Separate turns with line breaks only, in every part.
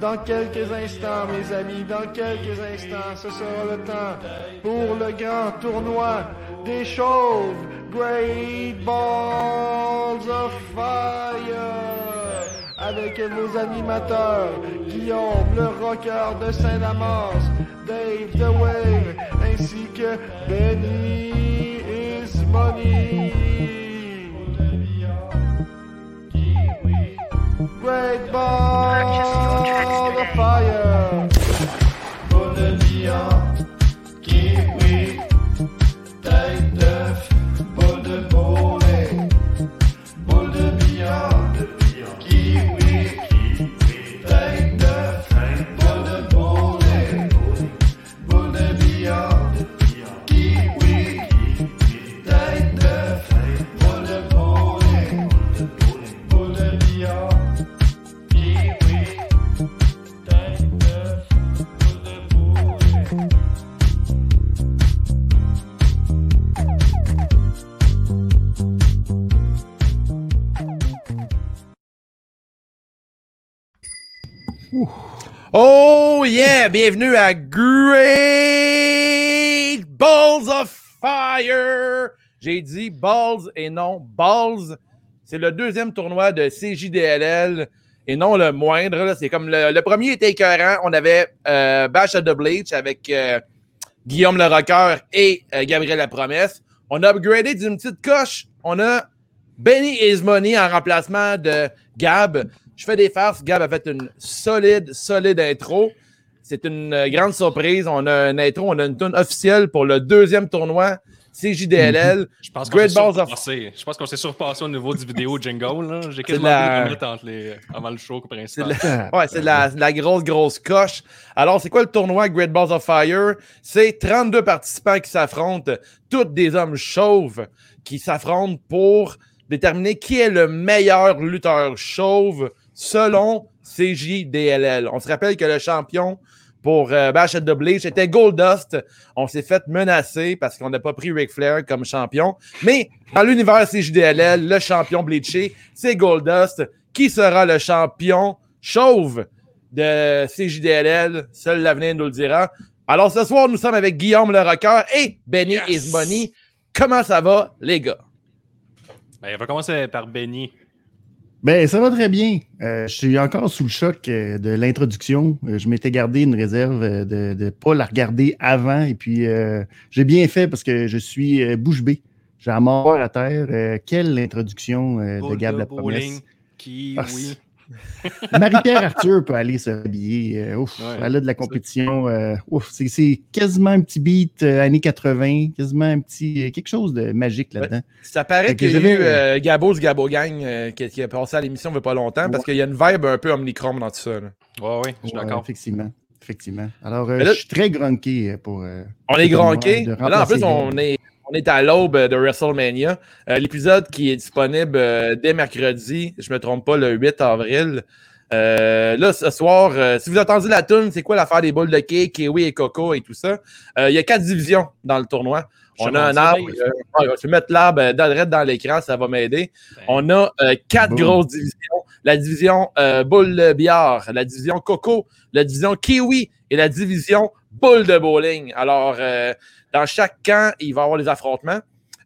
Dans quelques instants, mes amis, dans quelques instants, ce sera le temps pour le grand tournoi des chauves. Great Balls of Fire! Avec vos animateurs, Guillaume, le rocker de Saint-Damas, Dave The Wave, ainsi que Benny is Money. Great Balls of Fire!
Bienvenue à Great Balls of Fire! J'ai dit balls et non balls. C'est le deuxième tournoi de CJDLL et non le moindre. C'est comme le, le premier était écœurant. On avait euh, Bash at the Bleach avec euh, Guillaume le Rocker et euh, Gabriel la Promesse. On a upgradé d'une petite coche. On a Benny Ismoney en remplacement de Gab. Je fais des farces. Gab a fait une solide, solide intro. C'est une euh, grande surprise. On a une intro, on a une tune officielle pour le deuxième tournoi CJDLL.
Je pense qu'on s'est
of
surpassé. Je pense qu'on s'est surpassé au niveau du vidéo jingle. J'ai quasiment
la-
les... avant le show
C'est la, ouais, c'est la, la grosse, grosse coche. Alors, c'est quoi le tournoi Great Balls of Fire? C'est 32 participants qui s'affrontent, tous des hommes chauves qui s'affrontent pour déterminer qui est le meilleur lutteur chauve selon CJDLL. On se rappelle que le champion pour euh, Bash at the Bleach était Goldust. On s'est fait menacer parce qu'on n'a pas pris Ric Flair comme champion. Mais dans l'univers CJDLL, le champion bleaché, c'est Goldust. Qui sera le champion chauve de CJDLL? Seul l'avenir nous le dira. Alors ce soir, nous sommes avec Guillaume le Rocker et Benny
Yes.
Ismoney. Comment ça va, les gars?
Ben, on va commencer par Benny.
Ben, ça va très bien. Euh, je suis encore sous le choc euh, de l'introduction. Euh, je m'étais gardé une réserve de ne pas la regarder avant. Et puis, j'ai bien fait parce que je suis bouche bée. J'ai la mort à terre. Quelle introduction de Gab
de
la promesse.
Qui, oui.
Marie-Pierre Arthur peut aller se habiller. Euh, ouf,
Ouais.
elle a de la compétition. euh, ouf, c'est- c'est quasiment un petit beat euh, années 80, quasiment un petit euh, quelque chose de magique là-dedans.
Ça paraît qu'il y a eu Gabo du Gabo Gang euh, qui, qui a passé à l'émission il n'y a pas longtemps parce
Ouais.
qu'il y a une vibe un peu omnichrome dans tout ça. là.
Ouais, ouais, je suis
Ouais,
d'accord.
Effectivement. Effectivement. Alors, euh,
là-
je suis très grunqué euh, pour. euh,
On est gronqué. Là, en plus, on est, on est à l'aube de WrestleMania. Euh, L'épisode qui est disponible euh, dès mercredi, je ne me trompe pas, le 8 avril. Euh, là, ce soir, euh, si vous attendez la tune, c'est quoi l'affaire des boules de cake, Kiwi et Coco et tout ça? Euh, Il y a quatre divisions dans le tournoi. On
Je
a un arbre. Euh, je vais mettre l'arbre euh, d'adresse dans l'écran, ça va m'aider.
Ben,
On a euh, quatre grosses divisions. La division euh, boule de billard, la division coco, la division kiwi et la division boule de bowling. Alors, euh, dans chaque camp, il va y avoir des affrontements.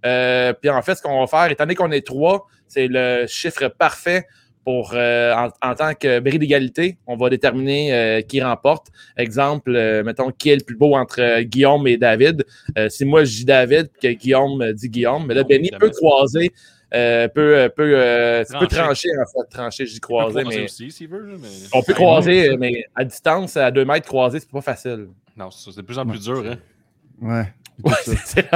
Euh, puis en fait, ce qu'on va faire, étant donné qu'on est trois, c'est le chiffre parfait pour, euh, en, en tant que bris d'égalité, on va déterminer euh, qui remporte. Exemple, mettons, qui est le plus beau entre Guillaume et David. Si moi je dis David, que Guillaume dit Guillaume, mais là, Benny peut croiser, euh, peut, peut, euh, peux
Trancher.
en fait, trancher, je dis
il peut
croiser,
croiser
mais
aussi, s'il veut. là, mais...
on peut croiser, mais à distance, à deux mètres croiser, c'est pas facile.
Non, c'est c'est de plus en plus dur. Hein.
Ouais.
Ouais, c'est-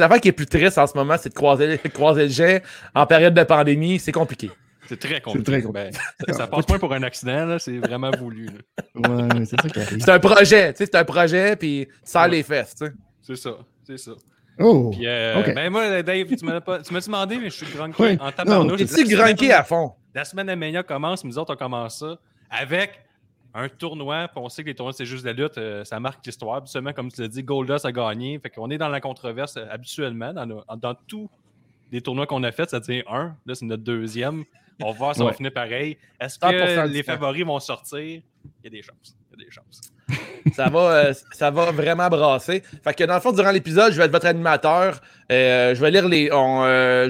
l'affaire qui est plus triste en ce moment, c'est de croiser, croiser le jet en période de pandémie, c'est compliqué.
C'est très compliqué.
très compliqué.
Ben, ça, ça passe pas pour un accident, là, c'est vraiment voulu.
Ouais, c'est ça qui arrive.
C'est un projet, tu sais, c'est un projet, puis serre
Ouais.
les fesses, tu sais.
C'est ça, c'est ça.
Oh!
Puis, euh, ben moi, Dave, tu m'as pas- tu m'as demandé, mais je suis grunqué
Ouais.
en tabarnouche.
Tu tu grunqué à fond?
La semaine de Mania commence, nous autres, on commence ça avec un tournoi. Puis on sait que les tournois, c'est juste de la lutte, euh, ça marque l'histoire. Habituellement, comme tu l'as dit, Goldust a gagné. Fait qu'on est dans la controverse euh, habituellement. Dans, nos- dans tous les tournois qu'on a fait, c'est-à-dire un, là, c'est notre deuxième. On va voir si on
Ouais.
finit pareil. Est-ce
100%
que
du
les
temps.
favoris vont sortir? Il y a des chances. Il y a des chances.
ça, va, euh, ça va vraiment brasser. Fait que dans le fond, durant l'épisode, je vais être votre animateur. Euh, je vais lire les. on, euh,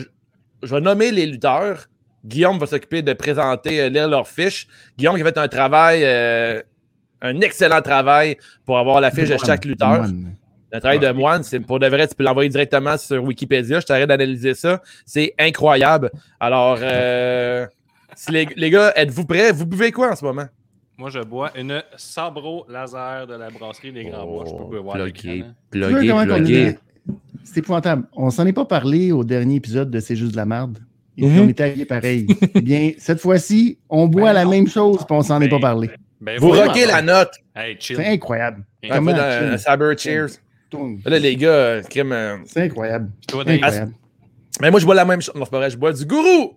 je vais nommer les lutteurs. Guillaume va s'occuper de présenter, euh, lire leurs fiches. Guillaume qui a fait un travail, euh, un excellent travail pour avoir la fiche de chaque lutteur.
Moine.
Le travail de moine, c'est pour de vrai, tu peux l'envoyer directement sur Wikipédia. Je t'arrête d'analyser ça. C'est incroyable. Alors, euh, si les, les gars, êtes-vous prêts? Vous buvez quoi en ce moment?
Moi, je bois une Sabro laser de la brasserie des Grands Bois. Je peux
Plugué, plugué, plugué.
est- C'est épouvantable. On s'en est pas parlé au dernier épisode de C'est juste de la merde. Et puis
Mhm.
on habillés pareil. Eh bien, cette fois-ci, on boit
Ben
la
non.
même chose et on s'en est
Ben,
pas parlé.
Ben,
Vous rockez la note.
Hey.
C'est incroyable.
Un saber cheers. Là, les gars, euh, euh,
C'est incroyable. Incroyable.
Mais moi, je bois la même chose. Non, c'est pas vrai, je bois du gourou.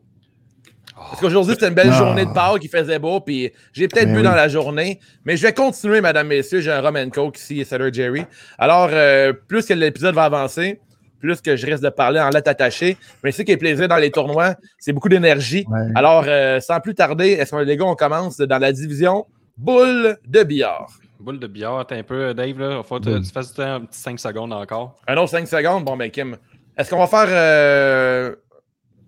Parce qu'aujourd'hui, c'était une belle
Ah.
journée de Pâques, il faisait beau, puis j'ai peut-être
Ben
bu
oui.
dans la journée, mais je vais continuer, mesdames, messieurs. J'ai un rum and coke ici, Cellar Jerry. Alors, euh, plus que l'épisode va avancer, plus que je risque de parler en lettres attachées. Mais ce qui est plaisir dans les tournois, c'est beaucoup d'énergie.
Ouais.
Alors, euh, sans plus tarder, est-ce que les gars, on commence dans la division boule de billard?
boule de billard, t'es un peu, Dave, là. Faut que tu fasses un petit 5 secondes encore.
Un autre 5 secondes? Bon, ben, Kim, est-ce qu'on va faire. euh,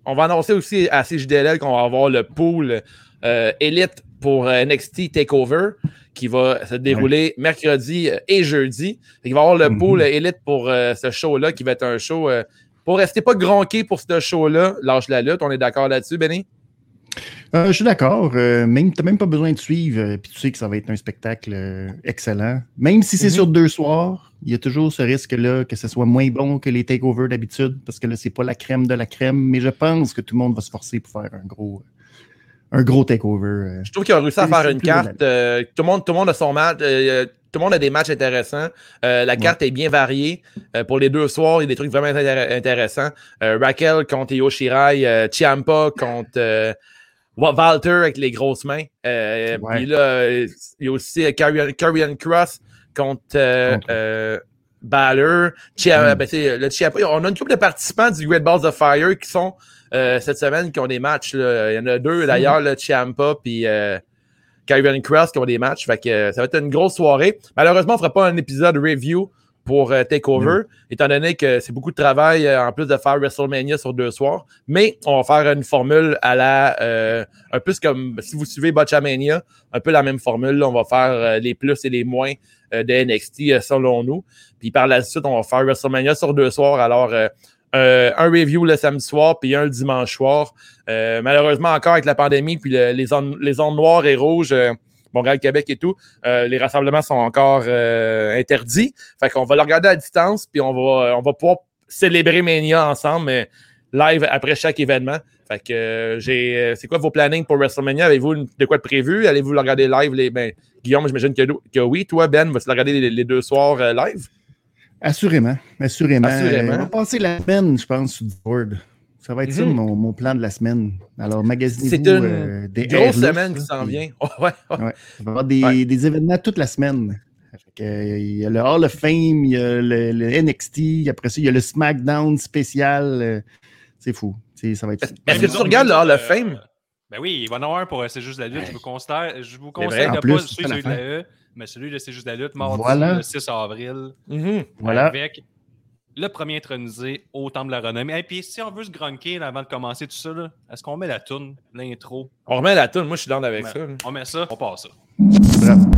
on va annoncer aussi à CJDLL qu'on va avoir le pool euh, Elite pour euh, NXT TakeOver qui va se dérouler mercredi euh, et jeudi. Il va y avoir le
Mhm.
pool Elite pour euh, ce show-là qui va être un show. euh, pour rester pas gronqué pour ce show-là, lâche la lutte. On est d'accord là-dessus, Benny?
Euh, je suis d'accord. Euh, même, tu n'as même pas besoin de suivre. euh, Puis tu sais que ça va être un spectacle excellent. Même si c'est
Mhm.
sur deux soirs, il y a toujours ce risque-là que ce soit moins bon que les takeovers d'habitude. Parce que là, c'est pas la crème de la crème. Mais je pense que tout le monde va se forcer pour faire un gros, un gros takeover. euh.
Je trouve qu'ils ont réussi à faire une carte. euh, tout, le monde, tout le monde a son match. euh, tout le monde a des matchs intéressants. Euh, la carte est bien variée. Euh, pour les deux soirs, il y a des trucs vraiment intér- intéressants. Euh, Raquel contre Io Shirai, euh, Ciampa contre euh, Wa- Walter avec les grosses mains. Euh,
Ouais.
Puis là, il y a aussi Karrion Cross contre, euh, euh, Balor. Chia-
Mm.
ben, on a une couple de participants du Great Balls of Fire qui sont euh, cette semaine qui ont des matchs. là. Il y en a deux d'ailleurs, le Ciampa puis euh, Kyrian Cross qui ont des matchs. Fait que euh, ça va être une grosse soirée. Malheureusement, on ne fera pas un épisode review pour euh, TakeOver, étant donné que c'est beaucoup de travail euh, en plus de faire WrestleMania sur deux soirs. Mais on va faire une formule à la. euh, un peu comme si vous suivez Botchamania, un peu la même formule. là. on va faire les plus et les moins de NXT selon nous. Puis par la suite, on va faire WrestleMania sur deux soirs. Alors, euh, un review le samedi soir, puis un le dimanche soir. Euh, malheureusement, encore avec la pandémie, puis le- les, zones, les noires et rouges, euh, Montréal, Québec et tout, euh, les rassemblements sont encore interdits. Fait qu'on va le regarder à distance, puis on va, on va pouvoir célébrer Mania ensemble, mais live après chaque événement. Fait que j'ai. c'est quoi vos plannings pour WrestleMania? Avez-vous de quoi de prévu? Allez-vous le regarder live? Les, ben, Guillaume, j'imagine que, que oui. Toi, Ben, vas-tu le regarder les, deux soirs live?
Assurément. Assurément.
Assurément.
Euh, on va passer la semaine, je pense, sur Discord. Ça va être ça
Mhm.
mon, mon plan de la semaine. Alors, magasinez-vous
C'est une
euh, des
Grosse
airlifts,
semaine qui s'en vient. Oh, ouais.
Il va y avoir des,
Ouais.
des événements toute la semaine. Euh, il y a le Hall of Fame, il y a le, le NXT, après ça, il y a le SmackDown spécial. euh, c'est fou. Ça va être fou.
Est-ce que tu regardes le Hall of
euh,
Fame?
Ben oui, il va en avoir un pour euh, C'est juste la lutte. Je vous conseille, je vous conseille de pas celui de la. E, mais celui de C'est juste la lutte, mardi,
Voilà.
le 6 avril.
Mhm.
Voilà.
Avec le premier intronisé au Temple de la Renommée. Et puis, si on veut se grunker là, avant de commencer tout ça, est-ce qu'on met la toune, l'intro?
On remet la toune. Moi, je suis down avec
Ouais.
ça. là.
On met ça, on passe ça.
Bravo.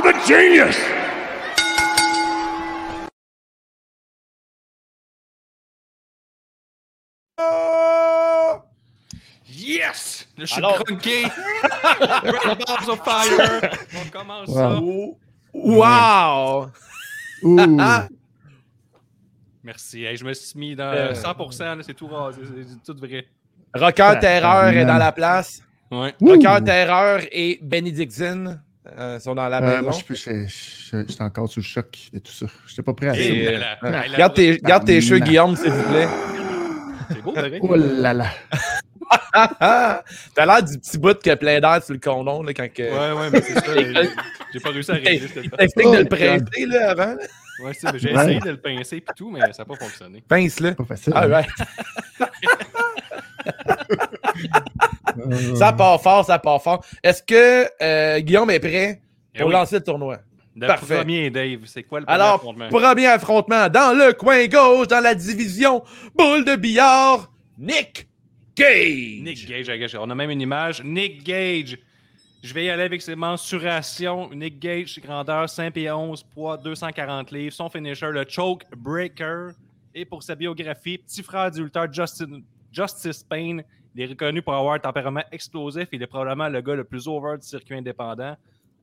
I'm a genius!
Yes! Je suis
Alors-
grunké! Red Balls of Fire! On commence ça.
Wow.
Wow!
Ouh.
Merci. Hey, je me suis mis dans
Euh.
100%, là, c'est tout rasé, c'est c'est tout vrai.
Rocker Terreur est dans la place.
Ouais.
Rocker Terreur et Benedictine euh, sont dans la
Euh,
maison.
moi, je j'étais encore sous le choc de tout ça. Je n'étais pas prêt à ça.
Là, là,
Garde tes, garde tes cheveux. Guillaume, s'il vous plaît.
C'est beau, pareil.
Oh là là.
T'as l'air du petit bout qui a plein d'air sur le condom là, quand que...
Ouais, ouais, mais c'est ça. J'ai pas réussi à régler cette
Il t'explique
Oh,
de le presser là, avant. là.
Ouais, c'est- j'ai
Ouais.
essayé de le pincer et tout, mais ça n'a pas fonctionné.
Pince-le.
Pas facile.
Ah
hein.
ouais. Ça part fort, ça part fort. Est-ce que euh, Guillaume est prêt
Eh
pour
oui.
lancer le tournoi?
Le
Parfait.
premier, Dave, c'est quoi le premier
Alors,
affrontement?
premier affrontement dans le coin gauche, dans la division boule de billard, Nick Gage.
Nick Gage, on a même une image. Nick Gage. Je vais y aller avec ses mensurations. Nick Gage, grandeur 5 pieds 11, poids 240 livres. Son finisher, le Choke Breaker. Et pour sa biographie, petit frère du lutteur Justin, Justice Payne. Il est reconnu pour avoir un tempérament explosif. Il est probablement le gars le plus over du circuit indépendant.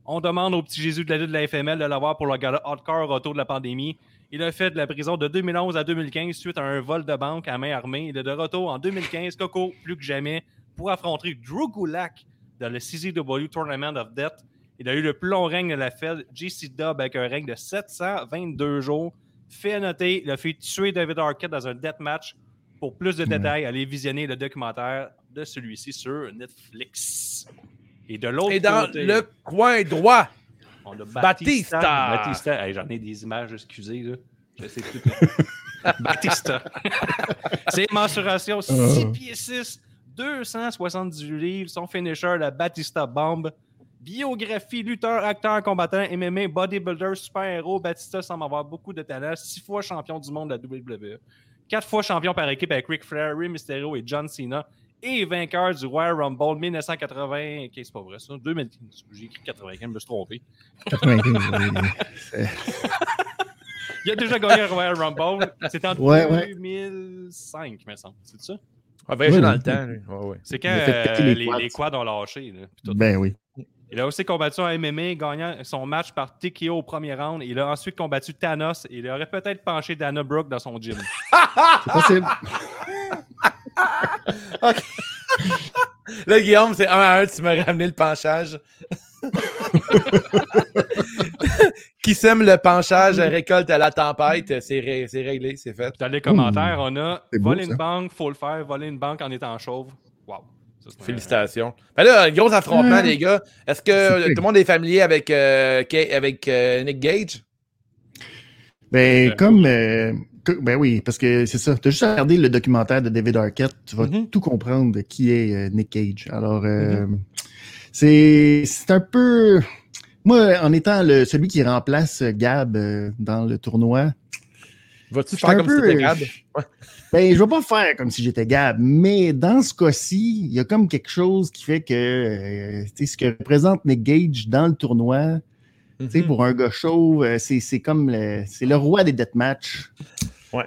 On demande au petit Jésus de la lutte de la FML de l'avoir pour le gala hardcore autour de la pandémie. Il a fait de la prison de 2011 à 2015 suite à un vol de banque à main armée. Il est de retour en 2015, Coco, plus que jamais, pour affronter Drew Gulak dans le CZW Tournament of Death. Il a eu le plus long règne de la Fed, GC Dub, avec un règne de 722 jours. Fait noter, il a fait tuer David Arquette dans un death match. Pour plus de détails, allez visionner le documentaire de celui-ci sur Netflix. Et de l'autre
Et dans
côté,
le coin droit,
on a
Batista.
Batista. Batista. Hey, J'en ai des images, excusez. Là. Je sais tout. Batista. Ses mensurations 6 pieds 6, 278 livres. Son finisher, la Batista Bomb. Biographie, lutteur, acteur, combattant, MMA, bodybuilder, super-héros. Batista semble avoir beaucoup de talent. Six fois champion du monde de la WWE. Quatre fois champion par équipe avec Ric Flair, Rey Mysterio et John Cena. Et vainqueur du Royal Rumble 1980. Ok, c'est pas vrai ça. 2015. J'ai écrit 95, je me suis trompé.
95, oui.
Il a déjà gagné un Royal Rumble. C'était en
Ouais, ouais.
2005, me semble. C'est ça?
on va voyager
Oui,
dans
oui.
le temps. Ouais, ouais.
C'est quand
fait
euh, les,
les quads.
les quads ont lâché. là.
Ben oui.
Il a aussi combattu en MMA, gagnant son match par TKO au premier round. Il a ensuite combattu Thanos et il aurait peut-être penché Dana Brooke dans son gym.
C'est possible.
Là, Guillaume, c'est un à un, tu m'as ramené le penchage. Qui sème le penchage récolte à la tempête. C'est ré- c'est réglé, c'est fait.
Dans les commentaires, on a
ça.
une banque, faut le faire, voler une banque en étant chauve. Wow.
Félicitations. Ben là, gros affrontement, les gars. Est-ce que tout le monde est familier avec, euh, Kay- avec euh, Nick Gage?
Ben,
Ouais.
comme. euh, ben oui, parce que c'est ça. Tu as juste à regarder le documentaire de David Arquette. Tu vas
Mhm.
tout comprendre de qui est euh, Nick Cage. Alors, euh, c'est c'est un peu. Moi, en étant le, celui qui remplace Gab euh, dans le tournoi,
Vas-tu faire comme
peu,
si Gab?
Ben, je vais pas faire comme si j'étais Gab, mais dans ce cas-ci, il y a comme quelque chose qui fait que euh, ce que représente Nick Gage dans le tournoi,
Mhm.
pour un gars chauve, euh, c'est c'est comme le, c'est le roi des deathmatchs.
Ouais.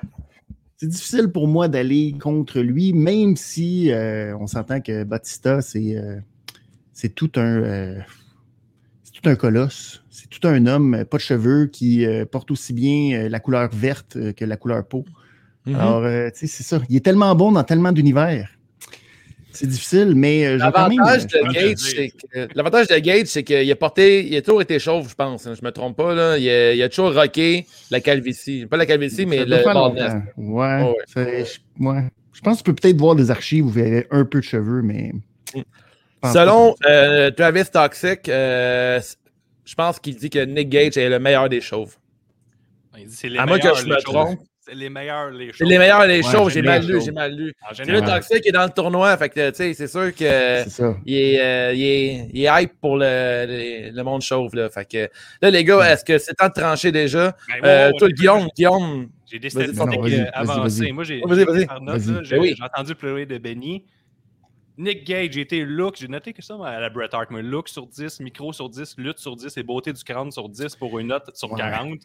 C'est difficile pour moi d'aller contre lui, même si euh, on s'entend que Batista, c'est euh, c'est tout un tout un colosse. C'est tout un homme, euh, pas de cheveux, qui euh, porte aussi bien euh, la couleur verte euh, que la couleur peau.
Mhm.
Alors, euh, tu sais, c'est ça. Il est tellement bon dans tellement d'univers. C'est difficile, mais euh,
L'avantage de
que c'est-
c'est que l'avantage de Gage, c'est qu'il a porté, il a toujours été chauve, je pense. hein, je me trompe pas là. Il a, il a toujours rocké la calvitie, pas la calvitie, mais le
longtemps. Ouais.
Ouais,
je, ouais. Je pense que tu peux peut-être voir des archives où il y avait un peu de cheveux, mais. pense
Selon euh, Travis Toxic, euh, je pense qu'il dit que Nick Gage est le meilleur des chauves.
Il dit c'est les
À moins que
meilleurs,
je
les
me
chauves.
trompe.
C'est les meilleurs, les
C'est
chauves.
les meilleurs des
Ouais,
chauves.
c'est
J'ai
les
mal
meilleurs
lu,
chauves.
j'ai mal lu. Le. Toxic est dans le tournoi, fait que c'est sûr que
c'est ça.
il est, euh, il est, il est hype pour le, le, le monde chauve là. Fait que là, les gars, est-ce que c'est temps de trancher déjà?
Ben, ouais, ouais,
toi, Guillaume, Guillaume,
J'ai
vas-y,
avancées.
vas-y.
Moi, j'ai
Ben
j'ai entendu pleurer de Benny. Nick Gage, j'ai été look, j'ai noté que ça à la Bret Hart, mais look sur 10, micro sur 10, lutte sur 10 et beauté du crâne sur 10 pour une note sur
Ouais.
40.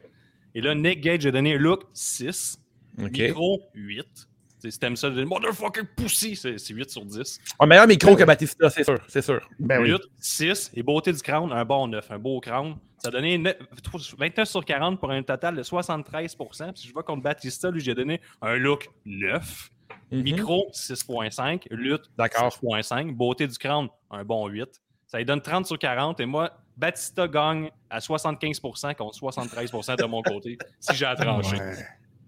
Et là, Nick Gage a donné un look 6,
OK.
micro 8. Tu sais, Si t'aimes ça, de motherfucking pussy, c'est c'est 8 sur 10.
un meilleur micro que Batista, c'est sûr, c'est sûr.
Ben oui.
Lutte 6 et beauté du crâne, un bon 9, un beau crâne. Ça a donné neuf- 29 sur 40 pour un total de 73 Puis si je vois contre Batista, lui, j'ai donné un look 9.
Mhm.
Micro, 6.5. Lutte,
D'accord.
6.5. Beauté du crâne, un bon 8. Ça lui donne 30 sur 40. Et moi, Batista gagne à 75% contre 73% de mon côté, si j'ai à trancher.
Ouais.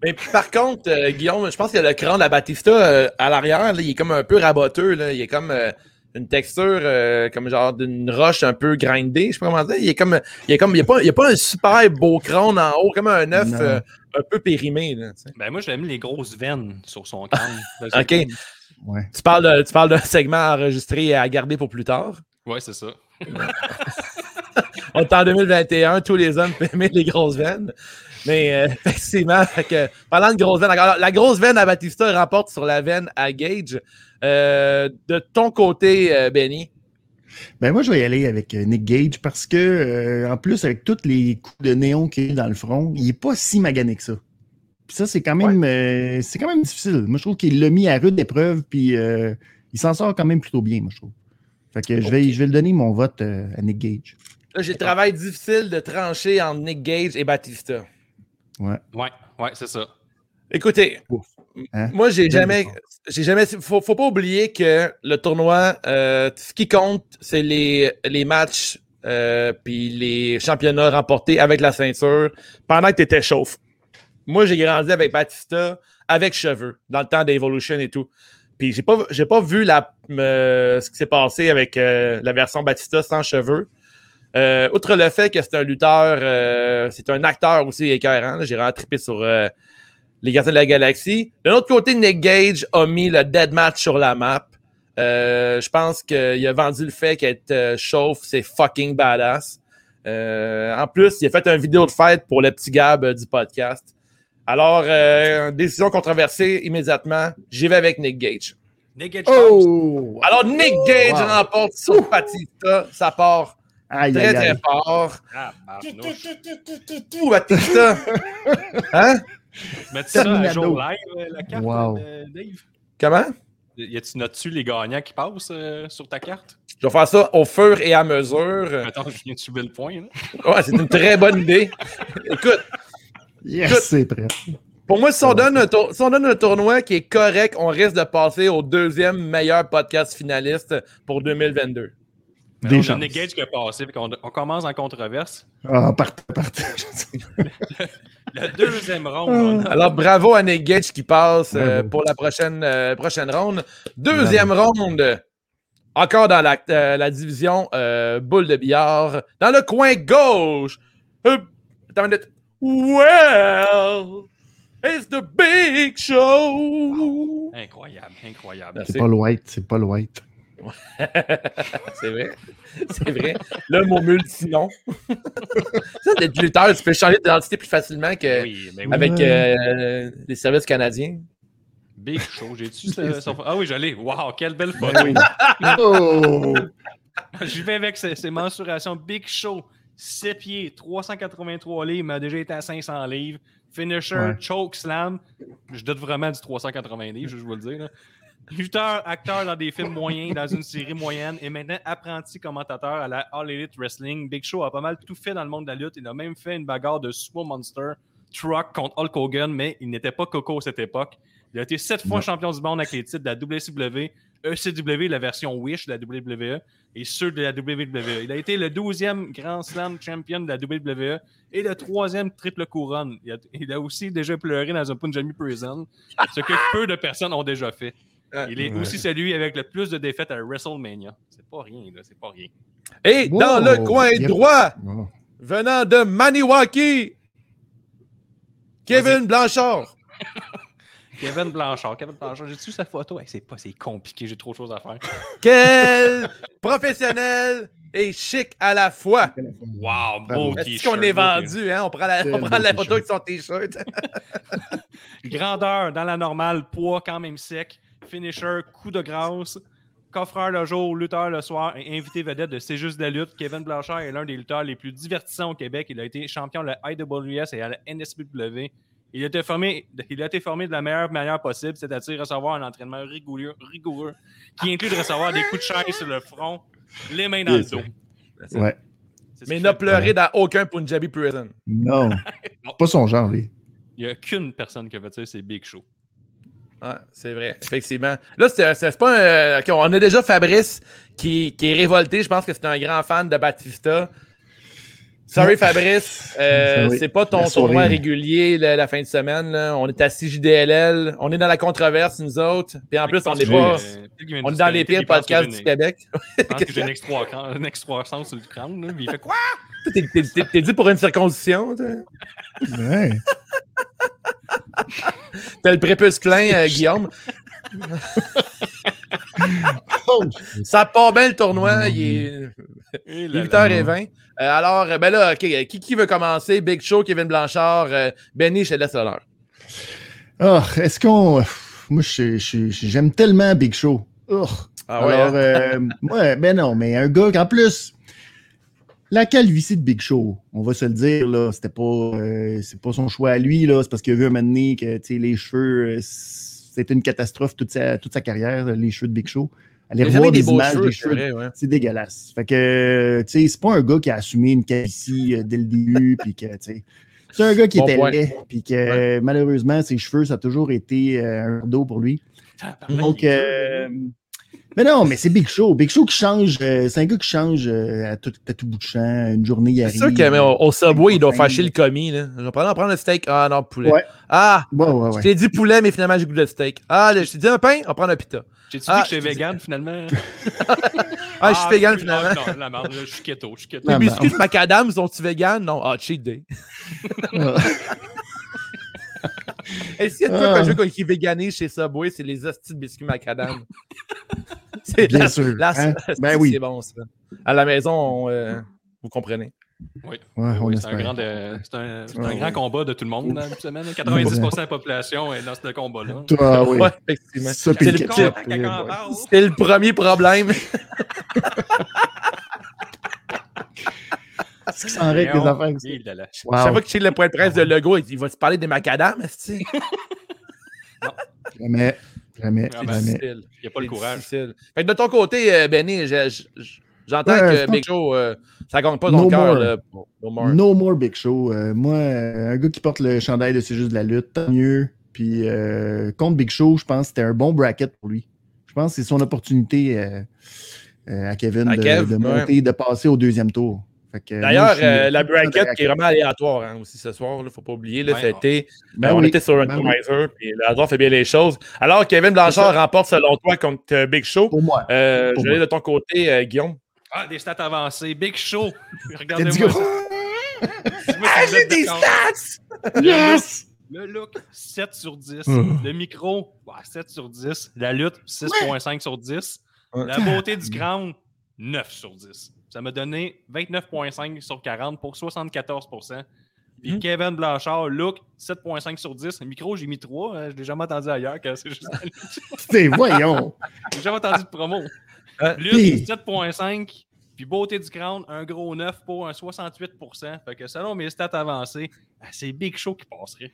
Mais par contre, euh, Guillaume, je pense que le crâne de Batista euh, à l'arrière, là, il est comme un peu raboteux. Là. Il est comme euh, une texture euh, comme genre d'une roche un peu grindée. Je sais pas comment dire. Il est comme. Il est comme. Il n'y a, pas- il y a pas un super beau crâne en haut, comme un œuf euh, un peu périmé. Là.
Ben, moi, j'aime les grosses veines sur son crâne.
Ok.
Ouais.
tu parles de- tu parles d'un segment enregistré et à garder pour plus tard.
Ouais, c'est ça.
On est en 2021, tous les hommes peuvent aimer les grosses veines. Mais euh, effectivement, fait que, parlant de grosses veines, alors, la grosse veine à Batista remporte sur la veine à Gage. Euh, de ton côté, euh, Benny,
Ben moi, je vais y aller avec euh, Nick Gage parce que, euh, en plus, avec tous les coups de néon qu'il y a dans le front, il est pas si magané que ça. Puis ça, c'est quand même euh, c'est quand même difficile. Moi, je trouve qu'il l'a mis à rude épreuve, puis euh, il s'en sort quand même plutôt bien, moi, je trouve. Fait que je, vais, je vais le donner mon vote euh, à Nick Gage.
là, j'ai le travail difficile de trancher entre Nick Gage et Batista.
Ouais.
Ouais, ouais, c'est ça.
Écoutez,
Ouf. Hein?
moi, j'ai jamais. J'ai jamais. Faut, faut pas oublier que le tournoi, euh, ce qui compte, c'est les, les matchs euh, puis les championnats remportés avec la ceinture pendant que tu étais chauffe. Moi, j'ai grandi avec Batista, avec cheveux, dans le temps d'Evolution et tout. Puis j'ai pas, j'ai pas vu la, euh, ce qui s'est passé avec euh, la version Batista sans cheveux. Outre le fait que c'est un lutteur, c'est un acteur aussi écœurant. J'ai vraiment trippé sur les Gardiens de la Galaxie. De l'autre côté, Nick Gage a mis le dead match sur la map. Euh, je pense qu'il a vendu le fait qu'être euh, chauffe, c'est fucking badass. Euh, en plus, il a fait une vidéo de fête pour le petit Gab euh, du podcast. Alors, euh, décision controversée immédiatement. J'y vais avec Nick Gage.
Nick
Oh!
Alors, Nick Gage
Wow.
remporte sur Batista. Ça part
Aïe,
très,
aïe,
très
aïe.
fort.
Ah.
Ouh, Batista! Hein?
Mets-tu ça à jour live, euh, la carte,
Wow.
euh, Dave?
Comment?
Y a-tu notes-tu les gagnants qui passent euh, sur ta carte?
Je vais faire ça au fur et à mesure.
Attends, je viens de subir le point.
Ouais, c'est une très bonne idée. Écoute,
Yes,
Écoute.
c'est prêt.
pour moi, si on, donne un tour- si on donne un tournoi qui est correct, on risque de passer au deuxième meilleur podcast finaliste pour 2022.
Mais
Des.
Nick Gage qui a passé, puis qu'on- on commence en controverse.
Ah, partez, partez.
La deuxième ronde, on a-
Alors, bravo à Nick Gage qui passe euh, pour la prochaine, euh, prochaine ronde. Deuxième ronde, encore dans la, euh, la division euh, boule de billard, dans le coin gauche. Euh, attends une minute. Well, it's the big show.
incroyable, incroyable.
C'est pas le white, c'est pas le white.
C'est vrai. C'est vrai. Le mot multinom. ça, d'être lutteur, tu peux changer d'identité plus facilement que
Oui, mais oui.
avec euh, les services canadiens.
Big Show, j'ai-tu son- Ah oui, je l'ai. Wow, quelle belle photo.
Ben oui. Oh!
J'y vais avec ces, ces mensurations. Big Show, 6 pieds, 383 livres, mais a déjà été à 500 livres. Finisher,
Ouais.
choke slam. Je doute vraiment du 380 livres, je vais vous le dire. là. Lutteur, acteur dans des films moyens, dans une série moyenne, et maintenant apprenti commentateur à la All Elite Wrestling. Big Show a pas mal tout fait dans le monde de la lutte. Il a même fait une bagarre de Sumo Monster Truck contre Hulk Hogan, mais il n'était pas Coco à cette époque. Il a été sept fois champion du monde avec les titres de la WCW, ECW, la version Wish de la WWE, et ceux de la WWE. Il a été le 12e Grand Slam champion de la WWE et le troisième triple couronne. Il a, il a aussi déjà pleuré dans un Punjabi Prison, ce que peu de personnes ont déjà fait. Il est
Ouais.
aussi celui avec le plus de défaites à WrestleMania. C'est pas rien, là, c'est pas rien.
Et
Wow.
dans le coin droit, venant de Maniwaki, Kevin Blanchard.
Kevin Blanchard, Kevin Blanchard, j'ai-tu sa photo? Hey, c'est pas, c'est compliqué, j'ai trop de choses à faire.
Quel professionnel et chic à la fois.
Wow, beau
Est-ce
t-shirt.
qu'on est vendu, hein? On prend la, on prend la photo avec son t-shirt.
Grandeur dans la normale, poids quand même sec, finisher, coup de grâce, coffreur le jour, lutteur le soir et invité vedette de C'est juste de la lutte. Kevin Blanchard est l'un des lutteurs les plus divertissants au Québec. Il a été champion de la IWS et à la NSPW. Il a été formé, il a été formé de la meilleure manière possible, c'est-à-dire recevoir un entraînement rigoureux, rigoureux qui inclut de recevoir des coups de chaise sur le front, les mains dans le dos.
Ouais.
Mais
qui
n'a pleuré dans aucun Punjabi Prison.
Non. pas son genre, lui.
Il n'y a qu'une personne qui a fait ça, c'est Big Show.
Ouais, c'est vrai, effectivement. Là, c'est pas un. euh, ok, on a déjà Fabrice qui, qui est révolté. Je pense que c'est un grand fan de Batista. Sorry Fabrice, euh, c'est pas ton tournoi régulier la, la fin de semaine. là. On est à CJDLL, on est dans la controverse nous autres. Puis en plus, on est pas, on est dans les pires podcasts du Québec.
Je pense que j'ai une excroissance sur le crâne. Là, mais il fait quoi?
T'es- T'es t'es- t'es dit pour une circoncision. toi?
Ouais.
T'as le prépuce plein, euh, Guillaume. Ça part bien le tournoi. Il est
Et
Il
là
est
là.
8h20. Euh, alors, euh, ben là, ok, euh, qui, qui veut commencer? Big Show, Kevin Blanchard, euh, Benny, je te laisse l'honneur.
Ah, est-ce qu'on. Moi, je- je- je- j'aime tellement Big Show. Oh.
Ah ouais,
Alors,
hein?
euh, ouais, ben non, mais un gars qu'en plus, la calvitie de Big Show, on va se le dire, là, c'était pas, euh, c'est pas son choix à lui, là, c'est parce qu'il a vu un moment donné que, tu sais, les cheveux, euh, c'était une catastrophe toute sa, toute sa carrière, les cheveux de Big Show. Allez
Il a
revoir
des
des images
cheveux,
des
c'est
cheveux
ouais.
c'est dégueulasse. Fait que, tu sais, c'est pas un gars qui a assumé une calvitie euh, dès le début, puis que, tu sais, c'est un gars qui
Bon
était
point.
laid, puis que, malheureusement, ses cheveux, ça a toujours été euh, un fardeau pour lui. Donc, euh, mais non, mais c'est Big Show. Big Show qui change, euh, c'est un gars qui change euh, à, tout, à tout bout de champ. Une journée, il
C'est
arrive.
sûr qu'au au Subway, il doit
Ouais.
faire chier le commis. Là. Je vais prendre, prendre le steak. Ah non, poulet.
Ouais.
Ah,
Ouais, ouais,
je t'ai dit poulet, mais finalement, j'ai goût de steak. Ah, là, je t'ai dit un pain, on va prendre un pita.
J'ai-tu
Ah,
dit que j'étais vegan finalement?
Ah, je suis vegan
non,
finalement.
Non, la merde, je suis keto, je suis keto.
Les
Ah,
biscuits de macadam, sont-ils vegan? Non. Ah, cheat day. Est-ce qu'il y a de quoi
Ah.
qu'un jeu qui est végané chez Subway, c'est les hosties de biscuits macadam? c'est
Bien
la-
sûr,
la-
hein? Ben oui.
C'est bon, ça. À la maison, on, euh, vous comprenez.
Oui,
Ouais, on
oui, c'est un, grand, euh, c'est un, c'est un
Ouais,
grand combat de tout le monde dans cette semaine. 90% de la population est dans ce combat-là.
Toi, oui.
Ouais, effectivement.
Ça,
C'est le-
le
en.
C'est premier problème.
Qu'est-ce qui s'en règle les affaires?
là.
Wow.
Chaque fois que tu le point de presse de Lego, il il va te parler des macadam, que
Jamais,
Ah, ben,
jamais.
difficile.
Il n'y a pas le courage.
difficile. Fait que de ton côté, euh, Benny, je- je- je- j'entends
Ouais,
que Big Show, euh, ça gagne pas
No
ton cœur. No more.
No more Big Show. Euh, moi, euh, un gars qui porte le chandail de C'est juste de la lutte, tant mieux. Puis euh, contre Big Show, je pense que c'était un bon bracket pour lui. Je pense que c'est son opportunité euh, euh, à Kevin
À
de,
Kev,
de
ouais.
monter, de passer au deuxième tour.
D'ailleurs, euh, la bracket qui est vraiment aléatoire hein, aussi ce soir, il ne faut pas oublier. Là,
Ouais,
ça a été-
Ben
euh, on
oui.
était sur
Ben
Randomizer, puis le hasard fait bien les choses. Alors, Kevin Blanchard remporte selon toi contre euh, Big Show.
Pour moi.
Euh,
Pour
je vais de ton côté, euh, Guillaume.
Ah, des stats avancées. Big Show. Regardez-moi vous êtes d'accord.
stats!
Yes!
Le look, 7 sur 10.
Hum.
Le micro, ouais, 7 sur 10. La lutte, 6.5 sur 10.
Ouais.
La beauté du crâne, 9 sur 10. Ça m'a donné 29.5 sur 40 pour 74% Puis
Mhm.
Kevin Blanchard, look, 7.5 sur 10. Le micro, j'ai mis 3. hein, je l'ai jamais entendu ailleurs. quand c'est juste.
C'est voyons.
J'ai jamais entendu de promo.
Hein?
Lutte, 7.5. Puis beauté du crâne, un gros 9 pour un 68% Fait que selon mes stats avancées, ah, c'est Big Show qui passerait.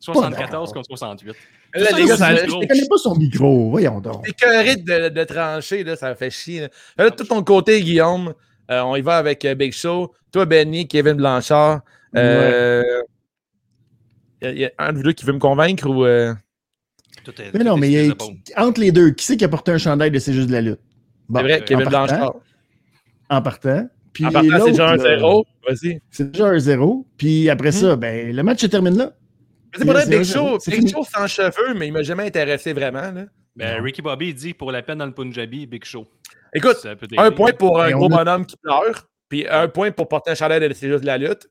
74 contre 68.
Là,
Ça,
les gars, ça
Je ne connais pas son micro. Voyons donc.
écœuré de, de trancher, là, ça fait chier. Là. Là, de ton côté, Guillaume, euh, on y va avec euh, Big Show. Toi, Benny, Kevin Blanchard. Euh, y a- y a un de vous deux qui veut me convaincre ou. euh,
Tout est-
Mais
tout
non,
est
mais il a-
épaules.
entre les deux, qui c'est qui a porté un chandail de C'est juste de la lutte? Bon,
C'est vrai,
euh,
Kevin
en partant,
Blanchard.
En partant. Puis
En partant, c'est déjà un 0. Vas-y.
C'est déjà un zéro. Puis après ça, ben, le match se termine là.
C'est pas vrai, Big Show,
zéro,
Big
fini.
Show sans cheveux, mais il m'a jamais intéressé vraiment. Là.
Ben. Ricky Bobby il dit pour la peine dans le Punjabi, Big Show.
Écoute, un point pour un gros
a-
bonhomme qui pleure, puis un point pour porter un chandail de C'est juste de la lutte.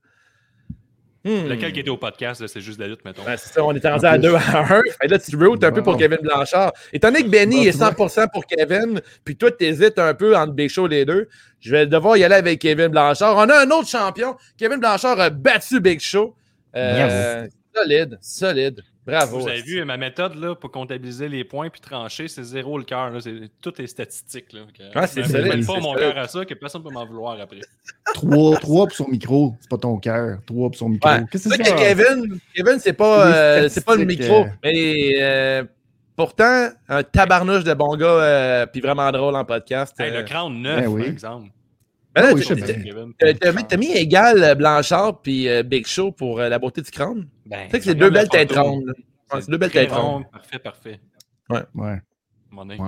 Hmm.
Lequel qui était au podcast, c'est juste de la lutte, mettons?
Ouais, c'est ça, on est rendu
En
à
plus.
2 à 1. Fait là, tu routes un peu pour. Kevin Blanchard. Étant donné que Benny
Bon,
est
tu vois.
100% pour Kevin, puis toi, tu hésites un peu entre Big Show les deux, je vais devoir y aller avec Kevin Blanchard. On a un autre champion. Kevin Blanchard a battu Big Show. Euh, Solide, solide. Bravo.
Vous avez vu ma méthode là, pour comptabiliser les points puis trancher, c'est zéro le cœur. C'est- Tout est statistique. Là. Que-
Ouais, c'est
je mets pas mon cœur à ça, que personne ne peut m'en vouloir après.
3, pour son micro. C'est pas ton cœur. 3 pour son micro.
Ouais.
Qu'est-ce
C'est
que
vrai
c'est
que Kevin, Kevin c'est pas, euh, c'est pas le micro,
euh,
mais euh, pourtant, un tabarnouche de bon gars, euh, puis vraiment drôle en podcast.
Hey,
euh.
le crâne neuf,
ben oui.
par exemple.
Ben.
Kevin.
T'as mis, égal euh, Blanchard puis euh, Big Show pour euh, la beauté du crâne.
Ben,
Tu sais que c'est deux belles têtes rondes. C'est deux belles têtes rondes.
rond. Parfait, parfait.
Ouais.
Ouais.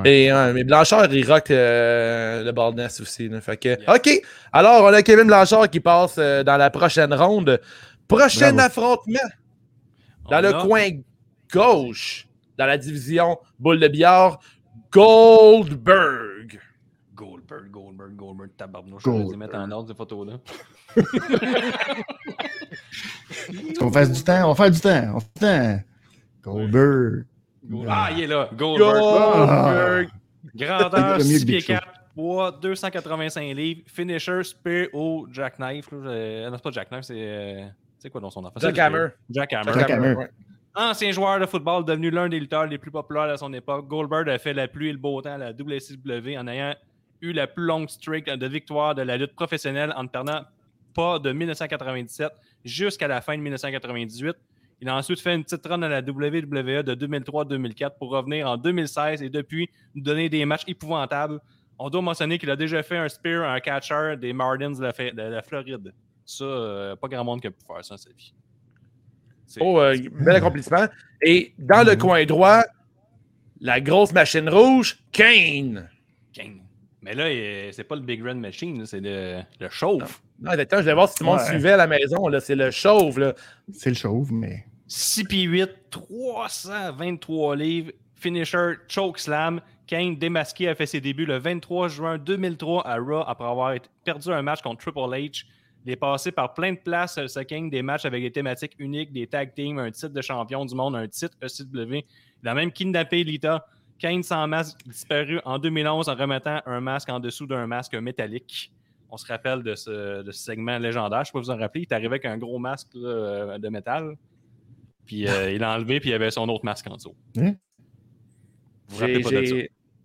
Et mais Blanchard, il rock euh, le baldness aussi. là. Fait que, OK. Alors, on a Kevin Blanchard qui passe euh, dans la prochaine ronde. Prochain
Bravo.
affrontement dans
On
le
a-
coin gauche, dans la division boule de billard. Goldberg,
Goldberg, tabarnouche.
Goldberg.
Je vais les mettre en ordre, ces photos-là.
Qu'on fasse du temps? On va faire du temps. On fait du temps. Goldberg.
Ah, il est là. Goldberg.
Goldberg.
Grandeur,
Mieux que
6
Big
pieds
Show.
4, poids 285 livres. Finisher, spear au jackknife. là. Euh, non, c'est pas jackknife, c'est. euh, C'est quoi dans son enfant?
Jackhammer.
Jackhammer.
Jackhammer.
ouais.
Ancien joueur de football, devenu l'un des lutteurs les plus populaires à son époque. Goldberg a fait la pluie et le beau temps à la WCW en ayant eu la plus longue streak de victoires de la lutte professionnelle en ne perdant pas de 1997 jusqu'à la fin de 1998. Il a ensuite fait une petite run à la WWE de 2003-2004 pour revenir en 2016 et depuis nous donner des matchs épouvantables. On doit mentionner qu'il a déjà fait un spear à un catcher des Marlins de la, Floride. Ça, euh, pas grand monde qui a pu faire ça dans sa vie.
Oh, euh, bel accomplissement. Et dans le coin droit, la grosse machine rouge, Kane.
Kane. Mais là, c'est pas le Big Red Machine, c'est le, le chauve.
Non, exactement, je vais voir si tout le monde
Ouais.
suivait à la maison. là. C'est le chauve. Là.
C'est le chauve, mais.
6 pieds 8, 323 livres, finisher, choke slam. Kane démasqué a fait ses débuts le 23 juin 2003 à Raw après avoir perdu un match contre Triple H. Il est passé par plein de places, ce Kane, des matchs avec des thématiques uniques, des tag teams, un titre de champion du monde, un titre ECW. Il a même kidnappé Lita. Kane sans masque disparu en 2011 en remettant un masque en dessous d'un masque métallique. On se rappelle de ce, de ce segment légendaire. Je ne sais pas vous en rappeler. Il est arrivé avec un gros masque là, euh, de métal. Puis euh, il l'a enlevé, puis il y avait son autre masque en dessous.
Hein?
Vous vous rappelez pas de ça?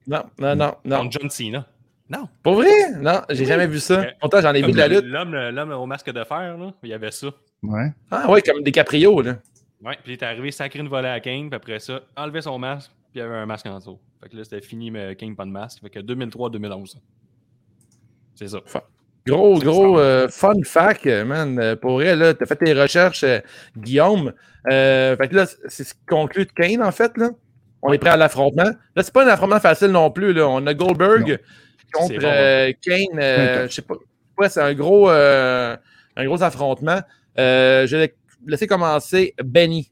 Non, non, non, non.
Contre John Cena. Non.
Pour vrai? Non, j'ai jamais vu ça. Pourtant, j'en ai vu de la lutte.
L'homme, l'homme au masque de fer, là, il y avait ça.
Ouais.
Ah ouais, comme des caprios, là.
Ouais, puis il est arrivé, sacré une volée à Kane, puis après ça, enlever son masque, puis il y avait un masque en dessous. Fait que là, c'était fini, mais Kane pas de masque. Fait que 2003-2011. C'est ça.
Gros, gros euh, fun fact, man. Euh, Pour vrai, là, t'as fait tes recherches, euh, Guillaume. Euh, fait que là, c'est ce qui conclut de Kane, en fait, là. On est prêt à l'affrontement. Là, c'est pas un affrontement facile non plus, là. On a Goldberg contre
bon,
euh, Kane. euh,
Ouais.
je sais pas. Ouais, c'est un gros, euh, un gros affrontement. Euh, je vais laisser commencer Benny.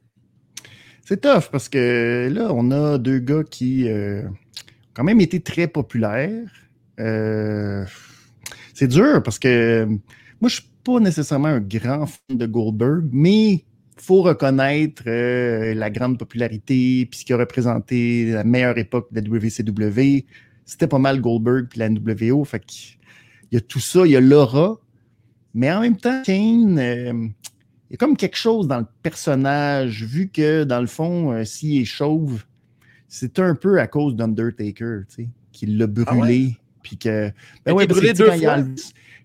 C'est tough parce que là, on a deux gars qui euh, ont quand même été très populaires. Euh, c'est dur parce que moi, je suis pas nécessairement un grand fan de Goldberg, mais faut reconnaître euh, la grande popularité puis ce qui a représenté la meilleure époque de la WCW. C'était pas mal Goldberg puis la NWO. Fait qu'il y a tout ça, il y a l'aura. Mais en même temps, Kane, euh, il y a comme quelque chose dans le personnage, vu que dans le fond, euh, s'il est chauve, c'est un peu à cause d'Undertaker, tu sais, qui l'a brûlé. Puis que.
A
Ben ouais,
brûlé deux
quand, il a enlevé,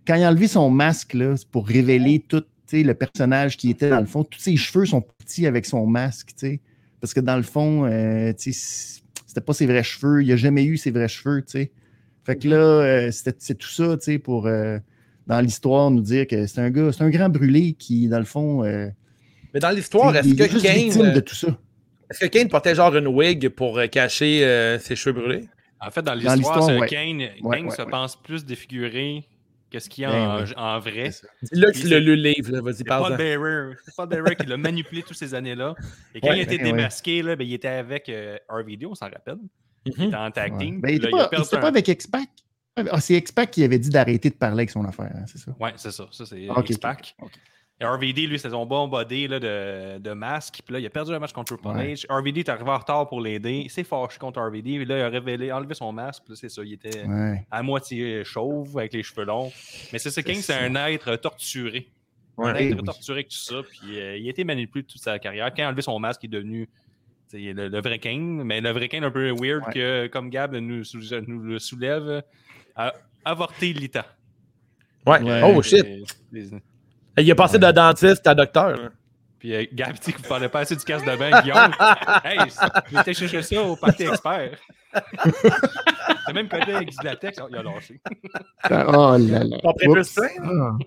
quand il a enlevé son masque, là, c'est pour révéler tout tu sais, le personnage qui était dans le fond. Tous ses cheveux sont petits avec son masque, tu sais. Parce que dans le fond, euh, tu sais, c'était pas ses vrais cheveux. Il n'a jamais eu ses vrais cheveux, tu sais. Fait que là, euh, c'était- c'est tout ça, tu sais, pour. euh, dans l'histoire, nous dire que c'est un gars, c'est un grand brûlé qui, dans le fond, euh,
Mais dans l'histoire,
il
est-ce
est
que Kane.
victime
euh,
de tout ça.
Est-ce que Kane portait genre une wig pour euh, cacher euh, ses cheveux brûlés?
En fait, dans
Dans
l'histoire,
l'histoire,
c'est
ouais.
Kane, Kane
ouais,
se
ouais.
pense plus défiguré que ce qu'il y a
Ben
en,
ouais.
en vrai. Puis
tu lu le livre, là. Vas-y,
C'est Paul
parle
Bearer. C'est Paul Bearer qui l'a manipulé toutes ces années-là. Et quand
Ouais,
il a été
ouais.
démasqué, là, ben, il était avec euh, RVD, on s'en rappelle. Il
Mhm.
était en tag
Ouais.
team.
Ben, il
Puis
était
là, a
pas, pas avec X-Pac. Ah, c'est X-Pac qui avait dit d'arrêter de parler avec son affaire, hein, c'est ça?
Ouais, c'est ça. Ça, c'est
Ah, ok,
X-Pac.
ok, ok.
Et RVD, lui, c'est son bon body là, de, de masque. Puis là, il a perdu un match contre Triple
Ouais.
RVD est arrivé en retard pour l'aider. Il s'est fâché contre RVD. Puis là, il a révélé, enlevé son masque. Puis là, c'est ça. Il était
Ouais.
à moitié chauve avec les cheveux longs. Mais c'est ça, King, c'est un être torturé. un être
oui.
torturé avec tout ça. Puis euh, il a été manipulé toute sa carrière. Quand il a enlevé son masque, il est devenu le, le vrai Kane. Mais le vrai Kane, un peu weird que, comme Gab nous, nous le soulève, avorté Lita.
Ouais.
Ouais.
Oh shit.
Et- les-
Il a passé de dentiste à docteur.
Puis euh, Gab, tu sais, vous parlez pas assez du casse de bain, Guillaume. hey, j'étais chercher ça au party expert. T'as même connu avec du latex, il a lâché.
Oh là là. Oups.
plein,
Ah.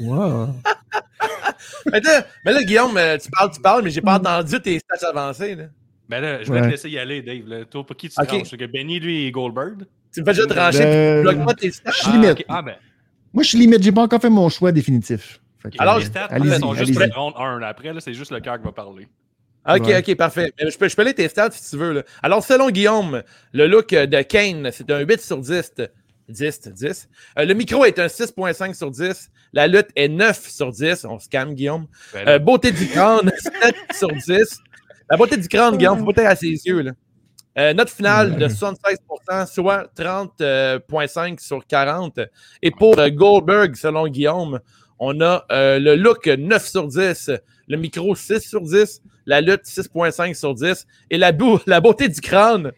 Wow.
Mais là, mais là, Guillaume, euh, tu parles, tu parles, mais j'ai pas entendu tes stats avancés. Là.
Ben là, je vais
Ouais.
te laisser y aller, Dave. Là. Toi, pour qui tu te
Ok.
tranches? Parce que Benny, lui, est Goldberg.
Tu me fais juste trancher,
Euh,
tu bloques pas tes stats.
Je suis limite.
ok. Ah, ben.
Moi, je suis limite. J'ai pas encore fait mon choix définitif. Que,
Alors,
euh,
les stats, elles sont juste le round 1. Après, là, c'est juste le cœur qui va parler.
Ok,
Ouais.
ok, parfait. Mais Je peux, je peux aller tes stats si tu veux. Là. Alors, selon Guillaume, le look euh, de Kane, c'est un 8 sur 10. 10, 10. Euh, le micro est un 6.5 sur 10. La lutte est 9 sur 10. On se calme, Guillaume.
Ben,
Euh, beauté du crâne, 7 sur 10. La beauté du crâne, Guillaume, faut pas être à ses yeux. Là. Euh, note finale de 76%, soit 30,5 sur 40. Et pour euh, Goldberg, selon Guillaume, on a euh, le look 9 sur 10, le micro 6 sur 10, la lutte 6.5 sur 10 et la, beauté du crâne,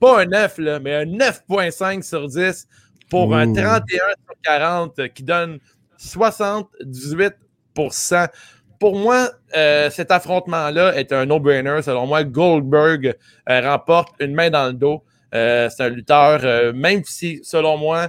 pas un 9, là, mais un 9.5 sur 10 pour un
Ouh.
31 sur 40 euh, qui donne 78%. Pour moi, euh, cet affrontement-là est un no-brainer. Selon moi, Goldberg euh, remporte une main dans le dos. Euh, c'est un lutteur, euh, même si, selon moi,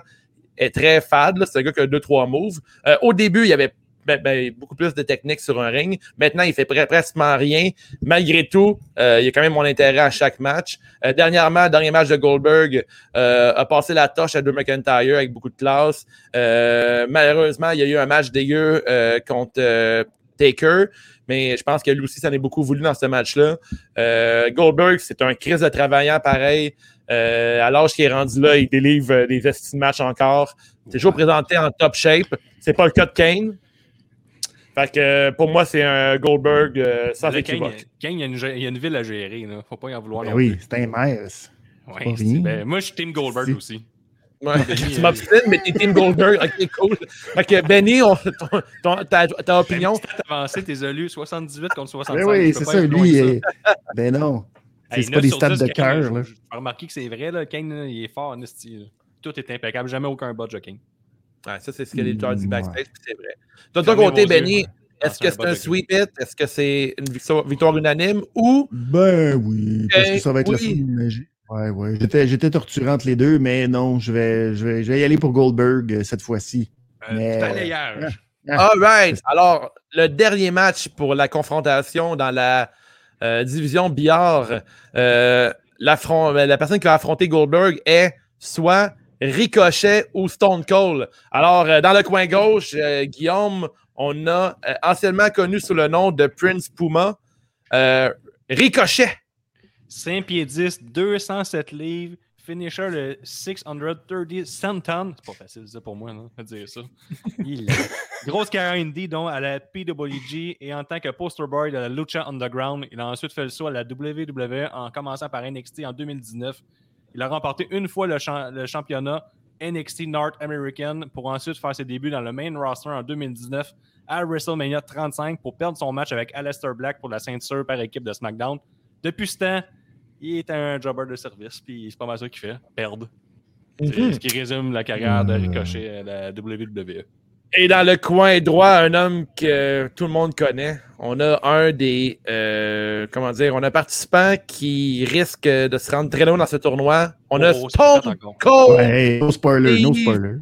est très fade. C'est un gars qui a deux, trois moves. Euh, au début, il y avait ben, ben, beaucoup plus de technique sur un ring. Maintenant, il fait pre- presque rien. Malgré tout, euh, il y a quand même mon intérêt à chaque match. Euh, dernièrement, dernier match de Goldberg euh, a passé la torche à Drew McIntyre avec beaucoup de classe. Euh, malheureusement, il y a eu un match dégueu contre Taker. Mais je pense que lui aussi, ça en est beaucoup voulu dans ce match-là. Euh, Goldberg, c'est un crise de travaillant pareil. Euh, à l'âge qu'il est rendu là, il délivre euh, des estimes de match encore. C'est toujours présenté en top shape. C'est pas le cas de Kane. Fait que pour moi, c'est un Goldberg euh, sans
le
équivoque.
Kane, il y, a une, il y a une ville à gérer. Là. Faut pas y en vouloir.
Ben
non
oui, c'est un maïs.
Ouais, ben, moi, je suis Team Goldberg
Si.
aussi.
Ouais,
Benny,
tu m'obstines, mais t'es Team Goldberg. Ok, cool. Fait que Benny, on- ton- ton- ta, ta opinion?
T'as avancé tes élus 78 contre 65.
Ben oui, c'est ça. Lui, euh, ben non.
Hey,
C'est pas
9
des stats
10,
de cœur.
J'ai remarqué que c'est vrai, là, Kane, il est fort en. Tout est impeccable. Jamais aucun bot de Kane.
Ouais, ça, c'est ce que les lutteurs disent backstage, puis c'est vrai. De ton côté. Benny, est-ce que c'est un
de
sweep it? Est-ce que c'est une victoire, victoire unanime ou
Ben oui, parce que ça va être le
oui.
fun. mais j'ai- Ouais, ouais. J'étais, j'étais torturé entre les deux, mais non, je vais, je vais, je vais y aller pour Goldberg euh, cette fois-ci.
Euh,
Mais-
balayage.
Ah.
All right. Alors, le dernier match pour la confrontation dans la euh, division billard, euh, l'affront- euh, la personne qui va affronter Goldberg est soit Ricochet ou Stone Cold. Alors, euh, dans le coin gauche, euh, Guillaume, on a euh, anciennement connu sous le nom de Prince Puma, euh, Ricochet.
5 pieds 10, 207 livres, finisher le 630 centon. C'est pas facile ça pour moi, non, de dire ça. Il Grosse carrière indie, dont à la PWG et en tant que poster boy de la Lucha Underground. Il a ensuite fait le saut à la WWE en commençant par NXT en 2019. Il a remporté une fois le, le championnat NXT North American pour ensuite faire ses débuts dans le main roster en 2019 à WrestleMania 35 pour perdre son match avec Aleister Black pour la ceinture par équipe de SmackDown. Depuis ce temps, il est un jobber de service, puis c'est pas mal ça qu'il fait, perdre. C'est
Mhm.
ce qui résume la carrière de
Euh.
Ricochet à la WWE.
Et dans le coin droit, un homme que tout le monde connaît. On a un des, euh, comment dire, on a un participant qui risque de se rendre très loin dans ce tournoi. On a
Oh, pas
Stone. Cold
Ouais, no spoiler, no spoiler.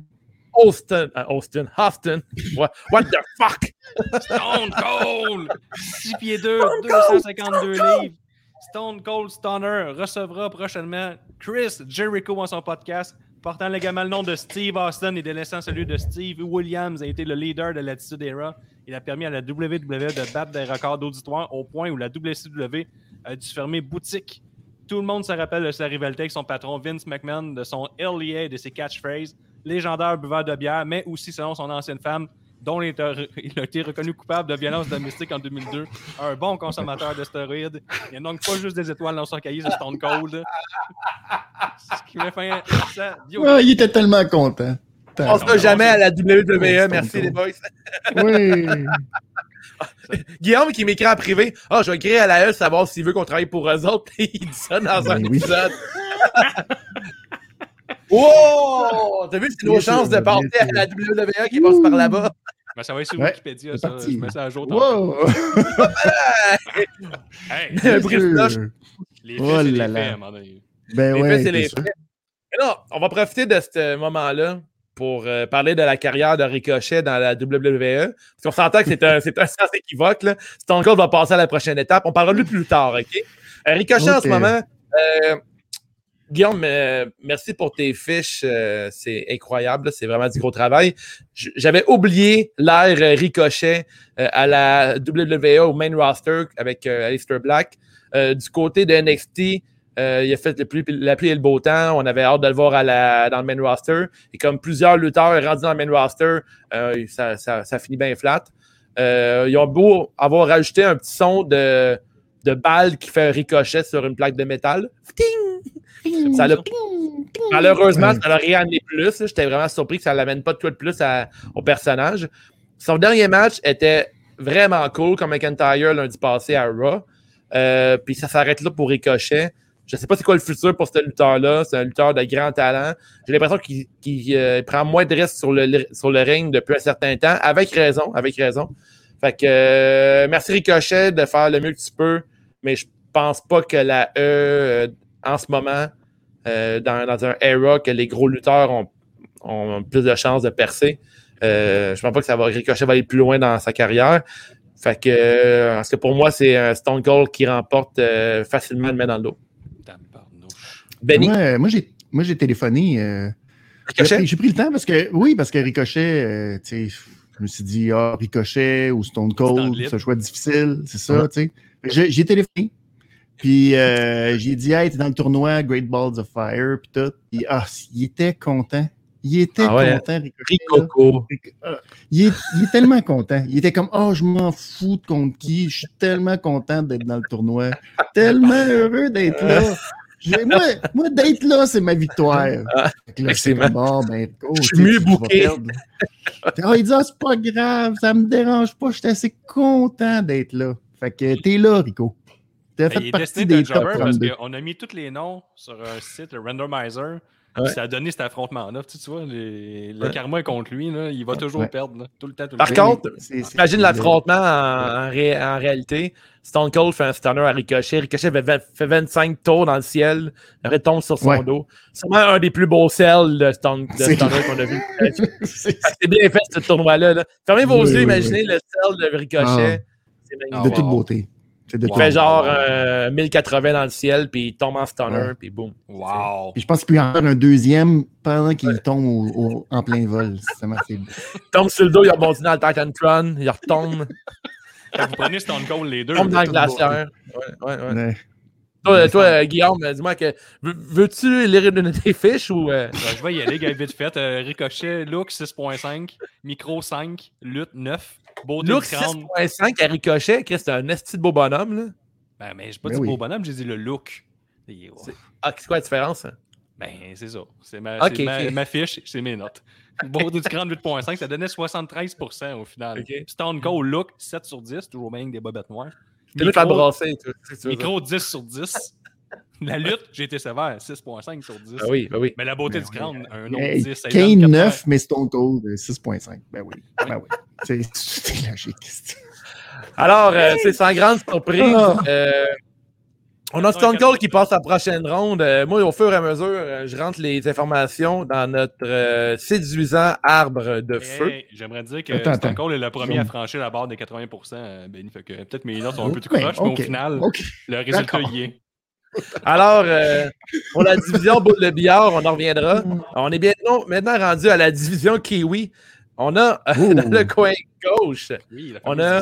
Austin, euh, Austin, Austin. What, what the fuck?
Stone Cold! 6 pieds 2, 252 livres. Stone Cold Stunner recevra prochainement Chris Jericho en son podcast, portant légalement le nom de Steve Austin et délaissant celui de Steve Williams a été le leader de l'Attitude Era. Il a permis à la WWE de battre des records d'auditoire au point où la WCW a dû fermer boutique. Tout le monde se rappelle de sa rivalité avec son patron Vince McMahon, de son LEA et de ses catchphrases. Légendaire buveur de bière, mais aussi selon son ancienne femme, dont il a, il a été reconnu coupable de violence domestique en 2002. Un bon consommateur de stéroïdes. Il n'y a donc pas juste des étoiles dans son cahier de Stone Cold. Ce qui met fin à ça. Yo,
Ah, il était tellement content.
On se jamais à la WWE.
Stone
Merci les boys.
Oui.
Guillaume qui m'écrit en privé. Ah, je vais écrire à la E savoir s'il veut qu'on travaille pour eux autres. Il dit ça dans un
Ben oui.
épisode. wow! T'as vu, c'est nos chances de passer
bien
à la WWE qui passe par là-bas.
Ben, ça va être sur
Ouais,
Wikipédia, ça.
parti.
Je mets ça à jour.
Wow!
Hey, les
Oh
c'est les
là
faits,
là.
à un moment donné.
Ben
Les
ouais,
faits, c'est les faits. Mais non, on va profiter de ce moment-là pour euh, parler de la carrière de Ricochet dans la WWE. Parce qu'on s'entend que c'est un, c'est un sens équivoque. Là. Stone Cold va passer à la prochaine étape. On parlera de lui plus tard, OK? Euh, Ricochet en ce moment. euh, Guillaume, euh, merci pour tes fiches. euh, c'est incroyable. C'est vraiment du gros travail. J'avais oublié l'ère euh, Ricochet à la WWE au main roster avec Aleister Black. Du côté de NXT, il a fait le pluie- la pluie et le beau temps. On avait hâte de le voir à la- dans le main roster. Et comme plusieurs lutteurs rendus dans le main roster, ça, ça- finit bien flat. Ils ont beau avoir rajouté un petit son de, de balle qui fait un ricochet sur une plaque de métal. Ting! Ça l'a- Malheureusement, ça l'a rien amené plus. J'étais vraiment surpris que ça ne l'amène pas de quoi de plus à- au personnage. Son dernier match était vraiment cool comme McIntyre lundi passé à Raw. Euh, puis ça s'arrête là pour Ricochet. Je ne sais pas c'est quoi le futur pour ce lutteur-là. C'est un lutteur de grand talent. J'ai l'impression qu'il euh, prend moins de risques sur le, sur le ring depuis un certain temps. Avec raison, avec raison. Fait que euh, merci Ricochet de faire le mieux que tu peux. Mais je pense pas que la E euh, en ce moment, euh, dans, dans un era que les gros lutteurs ont, ont plus de chances de percer. Euh, je pense pas que ça va Ricochet va aller plus loin dans sa carrière. Fait que, euh, parce que pour moi, c'est un Stone Cold qui remporte euh, facilement le met dans le dos. Benny,
Moi, moi, j'ai, moi, j'ai téléphoné. euh, j'ai,
Ricochet?
pris, j'ai pris le temps parce que, oui, parce que Ricochet, euh, tu sais, je me suis dit, ah, Ricochet ou Stone Cold, c'est un choix difficile, c'est ça, tu sais. J'ai téléphoné. Puis euh, j'ai dit, hey, t'es dans le tournoi Great Balls of Fire, puis tout. Puis, ah, il était content. Il était
Ah ouais, hein?
content.
Ricoco.
Ah, Il est, il est tellement content. Il était comme Oh, je m'en fous de contre qui. Je suis tellement content d'être dans le tournoi. Tellement heureux d'être là. Moi, moi d'être là, c'est ma victoire.
Ah,
là, comme, Bon, ben, oh,
Je suis mieux
perdre. Ah, il dit Ah, c'est pas grave, ça me dérange pas. J'étais assez content d'être là. Fait que t'es là, Rico. T'as
Ben, il
fait partie
destiné
des
d'un
top
jobber parce
32.
qu'on a mis tous les noms sur un site, le randomizer.
Ouais.
puis Ça a donné cet affrontement-là. Tu, sais, tu vois, les- le
Ouais.
karma est contre lui. Là, il va toujours
Ouais.
perdre. là, tout le temps. Tout le
Par
temps.
contre, Imagine l'affrontement en, en ré- en réalité. Stone Cold fait un stunner à Ricochet. Ricochet fait, vingt- fait 25 tours dans le ciel. Il retombe sur son
Ouais.
dos. Sûrement un des plus beaux sells de, stun, de stunner qu'on a vu.
c'est-
bien fait ce tournoi-là. là. Fermez vos
Oui,
yeux,
oui,
imaginez le sel de Ricochet. C'est
de
magnifique.
Ah,
toute beauté. C'est de
Il
toute
fait genre euh, 1080 dans le ciel, puis il tombe en stunner,
Ouais.
puis boum.
Wow.
Puis je pense qu'il peut en faire un deuxième pendant qu'il tombe au- au- en plein vol. C'est assez beau.
Il tombe sur le dos, il rebondit dans le Titan Tron, il retombe,
Quand vous prenez Stone Cold les deux,
tombe dans le glaciaire. Ouais, ouais, ouais. Toi, toi, euh, Guillaume, euh, dis-moi que veux- veux-tu lire une de tes fiches ou. euh,
Ben, je vais y aller, gars, vite fait. Euh, Ricochet, look 6.5, micro 5, lutte 9, beauté
Look
du crâne.
6.5 à Ricochet, Chris, c'est un esti de beau bonhomme, là.
Ben, mais j'ai pas
Ben
dit
oui.
beau bonhomme, j'ai dit le look. Et.
C'est- Ah, c'est quoi la différence? hein?
Ben, c'est ça. C'est ma, ma, ma fiche, c'est mes notes. Beauté du crâne 8.5, ça donnait 73% au final.
Ok.
Stone Cold look 7 sur 10, toujours bien avec des bobettes noires.
T'es là
Micro,
brasser, ça.
micro 10 sur 10. La lutte, j'ai été sévère, 6.5 sur 10.
Ah oui, ben oui.
Mais la beauté
Ben
du
oui.
crâne, un autre
Hey,
10. ça lui
Kane
donne
9, mais Stone Cold euh, 6.5. Ben oui. Ben oui. C'est logique.
Alors, euh, c'est sans grande surprise.
Ah.
euh, on a Stone Cold qui passe à la prochaine ronde. Euh, moi, au fur et à mesure, euh, je rentre les informations dans notre euh, séduisant arbre de feu.
Hey, J'aimerais dire que
Attends,
Stone
attends.
Cold est le premier à franchir la barre des 80%, euh, Benny. Fait que peut-être mes notes sont un peu tout
Ben,
croches, mais au final, le résultat y est.
Alors, euh, pour la division boule de billard, on en reviendra. On est bien non, maintenant rendu à la division Kiwi. On a euh, dans le coin gauche
Oui, la
On a-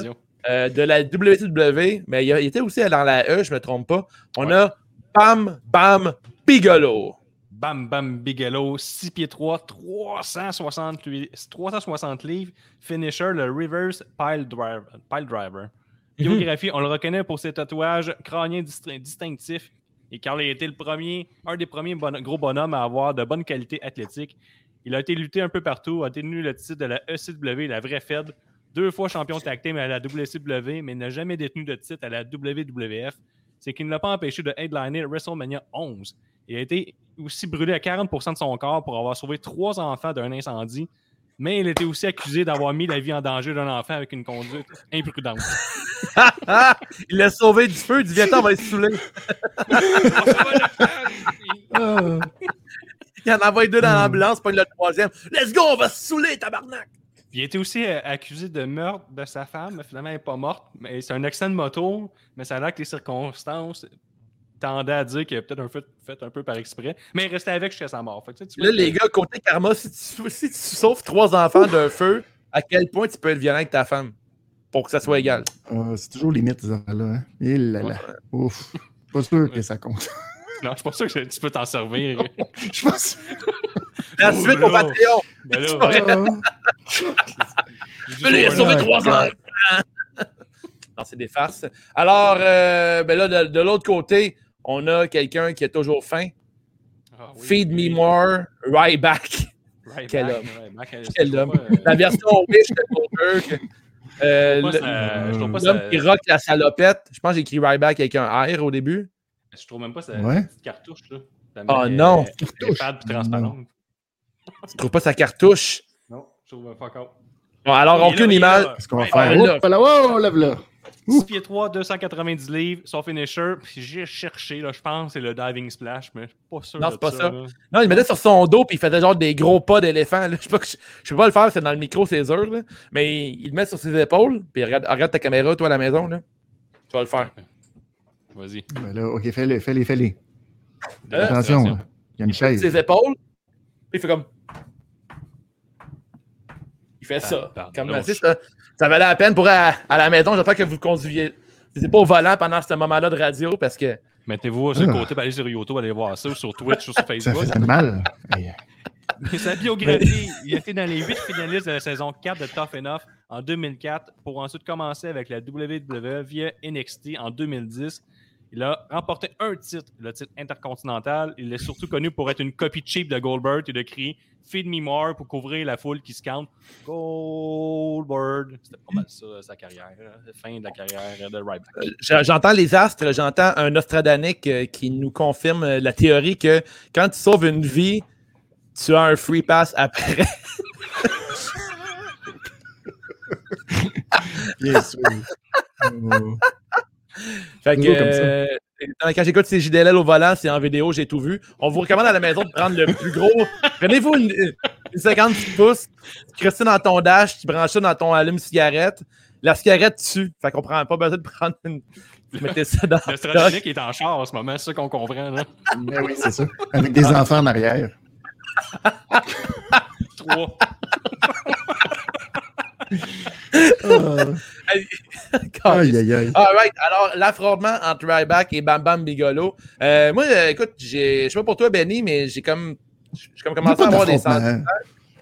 euh, de la WCW, mais il, y a- il était aussi dans la E, je ne me trompe pas. On a Bam Bam Bigelow.
Bam Bam Bigelow, 6 pieds 3, 360, lui- 360 livres. Finisher, le Reverse Pile Driver. Pile driver. Biographie, on le reconnaît pour ses tatouages crâniens dist- distinctifs. Et car il a été le premier, un des premiers gros bonhommes à avoir de bonne qualité athlétique. Il a été lutté un peu partout, a tenu le titre de la ECW, la vraie Fed, deux fois champion tag team à la WCW, mais n'a jamais détenu de titre à la WWF. C'est qu'il ne l'a pas empêché de headliner WrestleMania 11. Il a été aussi brûlé à 40% de son corps pour avoir sauvé trois enfants d'un incendie, mais il était aussi accusé d'avoir mis la vie en danger d'un enfant avec une conduite imprudente.
Il l'a sauvé du feu, du viens on va être saoulé.
Ah.
Il en envoie deux dans l'ambulance, pas le troisième. Let's go, on va se saouler, tabarnak!
Il a été aussi euh, accusé de meurtre de sa femme, mais finalement elle n'est pas morte. Mais c'est un accident de moto, mais ça a l'air que les circonstances tendait à dire qu'il a peut-être un fait, fait un peu par exprès, mais il restait avec jusqu'à sa mort. Fait que, tu sais, tu
Là,
vois,
les gars, côté karma, si tu, si tu sauves trois enfants d'un feu, à quel point tu peux être violent avec ta femme pour que ça soit égal?
C'est toujours limite, ces affaires-là. Hein? Et là là. Ouf. Pas sûr que ça compte.
Non, je suis pas sûr que tu peux t'en servir.
Je pense.
La
Oh,
suite au
là.
Patreon!
Ben là,
Ouais. Je l'ai
Ouais.
sauvé trois ans! non, c'est des farces. Alors, euh, ben là, de, de l'autre côté, on a quelqu'un qui a toujours faim.
Ah oui.
Feed me more, Ryback.
Right
Quel
back,
homme.
right back.
Quel homme.
pas, euh,
La version Wish de Goldberg. Euh, L'homme
ça-
qui rock la salopette. Je pense que j'ai écrit Ryback avec un R au début.
Je trouve même pas sa
Ouais.
petite cartouche. Là. La
Oh non.
euh, elle fade puis transparente.
Tu trouves pas sa cartouche?
Non, je trouve pas encore.
Bon, alors,
là,
aucune
est
image.
là.
Qu'est-ce qu'on va faire?
là.
Oups, là, oh, lève là.
6 pieds 3, 290 livres, son finisher. Puis j'ai cherché, là, je pense, c'est le diving splash, mais je suis pas sûr.
Non, c'est pas ça. Non, il mettait sur son dos puis il faisait genre des gros pas d'éléphant. là. Je je, peux pas le faire, c'est dans le micro, c'est dur. là. Mais il le met sur ses épaules. Puis regarde, regarde ta caméra, toi, à la maison. Là. Tu vas le faire.
Vas-y.
Ben là, ok, fais-les, fais-les, fais-les.
Euh,
Attention, il y a une chaise.
Ses épaules. Puis il fait comme. Il fait
Ah,
ça.
pardon.
Comme, tu sais, ça, ça valait la peine pour à, à la maison. J'espère que vous conduiez. C'était pas au volant pendant ce moment-là de radio parce que.
Mettez-vous sur le
Ah.
côté, puis allez sur YouTube, allez voir ça, ou sur Twitch, ou sur
Ça
Facebook.
faisait mal. Hey,
Mais sa biographie, il a été dans les 8 finalistes de la saison 4 de Tough Enough en 2004 pour ensuite commencer avec la WWE via NXT en 2010. Il a remporté un titre, le titre intercontinental. Il est surtout connu pour être une copie cheap de Goldberg et de crier Feed me more pour couvrir la foule qui scande Goldberg. C'était pas mal ça, sa carrière. hein, Fin de la carrière de Ryback.
J- J'entends les astres, j'entends un Nostradanique euh, qui nous confirme euh, la théorie que quand tu sauves une vie, tu as un free pass après.
Bien sûr. Oh.
Fait que,
ça.
euh, quand j'écoute ces JDLL au volant, c'est en vidéo, j'ai tout vu. On vous recommande à la maison de prendre le plus gros. Prenez-vous une, une 50 pouces, tu crées ça dans ton dash, tu branches ça dans ton allume-cigarette. La cigarette tue. Fait qu'on prend pas besoin de prendre une. Vous mettez ça dans
Le stratégique est en char en ce moment, c'est ça qu'on comprend. Là.
Ben oui, c'est ça. Avec des enfants en arrière.
Trois.
Ah, Aïe, aïe, aïe.
All right. Alors, l'affrontement entre Ryback et Bam Bam Bigolo. Euh, moi, euh, écoute, je sais pas pour toi, Benny, mais j'ai comme. J'ai comme commencé à avoir des sentiments.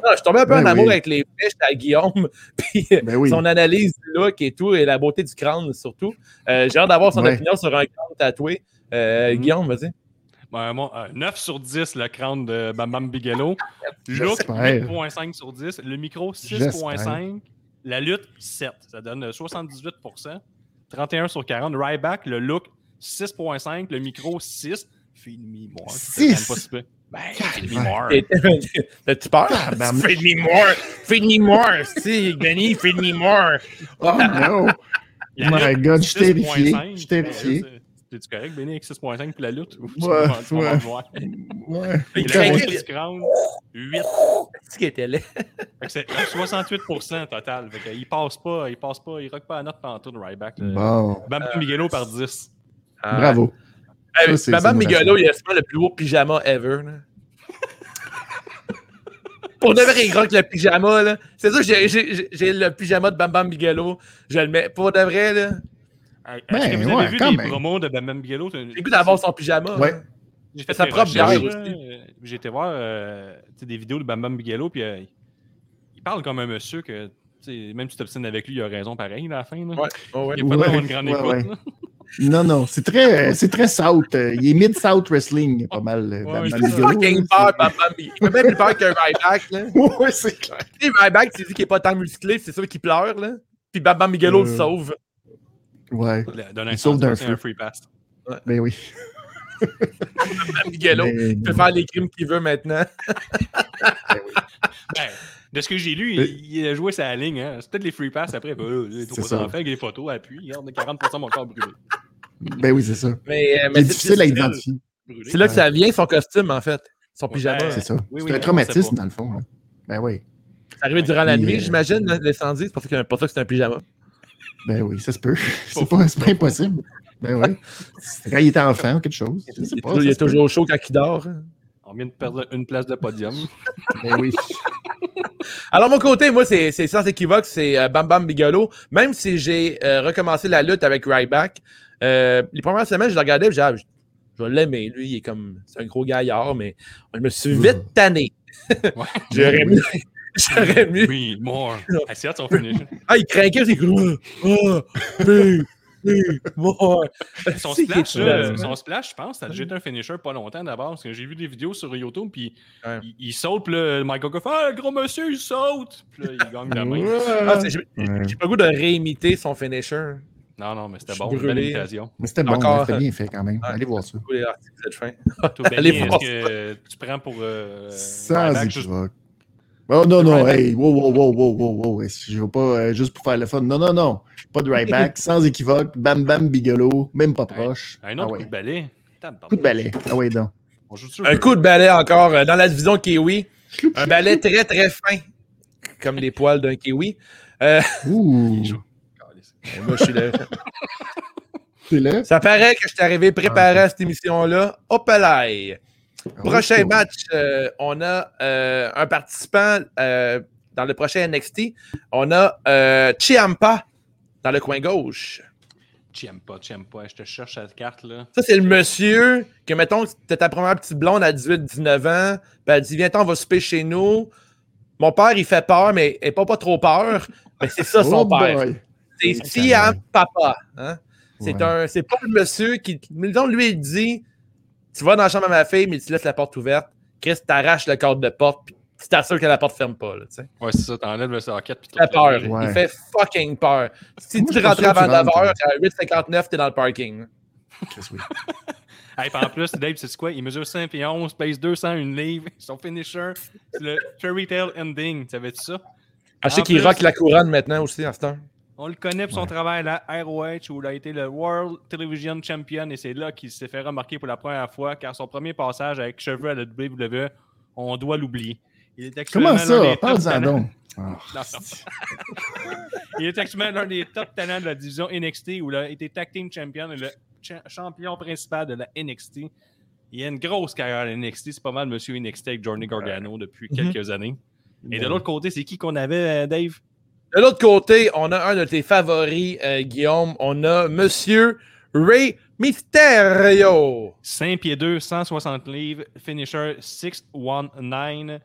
Ah, je suis tombé un peu
Ben
en amour
oui.
avec les flèches à Guillaume, puis
Ben oui.
son analyse du look et tout, et la beauté du crâne surtout. Euh, j'ai hâte d'avoir son
Ouais.
opinion sur un crâne tatoué. Euh,
Mhm.
Guillaume, vas-y.
Ouais, moi, euh, 9 sur 10, le crâne de Bam Bam Bigelow. Look,
J'espère.
8.5 sur 10. Le micro, 6.5. La lutte, 7. Ça donne euh, 78% 31 sur 40. Ryback, le look, 6.5. Le micro, 6. Feed me more. C'est quand même
6?
pas si peu. Ben, feed me more.
T'as-tu peur? Feed me more! Feed me more! Si, Benny, feed me more!
Oh non!
La
Oh my
lutte,
God, je suis terrifié.
6.5.
Je suis terrifié.
C'est-tu correct, Benny, avec 6.5 puis la lutte? Ou tu
Ouais,
tu vas
ouais.
voir?
Ouais.
Il
la
craquait.
crâne, 8.
C'est qui était là?
Fait que c'est 68 total. Fait que il passe pas, il passe pas, il rock pas à notre pantoute, Ryback. là.
Bon.
Bam Miguelo par 10.
Bravo.
Hey,
Ça, c'est-
Bam Migolo, il a sûrement le plus beau pyjama ever. là. Pour de vrai, il rock le pyjama. là. C'est sûr que j'ai- le pyjama de Bam Bam Migolo. Je le mets. Pour de vrai, là.
Est-ce
Ben,
que vous avez vu
quand
les
même.
promos de Bam Bam Miguelo?
J'ai le goût d'avoir son pyjama.
Ouais.
J'ai fait
sa propre bière.
Euh, J'ai été voir euh, des vidéos de Bam Bam Miguelo, puis euh, il parle comme un monsieur que, même si tu t'obstines avec lui, il a raison pareil à la fin. Là.
Ouais, ouais, ouais.
Il n'y a pas
Ouais,
une grande
ouais,
écoute.
Non, non, c'est très, c'est très South. euh, Il est Mid-South Wrestling, pas mal. euh,
Ouais,
Bam
ouais,
Bam
c'est
Bigelow,
Fucking peur, Bam Bam. Il fait même plus peur qu'un Ryback. Là.
c'est- Ouais, c'est clair.
Tu sais, Ryback, tu dis qu'il est pas tant musclé, c'est sûr qu'il pleure. Là. Puis Bam Bam Migolo le
Euh.
sauve.
Ouais,
sens,
d'un feu.
un free pass.
ben oui.
Bam Migolo.
Mais-
Il peut faire les crimes qu'il veut maintenant.
Ben, de ce que j'ai lu, il, il a joué sa ligne. Hein. C'est peut-être les free pass après. Ben,
C'est
trois enfants avec les photos, appui. Regarde, 40% de mon corps brûlé.
Ben oui, c'est ça.
Mais, euh, mais
C'est difficile à identifier.
C'est là que ça vient, son costume, en fait. Son
Ouais.
pyjama.
C'est ça.
oui,
c'est
oui,
un
on
traumatisme, dans le fond. hein. Ben oui.
C'est arrivé durant la nuit,
euh,
j'imagine, hein, l'incendie. C'est pour ça que, pour ça que c'est un pyjama.
Ben oui, ça se peut. C'est pas, impossible. Ben oui. Quand il était enfant ou quelque chose. Je sais
Il est
pas,
toujours- il est chaud quand il dort. hein.
On vient de perdre une place de podium.
Ben oui.
Alors, mon côté, moi, c'est c'est sans équivoque, c'est euh, Bam Bam Bigelow. Même si j'ai euh, recommencé la lutte avec Ryback, euh, les premières semaines, je le regardais, dit, ah, je, je vais l'aimer. Lui, il est comme. C'est un gros gaillard, mais je me suis vite tanné.
Ouais.
J'aurais mieux. J'aurais mieux.
Oui, more. Ah, finish.
Ah, il craquait, c'est comme. Ah, mais, moi.
Son splash,
est
là, son splash, je pense, ça a jeté un finisher pas longtemps d'abord, parce que j'ai vu des vidéos sur YouTube, puis
Ouais.
il, il saute, puis là, Michael Goff, ah, le gros monsieur, il saute! Puis là, il gagne la main.
Ah, J'ai pas le goût de réimiter son finisher.
Non, non, mais c'était bon, belle
brûlé.
imitation.
Mais c'était bon,
Encore,
c'était bien fait quand même.
Ah,
Allez voir ça.
Tous les articles de fin.
Tout
Allez voir
est-ce que tu prends pour euh,
Sans équivoque. Oh non, non, hey, wow, wow, wow, wow, wow, wow. Je veux pas euh, juste pour faire le fun. Non, non, non. Pas de Ryback, sans équivoque. Bam, bam, Bigelow, même pas proche.
Un
Ah
autre
ouais.
coup de balai.
Coup de balai. Ah ouais, donc.
On joue dessus
Un coup de balai encore euh, dans la division Kiwi. Un balai très très fin, comme les poils d'un Kiwi. Euh,
Ouh,
moi, je suis là.
c'est là.
Ça paraît que je suis arrivé préparé à cette émission-là. Hop là! Prochain
Oh,
match, euh, on a euh, un participant euh, dans le prochain NXT. On a euh, Chiampa dans le coin gauche.
J'aime pas. Je te cherche cette carte, là.
Ça, c'est le monsieur que, mettons, c'était ta première petite blonde à 18-19 ans. Puis elle dit Viens, on va souper chez nous. Mon père, il fait peur, mais il n'a pas, pas trop peur. Mais c'est ça, son
Oh
père. C'est. Papa. Hein? C'est
Ouais.
un, c'est pas le monsieur qui. Disons, lui, il dit Tu vas dans la chambre à ma fille, mais tu laisses la porte ouverte. Chris, t'arraches le cadre de porte, puis tu t'assures que la porte ferme pas. Là, tu sais.
Ouais, c'est ça, t'enlèves le socket. Puis
il fait peur.
Ouais.
Il fait fucking peur. Si
Moi,
tu rentres avant
tu
9
rentres,
heures, à 8h59, t'es dans le parking.
Chris, oui.
Hey, puis en plus, Dave, c'est quoi? Il mesure 5 et 11, pèse 201 livres. Son finisher, c'est le Fairy Tail Ending. Tu savais-tu ça?
Ah, je sais qu'il rock la couronne maintenant aussi, en ce temps.
On le connaît pour son
Ouais.
travail à la ROH où il a été le World Television Champion et c'est là qu'il s'est fait remarquer pour la première fois car son premier passage avec cheveux à la WWE, on doit l'oublier. Il est actuellement
Comment ça? Parle-en donc. Ah,
Non, il est actuellement l'un des top talents de la division NXT où il a été Tag Team Champion et le cha- champion principal de la NXT. Il a une grosse carrière à la NXT. C'est pas mal Monsieur NXT avec Johnny Gargano depuis
Mhm.
quelques années. Et de l'autre côté, c'est qui qu'on avait, euh, Dave?
De l'autre côté, on a un de tes favoris, euh, Guillaume. On a Monsieur Ray Mysterio.
5 pieds 2, 160 livres, finisher 619.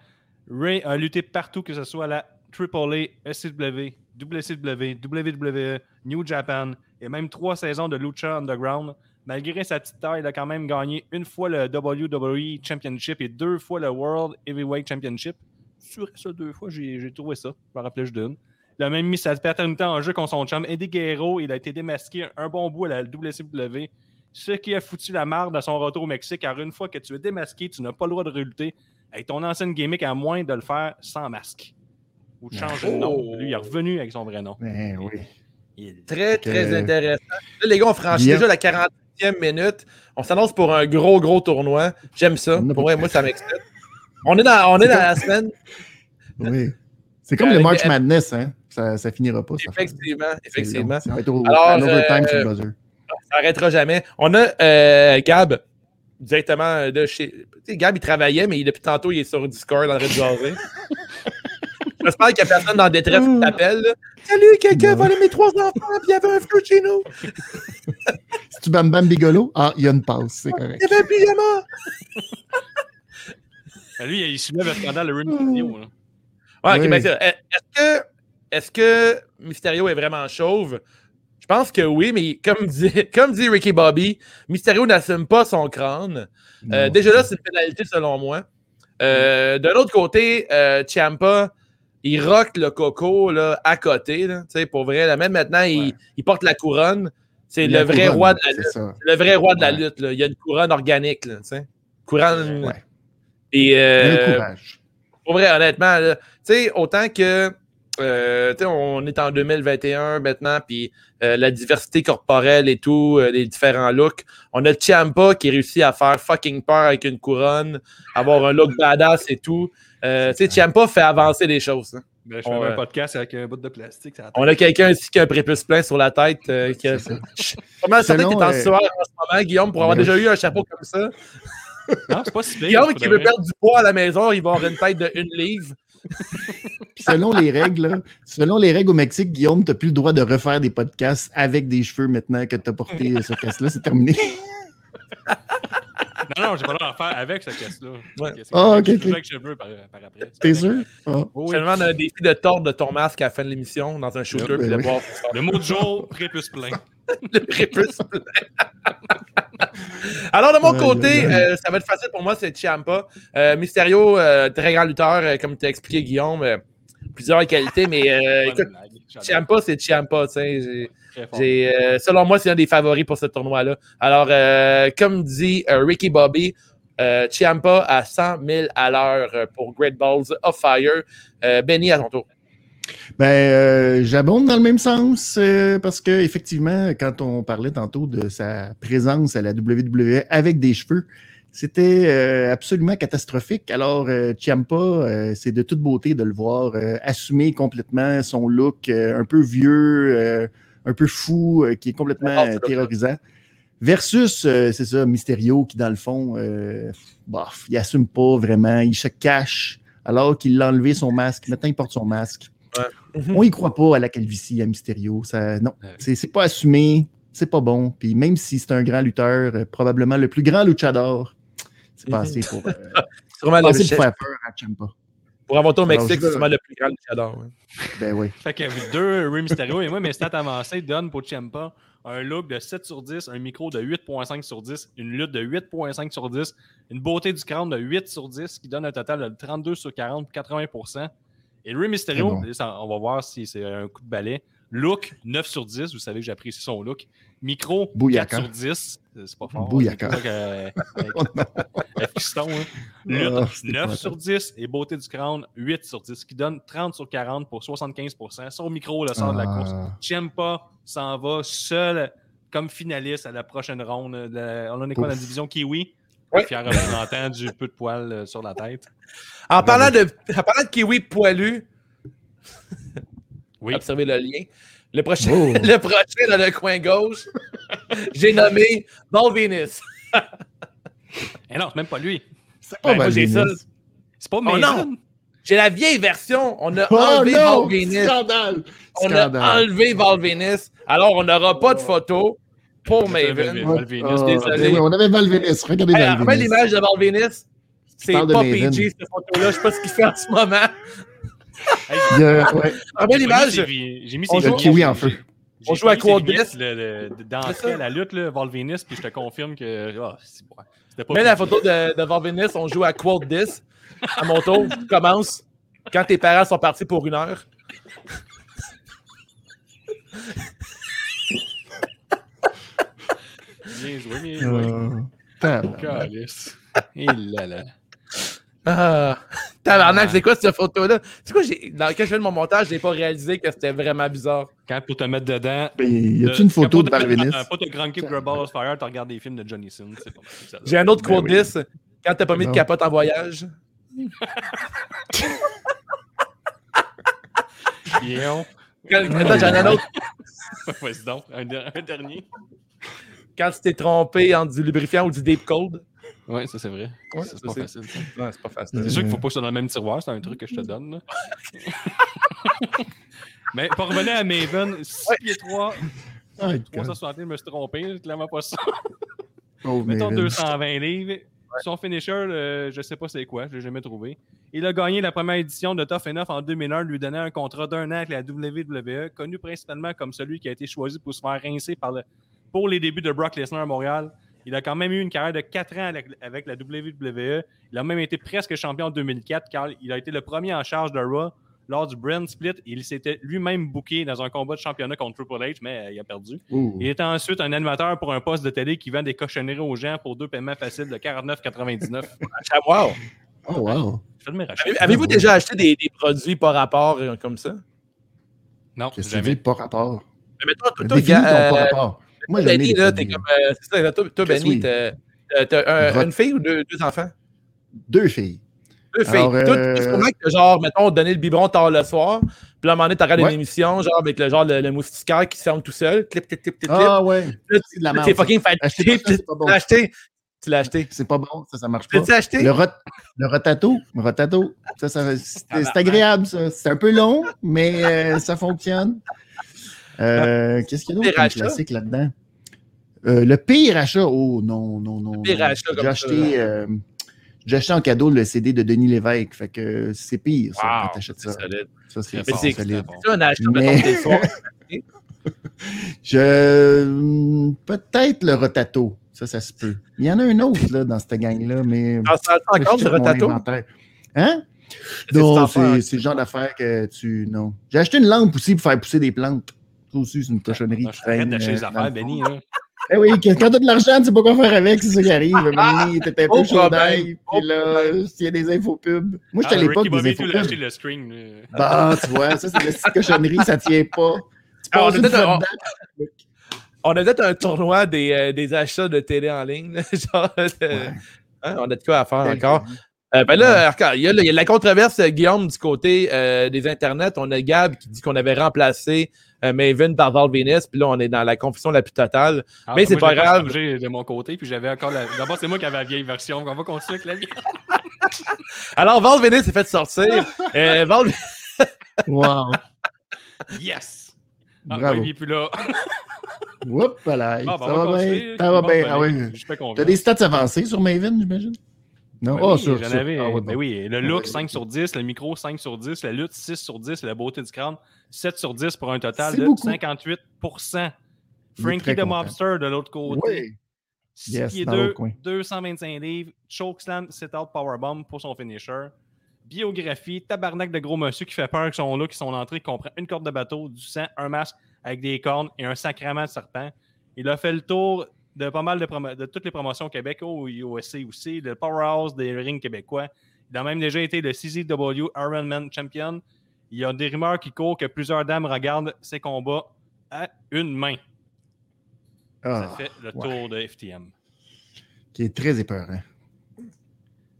Ray a lutté partout, que ce soit à la AAA, SCW, WCW, WWE, New Japan et même trois saisons de Lucha Underground. Malgré sa petite taille, il a quand même gagné une fois le WWE Championship et deux fois le World Heavyweight Championship. Sur ça, deux fois, j'ai trouvé ça. Je me rappelais juste d'une. Il a même mis sa paternité en jeu contre son chum Eddie Guerrero. Il a été démasqué un bon bout à la WCW. Ce qui a foutu la marde à son retour au Mexique, car une fois que tu es démasqué, tu n'as pas le droit de relutter avec ton ancienne gimmick à moins de le faire sans masque. Ou de changer de nom.
Oh.
Lui, il est revenu avec son vrai nom.
Ben oui.
Il-
Très, très intéressant. Là, les gars, on franchit
Bien.
déjà la 40e minute. On s'annonce pour un gros, gros tournoi. J'aime ça. Pour vrai, moi, ça m'excite. On est dans, on est dans la semaine.
Oui. C'est comme
Euh,
le March
euh,
Madness, hein? Ça, ça finira pas, ça.
Effectivement, effectivement.
Ça va être au,
Alors,
en overtime
euh,
sur le buzzer.
Ça n'arrêtera jamais. On a euh, Gab, directement de chez. Tu sais, Gab, il travaillait, mais depuis tantôt, il est sur Discord en train de jaser. J'espère qu'il n'y a personne dans la détresse qui t'appelle. Salut, quelqu'un volé mes trois enfants, puis il y avait un feu chez nous.
Si tu bam bam bigolo, ah, il y a une passe, c'est correct.
Il y avait un pyjama.
Ah, Lui, il soulève le scandale de Rey Mysterio. là.
Ouais, ok, ben, c'est- est-ce que, est-ce que Mysterio est vraiment chauve? Je pense que oui, mais comme dit, comme dit Ricky Bobby, Mysterio n'assume pas son crâne. Euh, déjà là,
c'est-
une pénalité selon moi. Euh, de l'autre côté, euh, Ciampa, il rock le coco là, à côté. Là, pour vrai, là, même maintenant, il,
Ouais.
il porte la couronne. C'est le vrai roi de la lutte. Le vrai roi de la lutte. là. Il y a une couronne organique. Là, couronne.
Ouais.
Et,
Il y a
euh,
le courage.
pour vrai, honnêtement, là, tu sais, autant que euh, on est en 2021 maintenant, puis euh, la diversité corporelle et tout, euh, les différents looks. On a Ciampa qui réussit à faire fucking peur avec une couronne, avoir un look badass et tout. Euh, tu Ciampa fait avancer les choses. hein.
Ben, je
On,
fais un podcast avec un bout de plastique. ça
On a quelqu'un ici qui a un prépuce plein sur la tête. Euh, qui a... Comment ça que t'es en sueur en ce moment, Guillaume, pour avoir déjà eu un chapeau comme ça?
Non, c'est pas si pire.
Guillaume qui veut perdre du poids à la maison, il va avoir une tête de une livre.
Puis selon les règles, là, selon les règles au Mexique, Guillaume, tu n'as plus le droit de refaire des podcasts avec des cheveux maintenant que tu as porté ce casque-là. C'est terminé.
Non, non, j'ai pas le droit de faire avec.
Ouais.
C'est-
Ah, ok,
avec cheveux par, par après.
T'es sûr? Ah.
Oui,
Je te demande un défi de tordre de ton masque à la fin de l'émission dans un shooter
Ben
puis de voir
Le mot du jour, prépuce plein.
Le prépuce plein. Alors, de mon côté, euh, ça va être facile pour moi, c'est Ciampa. Euh, Mysterio, euh, très grand lutteur, euh, comme tu as expliqué, Guillaume. euh, plusieurs qualités, mais euh, écoute. Ciampa, c'est euh, selon moi, c'est un des favoris pour ce tournoi-là. Alors, euh, comme dit euh, Ricky Bobby, euh, Ciampa à 100 000 à l'heure pour Great Balls of Fire. Euh, Benny, à ton tour.
Ben, euh, j'abonde dans le même sens euh, parce que effectivement, quand on parlait tantôt de sa présence à la WWE avec des cheveux, c'était euh, absolument catastrophique. Alors, euh, Ciampa, euh, c'est de toute beauté de le voir euh, assumer complètement son look euh, un peu vieux, euh, un peu fou, euh, qui est complètement
Ah,
terrorisant. Versus, euh, c'est ça, Mysterio qui, dans le fond, euh, bof, il assume pas vraiment, il se cache alors qu'il a enlevé son masque. Maintenant, il porte son masque. On y croit pas à la calvitie, à Mysterio. Ça, non,
Ouais.
c'est c'est pas assumé, c'est pas bon. Puis même si c'est un grand lutteur, euh, probablement le plus grand luchador, c'est pas
Mhm.
assez pour, euh,
C'est vraiment
pas
le,
assez pour faire peur à Ciampa.
pour avoir au Mexique, c'est vraiment le plus grand luchador. ouais.
Ben oui.
Fait que deux, Rey Mysterio et moi, mes stats avancées donnent pour Ciampa un look de 7 sur 10, un micro de 8.5 sur 10, une lutte de 8.5 sur 10, une beauté du crâne de 8 sur 10, qui donne un total de 32 sur 40 pour 80 Et Rey Mysterio,
bon.
on va voir si c'est un coup de balai. Look, 9 sur 10, vous savez que j'apprécie son look. Micro,
Bouillaka.
4 sur 10, c'est pas fort.
Bouillaka.
Micro avec, avec- avec piston, hein. Lutte,
Ah, c'était
9
pas
sur 10 et beauté du crâne, 8 sur 10, ce qui donne 30 sur 40 pour 75% Son micro le sort de la course.
Ah.
Ciampa s'en va seul comme finaliste à la prochaine ronde. de la- on en est quoi dans la division Kiwi?
Ouais.
Fier représentant du peu de poil euh, sur la tête.
En parlant, de, en parlant de kiwi poilu,
Oui.
observez le lien. Le prochain,
Oh.
le prochain dans le coin gauche, j'ai nommé Val Venus.
Eh non, c'est même pas lui.
C'est
Ben, moi,
Val
j'ai ça.
Venis.
C'est pas
Oh
Mason.
non! J'ai la vieille version. On a
Oh
enlevé
non!
Val Venus.
Scandale!
On a enlevé Val Venus. Alors, on n'aura pas de photo pour Maven.
Val Venus,
Ah,
désolé.
ben oui, on avait Val Venis. Regardez
Hey, l'image de Val Venus. C'est pas. PG, cette photo-là. Je sais pas ce qu'il fait en ce moment.
Hey,
Il y a- ouais.
Remets
j'ai mis
l'image.
ses- J'ai mis
On
ses
joue-
vignettes,
kiwi en feu.
On joue à
mis ses
Quad
vignettes,
10.
le- le- de-
C'est
D'entrée
ça.
à la lutte, là, puis je te confirme que ah, c'est bon. c'était pas
Mets la photo de, de. On joue à Quote 10. À mon tour, je commence. Quand tes parents sont partis pour une heure.
Bien joué, bien joué.
Euh.
Calice. Et là là.
Ah, tabarnak, c'est quoi cette photo-là? C'est quoi, j'ai, dans lequel je fais de mon montage, j'ai pas réalisé que c'était vraiment bizarre?
Quand pour te mettre dedans.
Ben, y a-tu une photo
quand
de
euh, Pas de Grand Grubble Fire, tu regardes des films de Johnny Sin.
J'ai un autre
Ben
quote
oui.
10. Quand t'as pas mis de capote en voyage. Quand- Attends, j'en ai un autre.
Vas-y donc, un dernier.
Quand tu t'es trompé entre du lubrifiant ou du deep cold.
Oui, ça c'est vrai.
Ouais,
c'est pas facile.
Non, c'est pas facile.
C'est sûr qu'il faut pas que ça dans le même tiroir, c'est un truc que je te donne. Mais pour revenir à Maven, 6 pieds 3,
Ah,
360, je me suis trompé, clairement pas ça.
pauvre
Mettons
Maven.
220 livres. Son finisher, euh, je sais pas c'est quoi, je l'ai jamais trouvé. Il a gagné la première édition de Tough Enough en 2001, lui donnant un contrat d'un an avec la WWE, connu principalement comme celui qui a été choisi pour se faire rincer par le- pour les débuts de Brock Lesnar à Montréal. Il a quand même eu une carrière de 4 ans avec, la WWE. Il a même été presque champion en 2004 car il a été le premier en charge de Raw lors du Brand Split. Il s'était lui-même booké dans un combat de championnat contre Triple H, mais euh, il a perdu. Il est ensuite un animateur pour un poste de télé qui vend des cochonneries aux gens pour deux paiements faciles de 49,99.
Ah, wow.
Oh, wow.
Avez-vous déjà acheté des, des produits par rapport euh, comme ça?
Non,
Qu'est-ce que tu
jamais.
dis? Pas rapport?
Mais mettons, toi, toi,
ton pas
euh,
rapport. Moi,
Benny, là, t'es comme. euh, c'est ça, toi, Benny, t'as un- une fille ou deux, deux enfants?
Deux filles.
Deux filles.
Alors, euh,
sûrement que, genre, mettons, donner le biberon tard le soir. Puis là, à un moment donné, tu regardes
Ouais.
une émission, genre, avec le genre le, le moustiquaire qui se ferme tout seul. Clip, clip, clip, clip.
Ah ouais.
Là,
c'est de la
tu
merde,
t'es fucking fatigué. Tu l'as acheté. Tu l'as acheté.
C'est pas bon, ça, ça marche
Tu
pas.
l'as acheté?
Le, rot... le rotato, le rotato, ça, ça, c'est c'est agréable, ça. C'est un peu long, mais euh, ça fonctionne. Euh, Qu'est-ce qu'il y a d'autre classique là-dedans? Euh, le pire achat, oh non, non, non.
pire
non.
achat
J'ai
comme
acheté, euh, j'ai acheté en cadeau le CD de Denis Lévesque, fait que c'est pire, ça,
Wow,
quand t'achètes ça.
solide.
Ça, c'est solide.
fort.
c'est un achat,
Mais-. Je... Peut-être le rotato, ça, ça se peut. Il y en a un autre, là, dans cette gang-là, mais...
Ah, ça a encore le rotato?
Hein?
C'est
c'est le genre d'affaire que tu. Non. J'ai acheté une lampe aussi pour faire pousser des plantes. Ça aussi, c'est une cochonnerie.
Je Arrête
traîne,
d'acheter
euh,
les affaires, Benny. Là.
Eh oui, quand t'as de l'argent, tu sais pas quoi faire avec, c'est ça qui arrive. Donné, t'es un peu chaud d'ail, puis là, s'il y a des infopubs. Moi, j'étais à
Ah,
l'époque des
l'as acheté
infopubs.
le string.
Bah, tu vois, ça, c'est de la petite cochonnerie, ça tient pas. Tu
Ah, on a
une
peut-être
fois
un-
dedans.
On a peut-être un tournoi des, euh, des achats de télé en ligne. genre, euh,
Ouais.
hein, on a de quoi à faire encore. Euh, ben là, il y, a, le- il y a la controverse, euh, Guillaume, du côté euh, des internets. On a Gab qui dit qu'on avait remplacé euh, Maven par Val Venus, puis là, on est dans la confusion la plus totale.
Ah,
Mais c'est pas grave.
changé de mon côté, puis j'avais encore la. D'abord, c'est moi qui avais la vieille version. On va continuer avec la vieille.
Alors, Val Venus s'est fait sortir. Euh, Val-
Wow.
Yes! Ah,
Bravo.
est plus là.
Oups, là.
Ah, ben,
ça
va
bien. Ça va
Bon,
bien.
ben,
Ah oui.
Je suis pas content.
T'as des stats avancées sur Maven, j'imagine? Non?
Ben
oh,
oui, j'en avais.
ah, ouais,
ben oui, le look
Ouais.
5 sur 10, le micro 5 sur 10, la lutte 6 sur 10, la beauté du crâne 7 sur 10 pour un total de
beaucoup.
58
Il est
Frankie
content.
Mobster de l'autre côté.
Oui.
6
Yes,
pieds
dans
2,
l'autre coin.
225 livres, chokeslam, sit-out powerbomb pour son finisher. Biographie, tabarnak de gros monsieur qui fait peur que son look et son entrée comprend une corde de bateau, du sang, un masque avec des cornes et un sacrement de serpent. Il a fait le tour de pas mal de, promo- de toutes les promotions au Québec, au USA aussi, le Powerhouse des rings québécois. Il a même déjà été le CZW Ironman Champion. Il y a des rumeurs qui courent que plusieurs dames regardent ses combats à une main. Ça
Ah,
fait le
ouais.
tour de FTM.
qui est très épeurant.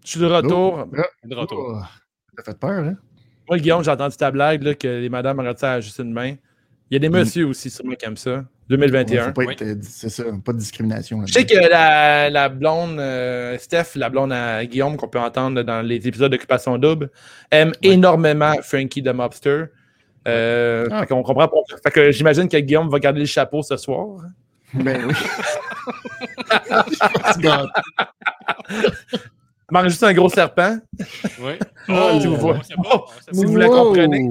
Je suis de retour.
Ah,
De retour.
oh, Ça fait peur, hein?
Moi, Guillaume, j'ai entendu ta blague là, que les madames arrêtent ça à juste une main? Il y a des messieurs aussi, sûrement, qui aiment ça.
Ouais,
2021.
faut pas
Oui.
être, euh, c'est ça, pas de discrimination.
Je sais que la, la blonde, euh, Steph, la blonde à Guillaume, qu'on peut entendre dans les épisodes d'Occupation Double, aime énormément Frankie the Mobster. Euh,
Ah.
Fait qu'on comprend pas. Fait que j'imagine que Guillaume va garder le chapeau ce soir.
Ben oui.
Manque juste un gros serpent.
Oui.
Oh,
tu vois.
on sait pas, on sait pas.
Si vous le comprenez.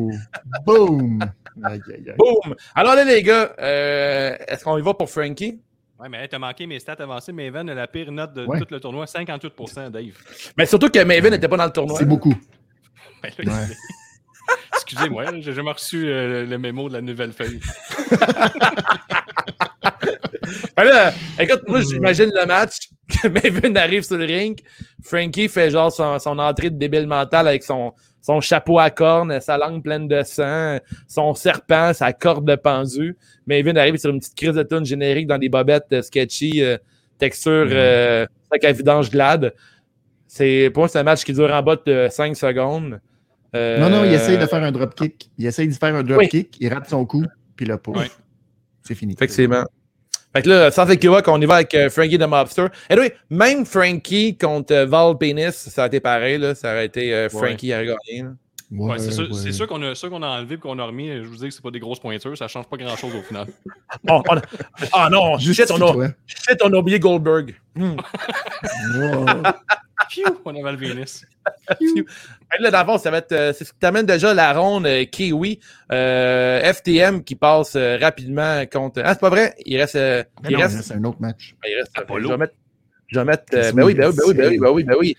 Boom! Aïe, aïe, aïe.
Boum! Alors là, les gars, euh, est-ce qu'on y va pour Frankie?
Ouais, mais t'as manqué mes stats avancées. Maven a la pire note de
Ouais.
tout le tournoi, 58% Dave.
Mais surtout que Maven n'était pas dans le tournoi.
C'est beaucoup.
Ben là,
Ouais.
Excusez-moi, j'ai jamais reçu euh, le mémo de la nouvelle feuille.
Écoute, moi, j'imagine le match Maven arrive sur le ring. Frankie fait genre son, son entrée de débile mental avec son, son chapeau à cornes, sa langue pleine de sang, son serpent, sa corde de pendu. Maven arrive sur une petite crise de tune générique dans des bobettes euh, sketchy, euh, texture euh, sac à vidange glade. C'est, pour moi, c'est un match qui dure en bas de 5 secondes. Euh,
Non, non, il essaye de faire un dropkick. Il essaye de faire un
Oui.
dropkick, il rate son coup, puis là, pouf.
Ouais.
C'est fini.
Effectivement. Fait que là, sans équivoque, on y va avec euh, Frankie the Mobster. Et oui, même Frankie contre euh, Val Penis, ça a été pareil, là. Ça aurait été euh, Frankie a.
Ouais, c'est sûr,
ouais.
sûr qu'on a, qu'on a enlevé et qu'on a remis. Je vous dis que c'est pas des grosses pointures, ça change pas grand-chose au final.
Oh, on a- Ah non, shit, on a, shit, on a oublié Goldberg. Hmm.
Phew, on avait le Vénus.
Là, dans le fond, ça va être. euh, c'est ce qui t'amène déjà la ronde euh, Kiwi. Euh, FTM qui passe euh, rapidement contre. Ah, c'est pas vrai? Il reste. euh,
Mais
il
non,
reste.
c'est un autre match.
il reste
Apollo.
Je vais mettre. Je vais mettre. euh,
Qu'est-ce
ben oui, ben oui, ben oui, ben oui, ben oui, ben oui.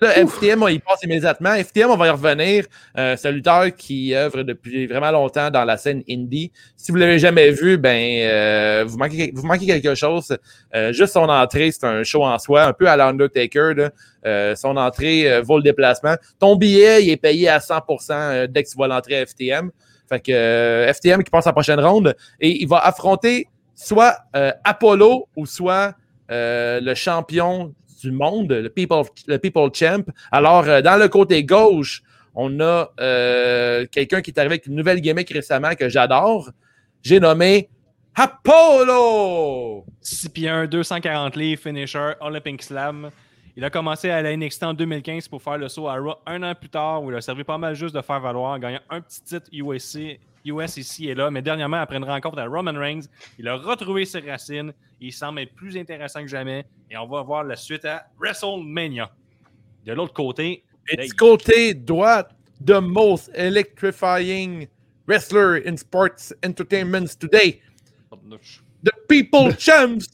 Là, FTM, il passe immédiatement. FTM, on va y revenir. Euh, c'est un lutteur qui œuvre depuis vraiment longtemps dans la scène indie. Si vous l'avez jamais vu, ben euh, vous, manquez, vous manquez quelque chose. Euh, juste son entrée, c'est un show en soi, un peu à l'Undertaker. Euh, son entrée euh, vaut le déplacement. Ton billet, il est payé à 100% euh, dès que tu vois l'entrée à FTM. Fait que euh, FTM qui passe à la prochaine ronde et il va affronter soit euh, Apollo ou soit euh, le champion du monde, le People, le People Champ. Alors, euh, dans le côté gauche, on a euh, quelqu'un qui est arrivé avec une nouvelle gimmick récemment que j'adore. J'ai nommé Apollo!
6 pieds 1, 240 livres, finisher, Olympic Slam. Il a commencé à la NXT en 2015 pour faire le saut à Raw un an plus tard, où il a servi pas mal juste de faire valoir en gagnant un petit titre USC, US ici et là. Mais dernièrement, après une rencontre à Roman Reigns, il a retrouvé ses racines. Il semble être plus intéressant que jamais. Et on va voir la suite à WrestleMania. De l'autre côté,
Et du côté droit, the most electrifying wrestler in sports entertainment today, the People Champs.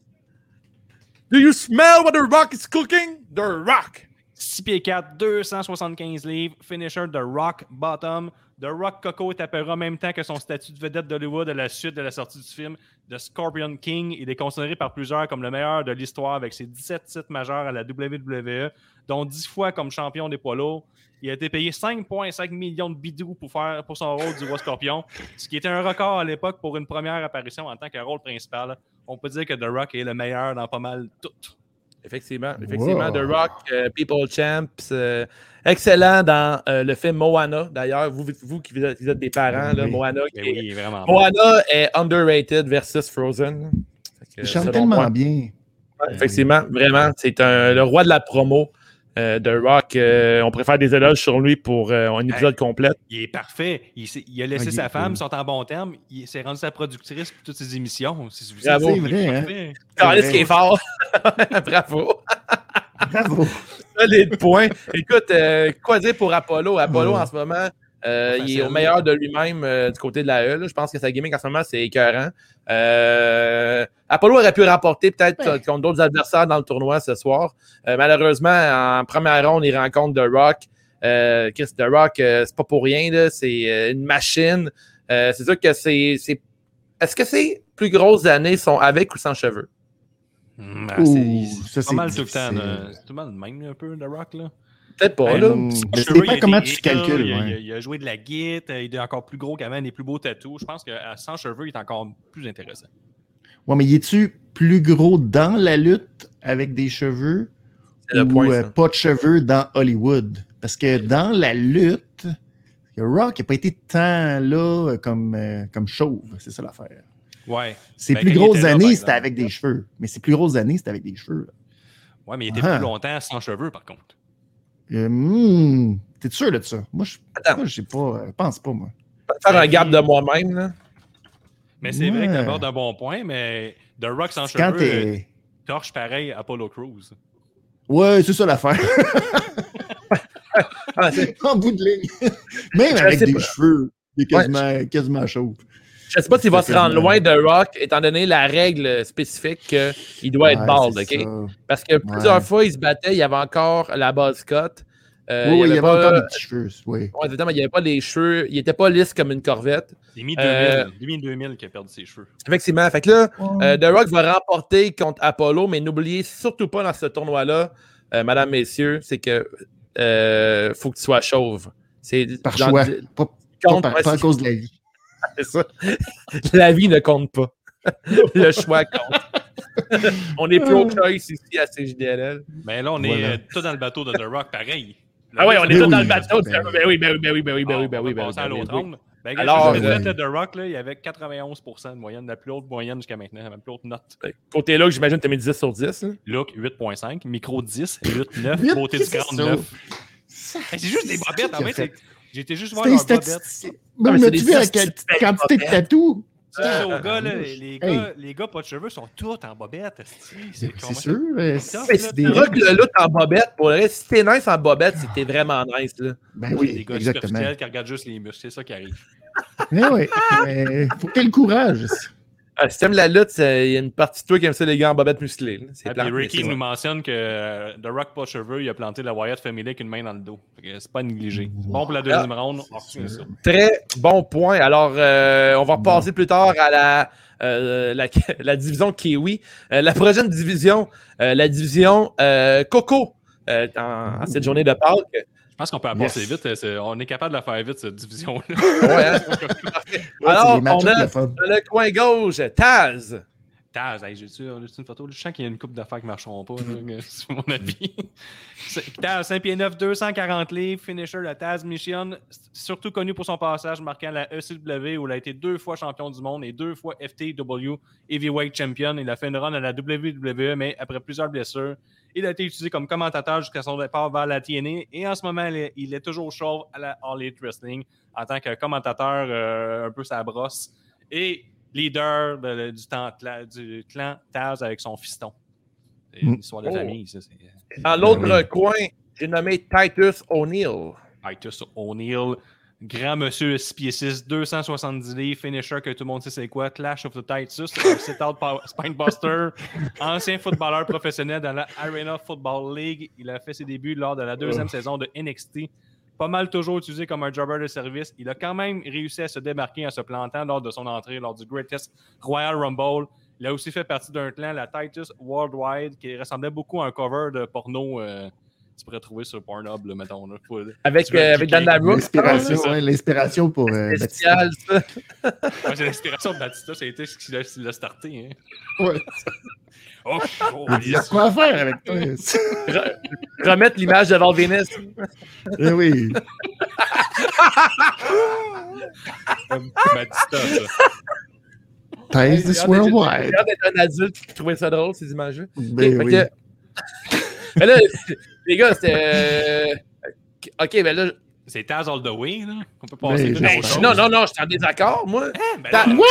Do you smell what the Rock is cooking? The Rock.
6 pieds 4, 275 livres, finisher de Rock Bottom. The Rock Coco tapera en même temps que son statut de vedette d'Hollywood à la suite de la sortie du film The Scorpion King. Il est considéré par plusieurs comme le meilleur de l'histoire avec ses 17 titres majeurs à la WWE, dont 10 fois comme champion des poids lourds. Il a été payé 5,5 millions de bidous pour, faire, pour son rôle du roi Scorpion, ce qui était un record à l'époque pour une première apparition en tant que rôle principal. On peut dire que The Rock est le meilleur dans pas mal tout.
Effectivement, effectivement,
Wow.
The Rock, euh, People Champs, euh, excellent dans euh, le film Moana. D'ailleurs, vous, vous qui êtes, vous êtes des parents, là,
Oui.
Moana, qui est-
Ben oui, vraiment. bon.
Moana est underrated versus Frozen.
Il chante tellement
moi,
bien.
ouais, effectivement, vraiment, c'est un- le roi de la promo. Euh, de Rock, Euh, on préfère des éloges sur lui pour euh, un épisode complet.
Il est parfait. Il, a laissé
Ah, il
sa femme, ils sont en bon terme. Il s'est rendu sa productrice pour toutes ses émissions. C'est
Bravo.
C'est vrai, hein?
qui est fort. Bravo.
Bravo.
Solide point. Écoute, euh, quoi dire pour Apollo? Apollo, en ce moment, euh, il est au meilleur de lui-même euh, du côté de la E. là. Je pense que sa gimmick en ce moment, c'est écœurant. Euh, Apollo aurait pu remporter peut-être
Ouais.
contre d'autres adversaires dans le tournoi ce soir. Euh, malheureusement, en première ronde, il rencontre The Rock. Euh, Chris, The Rock, euh, c'est pas pour rien. là. C'est euh, une machine. Euh, c'est sûr que c'est. c'est- Est-ce que ses plus grosses années sont avec ou sans cheveux?
Hum, ah, c'est-
Ouh, ça,
c'est pas mal tout le temps. C'est tout le temps le même, un peu, The Rock. Là.
Peut-être pas,
Ben,
là.
Je sais pas comment tu calcules.
Il, a- joué de la guitare, il est encore plus gros qu'avant, des plus beaux tatous. Je pense qu'à sans cheveux, il est encore plus intéressant.
Ouais, mais y es-tu plus gros dans la lutte avec des cheveux ou
point,
euh, pas de cheveux dans Hollywood? Parce que dans la lutte, Rock n'a pas été tant là euh, comme, euh, comme chauve. C'est ça l'affaire.
Ouais.
Ses
Ben,
plus grosses années, c'était avec des cheveux. Mais ses plus grosses années, c'était avec des cheveux. là.
Ouais, mais il était
Ah.
plus longtemps sans cheveux, par contre.
Euh, hmm, T'es sûr de ça? Moi, je je sais pas. euh, pense pas, moi.
Faire un gap de moi-même, là.
Mais c'est vrai que d'abord d'un bon point, mais The Rock sans
Quand
cheveux, euh,
t'es.
torche pareil Apollo Crews.
Ouais, c'est ça l'affaire.
Ah, c'est-
en bout de ligne. Même
Je
avec des
pas.
cheveux, il est quasiment, quasiment chauve.
Je sais pas s'il va se rendre loin de Rock, étant donné la règle spécifique qu'il doit être bald, OK?
ça.
Parce que plusieurs
Ouais.
fois, il se battait, il y avait encore la base cut. Euh,
oui, oui, il y avait
pas,
encore des petits cheveux. Oui.
Ouais, exactement, il n'y avait pas les cheveux, il était pas lisse comme une corvette.
C'est mi-2000
Euh,
mi 2000 qui a perdu ses cheveux.
Effectivement. Fait que là, euh, The Rock va remporter contre Apollo, mais n'oubliez surtout pas dans ce tournoi-là, euh, madame, messieurs, c'est que euh, faut que tu sois chauve. C'est
Par choix. Pas, pas par- pas à cause de la vie.
C'est ça. La vie ne compte pas. Le choix compte. on est pro-choice ici à CJDLL.
Mais là, on est
Voilà.
euh, tous dans le bateau de The Rock, pareil.
Ah ouais, on est
Ben
tous
oui,
dans le bateau.
ben
Ben oui, ben oui, ben oui, ben oui, ben oui, ben oui,
on
ben oui,
passer à
ben oui,
l'autre
ben oui.
ronde. Ben,
Alors,
Alors,
euh,
de The Rock, là, il y avait 91% de moyenne, la plus haute moyenne jusqu'à maintenant, la plus haute note.
Côté là, j'imagine que tu as mis 10 sur 10. hein?
Look, 8.5. Micro, 10. 8, 9.
Huit,
Beauté du
ça.
9. Hey, c'est juste des bobettes. En fait, été juste voir leurs bobettes.
Même
c'est
as-tu
des
vu la
statistiques
quanti- quantité de
Euh,
gars, là,
euh,
les,
hey.
gars, les gars pas de cheveux sont tous en bobettes. esti.
C'est sûr. C'est des
tu rock le look en bobette, pour le reste, si t'es nice en bobette, c'est que t'es vraiment nice. Là.
Ben oui,
gars
exactement.
qui regardent juste les muscles. C'est ça qui arrive.
Mais oui, mais faut que t'aies le courage.
Ah, si t'aimes la lutte, il y a une partie de toi qui aime ça, les gars en bobette musclée. C'est
Ah, Ricky nous mentionne que euh, The Rock pas cheveux, il a planté la Wyatt Family avec une main dans le dos. C'est pas négligé. Bon pour la deuxième ronde, on retient ça.
Très bon point. Alors, euh, on va passer plus tard à la, euh, la, la division Kiwi. Euh, la prochaine division, euh, la division euh, Coco. euh, en, en cette journée de Pâques.
Je pense qu'on peut la
Yes.
passer vite. euh, c'est- On est capable de la faire vite, cette division-là.
Ouais, hein? Alors, on a-
le
coin gauche, Taz.
Taz, hey, j'ai-tu j'ai-tu une photo? Je sens qu'il y a une coupe d'affaires qui ne marcheront pas, là, c'est mon avis. Taz, 5 pieds 9, 240 livres, finisher de Taz Mission, surtout connu pour son passage marquant la ECW où il a été deux fois champion du monde et deux fois FTW Heavyweight Champion. Il a fait une run à la WWE, mais après plusieurs blessures, il a été utilisé comme commentateur jusqu'à son départ vers la TNA et en ce moment, il est, il est toujours chauve à la All Elite Wrestling en tant que commentateur euh, un peu sa brosse et leader de- du, temps- du clan Taz avec son fiston. C'est une
Mm.
histoire de
Oh.
famille, ça. C'est
Dans l'autre
Oui.
coin, j'ai nommé Titus O'Neill.
Titus O'Neill, grand monsieur 6 pieds 6, 270 livres, finisher que tout le monde sait c'est quoi, Clash of the Titus, un sit-out spinebuster, ancien footballeur professionnel dans la Arena Football League. Il a fait ses débuts lors de la deuxième saison de NXT. Pas mal toujours utilisé comme un jobber de service. Il a quand même réussi à se démarquer en se plantant lors de son entrée lors du Greatest Royal Rumble. Il a aussi fait partie d'un clan, la Titus Worldwide, qui ressemblait beaucoup à un cover de porno. euh, tu pourrais trouver sur Pornhub, là, mettons. Là, Faut-
Avec, euh, avec. Dan Brooke.
L'inspiration, ouais, l'inspiration pour euh, Batista.
Spécial, ça.
Ouais, c'est l'inspiration de Batista, ça a été ce qui l'a- ce qui l'a starté. Hein.
Ouais.
Oh, oh,
Il y a quoi à faire avec toi?
Remettre l'image de Val Venus.
Eh oui.
Batista, ça.
Ties this
J'ai
worldwide.
hâte d'être un adulte qui trouvait ça drôle, ces images-là.
Ben
Fait
oui.
que- mais là, les gars, c'était. euh, Ok, ben là.
C'est Taz all the way, là. On peut passer
Mais
ben, non, non, non, je suis en désaccord, moi.
Hein, ben
Ta-
là,
Moi?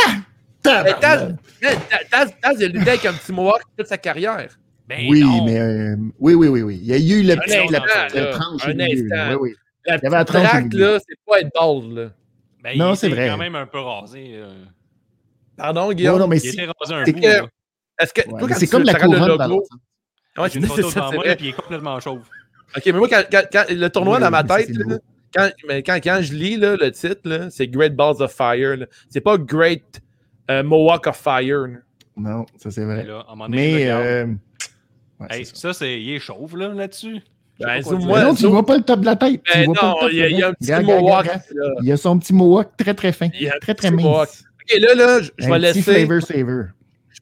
Mais Taz. Taz, Taz, Taz, il a lutté avec un petit mohawk toute sa carrière.
ben
Oui,
non.
mais euh, oui, oui, oui, oui. Il y a eu le petit,
instant,
la
là,
petite tranche
un instant.
là. Oui, oui.
La
Il y avait la
petite traque, là, c'est pas être bald, là.
Ben,
Non,
il
c'est vrai.
quand même un peu rasé. euh.
Pardon,
Non,
Guillaume?
non, mais
Il
si-
était rasé un là.
Est-ce que.
ouais, c'est comme la couronne
Ouais,
J'ai une
c'est
photo devant moi, puis il est complètement chauve.
Ok, mais moi, quand, quand- quand- le tournoi
Oui,
dans ma tête, là, quand, mais quand, quand je lis là, le titre, là, c'est Great Balls of Fire. là. C'est pas Great euh, Mohawk of Fire. là.
Non, ça c'est vrai.
là,
Mais euh, ouais,
Hey,
ça.
c'est... il est chauve, là, là-dessus. Sais
Ben,
pas
moi,
non, tu
zoom-
vois pas le top de la tête. Tu
Ben
vois pas
non,
le top,
il y a, il y a un petit
Regarde,
Mohawk.
regarde, regarde.
là.
Il y a son petit mohawk très très fin.
Il y a
Très très
petit Mohawk.
mince.
Ok, là, là, je, vais
petit
laisser,
flavor saver.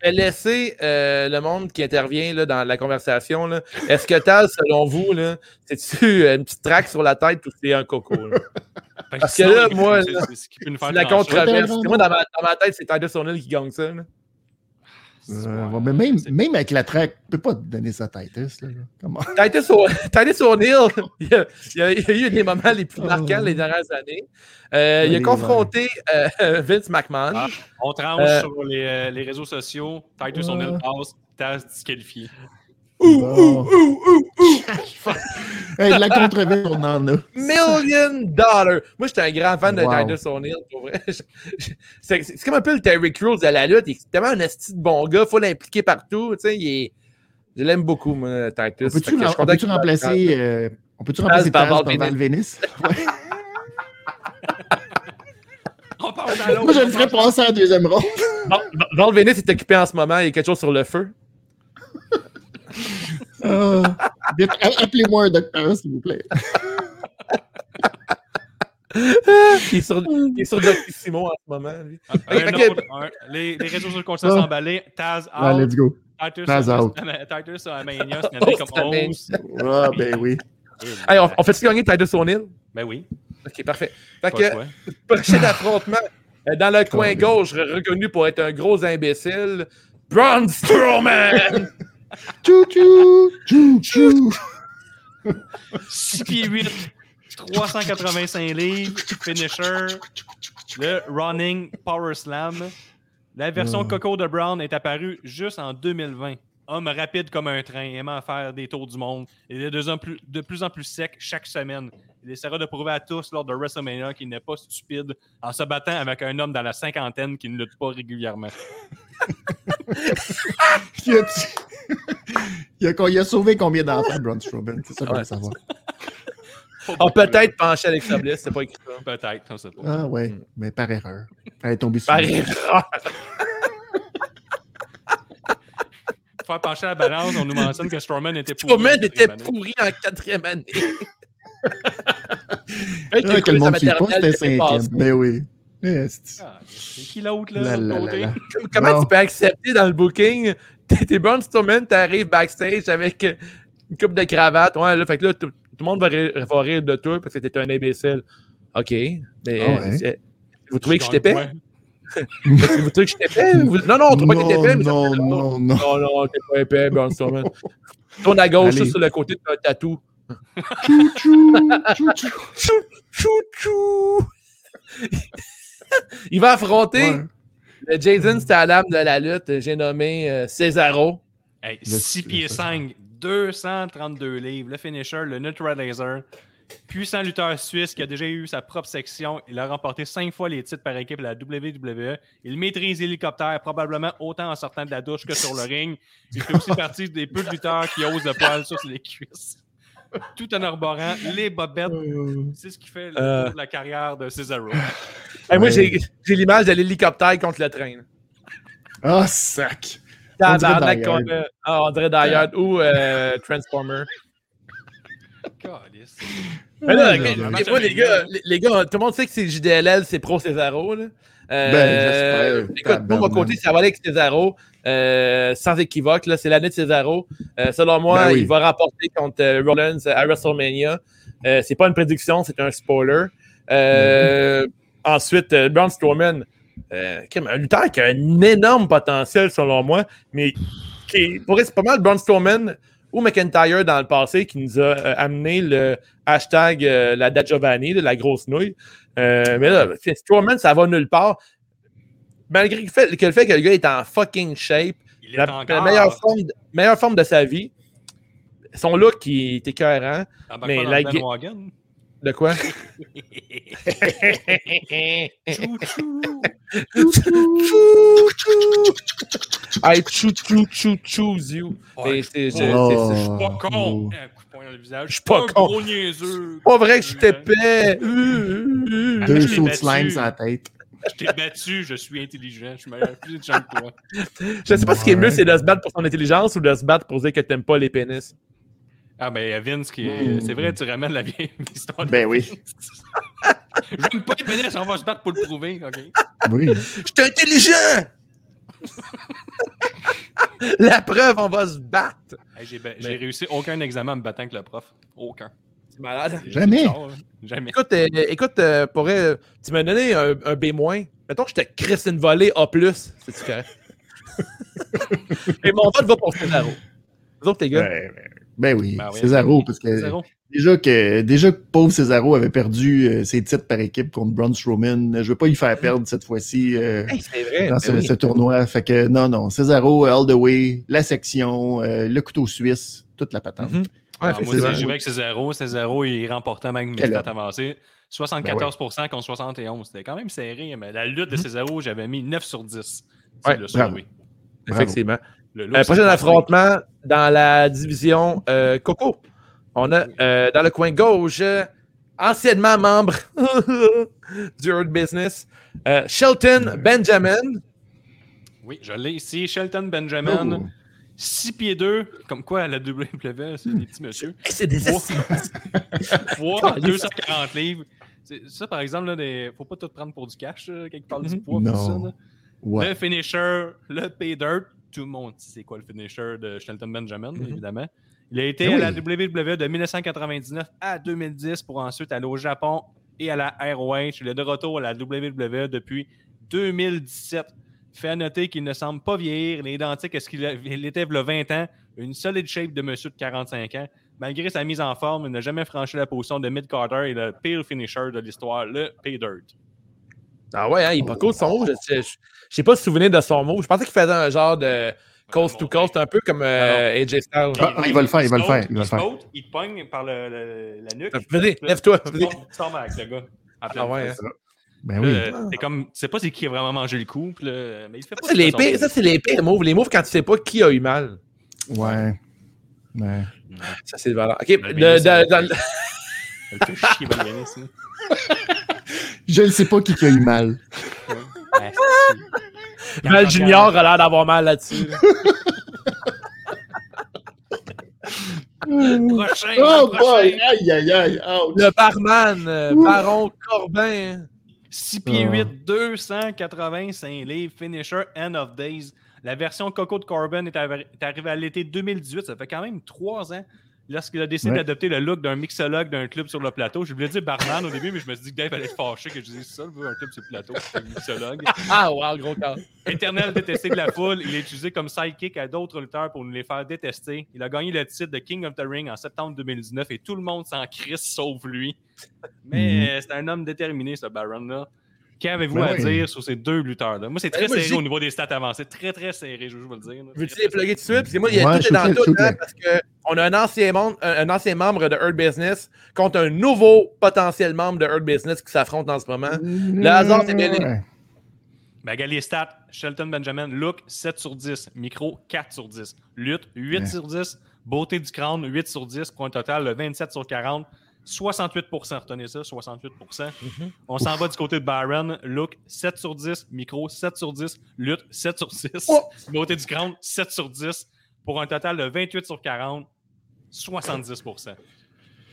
Vais laisser euh, le monde qui intervient là, dans la conversation. là. Est-ce que Taz, selon vous, là, c'est-tu une petite traque sur la tête ou c'est un coco? là?
Fait
Parce que là, moi, la controverse. Moi, dans ma, dans ma tête, c'est Titus O'Neill qui gagne ça. là.
Euh,
Ouais,
mais même, même avec la traque, tu peux pas te donner sa tête. Là, là. Comment?
Titus O- Titus O'Neill, il y, a, il y a- il y a eu des moments les plus
Oh.
marquants les dernières années. Euh, il a confronté euh, Vince McMahon.
Ah. On tranche
Euh,
sur les, les réseaux sociaux. Titus. O'Neill passe, Taz disqualifié.
Bon. Hey, de la controverse, on en a.
Million dollar. Moi, j'étais un grand fan de
Wow.
Titus O'Neill, pour vrai. C'est comme un peu le Terry Crews à la lutte. Il est tellement un esti de bon gars. faut l'impliquer partout. Tu sais, il est... Je l'aime beaucoup, moi, Titus.
On
content
peut-tu
qu'il-
remplacer, euh, on peut remplacer
par
Taz par
Val
Val Venis? Ouais.
On passe à l'autre.
Moi, je le ferais passer en deuxième ronde.
Val Venis est occupé en ce moment. Il y a quelque chose sur le feu.
Ah, a- Appelez-moi un docteur, s'il vous plaît.
il est sur, il est sur Doctissimo en ce moment. lui.
Un
Ok,
autre, un- les, les réseaux sociaux continuent à
Ah.
s'emballer. Taz
Ah,
out.
let's go.
Titus,
Taz out.
Titus à Mania, c'est comme
Oh, c'est
11.
Ah, ben oui.
Hey, on, on fait-tu gagner Titus O'Neill?
Ben oui.
Ok, parfait. Fait que, prochain affrontement, euh, dans le coin
oui.
gauche, reconnu pour être un gros imbécile, Braun Strowman!
Chou chou, chou chou.
6 pieds 8, 385 livres, finisher, le running power slam. La version
Ah.
Coco de Brown est apparue juste en 2020. Homme rapide comme un train, aimant faire des tours du monde. Il est de plus en plus, de plus, en plus sec chaque semaine. Il essaiera de prouver à tous lors de WrestleMania qu'il n'est pas stupide en se battant avec un homme dans la cinquantaine qui ne lutte pas régulièrement.
Il a, il a, il a sauvé combien d'enfants, Braun Strowman? C'est ça qu'on veut savoir.
On peut peut-être pencher avec sa blesse, c'est pas écrit ça.
Peut-être, on sait pas.
Ah ouais, mais par erreur. Elle est tombée sur
Par
lui.
erreur.
Pour faire pencher la balance, on nous mentionne que Strowman était pourri.
Strowman était pourri en quatrième année.
Ah, que le monde ne suit pas, c'était cinquième.
passé.
Ben oui. Eh, c'est-
Ah, C'est qui l'autre, là,
La,
de.
Comment
Bon.
tu peux accepter dans le booking? T'es Braun Strowman, t'arrives backstage avec une coupe de cravate. Ouais, là, fait que là, tout, le monde va rire, va rire de toi parce que t'es un imbécile. OK. Mais
Ah
euh,
ouais.
c'est- vous trouvez que je t'épais? Vous trouvez que je t'épais? Vous- Non, non, on trouve pas que t'es épais. mais
non, non, non, non.
Non, non, t'es pas épais, Braun Strowman. Tourne à gauche, sur le côté, t'as un tatou.
Chou, chou, chou, chou.
Chou, chou, chou. Il va affronter
Ouais.
le Jason Statham de la lutte, j'ai nommé euh, Cesaro.
Hey,
Le-
6
le-
pieds 5, 232 livres, le finisher, le neutralizer. Puissant lutteur suisse qui a déjà eu sa propre section. Il a remporté 5 fois les titres par équipe à la WWE. Il maîtrise l'hélicoptère probablement autant en sortant de la douche que sur le ring. Il fait aussi partie des peu de lutteurs qui osent le poil sur les cuisses. Tout en arborant les bobettes. C'est ce qui fait le
Euh.
la carrière de Cesaro.
Hey, moi,
Ouais.
j'ai l'image de l'hélicoptère contre le train.
Ah, sac. On dirait
Tabarnak contre-
Hard.
Ah, Die Hard ou euh, Transformer.
Calice.
Mais là, les gars, les, les gars, tout le monde sait que c'est JDLL, c'est pro Cesaro. Là. Euh,
Ben, j'espère.
écoute, moi, mon côté, ça va aller avec Cesaro, euh, sans équivoque. là, C'est l'année de Cesaro. Euh, selon moi,
Ben oui.
il va remporter contre euh, Rollins à WrestleMania. C'est pas une prédiction, c'est un spoiler. Euh, Ensuite, Braun Strowman, un lutteur qui a un énorme potentiel, selon moi, mais qui pour c'est pas mal Braun Strowman ou McIntyre dans le passé qui nous a euh, amené le hashtag euh, la date Giovanni, de la grosse nouille. Euh, mais là, Strowman, ça va nulle part. Malgré le fait, que le fait que le gars est en fucking shape,
Il est
la,
encore
la meilleure, forme de, meilleure forme de sa vie, son look qui est écœurant.
embarque
mais
pas dans
la
bandwagon.
De quoi?
Chou, chou.
I choo choo choo choose you.
Ouais,
Mais
je
Oh.
suis pas con.
Je suis pas con. pas vrai que je t'épais.
Deux sauts de slime sur la tête.
Je t'ai battu, je suis intelligent. Je suis meilleur, plus intelligent que toi.
Je sais pas ce qui est mieux, c'est de se battre pour son intelligence ou de se battre pour dire que t'aimes pas les pénis.
Ah, ben Vince, qui
Mm.
c'est vrai, tu ramènes la vieille histoire. de
Ben oui.
J'aime pas les pénis, on va se battre pour le prouver, ok?
Oui.
Je suis intelligent! La preuve, on va se battre.
Hey, J'ai réussi aucun examen en me battant avec le prof. Aucun.
C'est malade.
C'est
Jamais.
Jamais.
Écoute, euh, écoute euh, tu m'as donné un, un B-. Mettons que je te crisse une volée A. C'est-tu correct? Et mon vote va pour Cesaro. Vous autres, les gars?
Ben, ben oui,
Ben oui.
Cesaro, parce que déjà que déjà que pauvre Cesaro avait perdu euh, ses titres par équipe contre Braun Strowman, je veux pas y faire perdre cette fois-ci euh,
Hey, c'est
dans
ben
ce,
oui.
ce tournoi. Fait que non, non, Cesaro, all the way, la section, euh, le couteau suisse, toute la patente.
Mhm. Ouais,
Ah, moi, vais avec. Cesaro, il remportait même mes stats avancées. 74% contre 71. C'était quand même serré, mais la lutte de Cesaro, j'avais mis 9 sur 10. C'est
Ouais,
le sauvé.
Effectivement.
Le
Euh, prochain affrontement dans la division euh, Coco. On a euh, dans le coin gauche, anciennement membre du Earth Business, euh, Shelton Benjamin.
Oui, je l'ai ici. Shelton Benjamin,
Oh.
6 pieds 2, comme quoi à la WWE, c'est des petits messieurs.
Hey, C'est des
Trois-
assis-
Poids,
Caliste.
240 livres. Ça, par exemple, là, des... faut pas tout prendre pour du cash, là, quand ils parlent du
Mhm.
poids. ça,
Non.
là.
Ouais.
Le finisher, le pay dirt. Tout le monde sait c'est quoi le finisher de Shelton Benjamin,
Mhm.
évidemment. Il a été
Ben
à la. WWE de 1999 à 2010 pour ensuite aller au Japon et à la ROH. Il est de retour à la WWE depuis 2017. Fait à noter qu'il ne semble pas vieillir. Il est identique à ce qu'il était il y a 20 ans. Une solide shape de monsieur de 45 ans. Malgré sa mise en forme, il n'a jamais franchi la position de mid-carter et le pire finisher de l'histoire, le pay dirt.
Ah ouais, hein, il est pas cool son mot. Je je sais pas se souvenir de son mot. Je pensais qu'il faisait un genre de coast to coast, un peu comme euh, AJ Styles.
Ah, il va le faire, il va le faire, il va le faire.
Il te pogne par le, le- la nuque.
Vas-y, lève-toi.
Tombes avec le gars.
Ah ouais,
face.
Ben oui.
euh, T'es comme, tu sais pas c'est qui a vraiment mangé le coup, là, mais il fait pas
Ça, c'est les pires, ça, c'est les pires moves. Les moves quand tu sais pas qui a eu mal.
Ouais. Ouais.
Ça, c'est le valeur. OK,
Le
dans le-
chier, là.
Je ne sais pas qui qui a eu mal.
Ouais, c'est-
Mal Junior a l'air d'avoir mal là-dessus. là.
Prochain,
Oh
le prochain.
boy! Aïe, aïe, aïe! ouch.
Le barman, euh, Baron Corbin.
6 pieds
Ah.
8, 285 livres, finisher, end of days. La version Coco de Corbin est, arri- est arrivée à l'été 2018. Ça fait quand même trois ans. Lorsqu'il a décidé
Ouais.
d'adopter le look d'un mixologue d'un club sur le plateau, je voulais dire barman au début, mais je me suis dit que Dave allait être fâché que je dise ça, le un club sur le plateau, c'est un mixologue.
Ah, wow, gros corps.
Éternel détesté de la foule, il est utilisé comme sidekick à d'autres lutteurs pour nous les faire détester. Il a gagné le titre de King of the Ring en septembre 2019 et tout le monde s'en crisse sauf lui. Mais euh, c'est un homme déterminé, ce Baron-là. Qu'avez-vous
Ben
à
oui.
dire sur ces deux lutteurs-là? Moi, c'est très
Ben, moi,
serré
je
au niveau des stats avancées. Très, très serré, je veux vous le dire. là.
Veux-tu
Très,
les
très
plugger tout de suite? Parce que moi, il y a
Ouais,
tout est dans tout,
vous
hein, parce qu'on a un ancien, membre, un, un ancien membre de Earth Business contre un nouveau potentiel membre de Earth Business qui s'affrontent en ce moment. Le hasard, c'est bien.
Ouais.
Ben, regarde les stats. Shelton Benjamin, look 7 sur 10. Micro 4 sur 10. Lutte 8
Ouais.
sur 10. Beauté du crâne 8 sur 10 pour un total de 27 sur 40. 68% retenez ça, 68% On s'en va du côté de Byron. Look 7 sur 10. Micro 7 sur 10. Lutte 7 sur 6.
Oh!
Beauté du crâne 7 sur 10 pour un total de 28 sur 40. 70%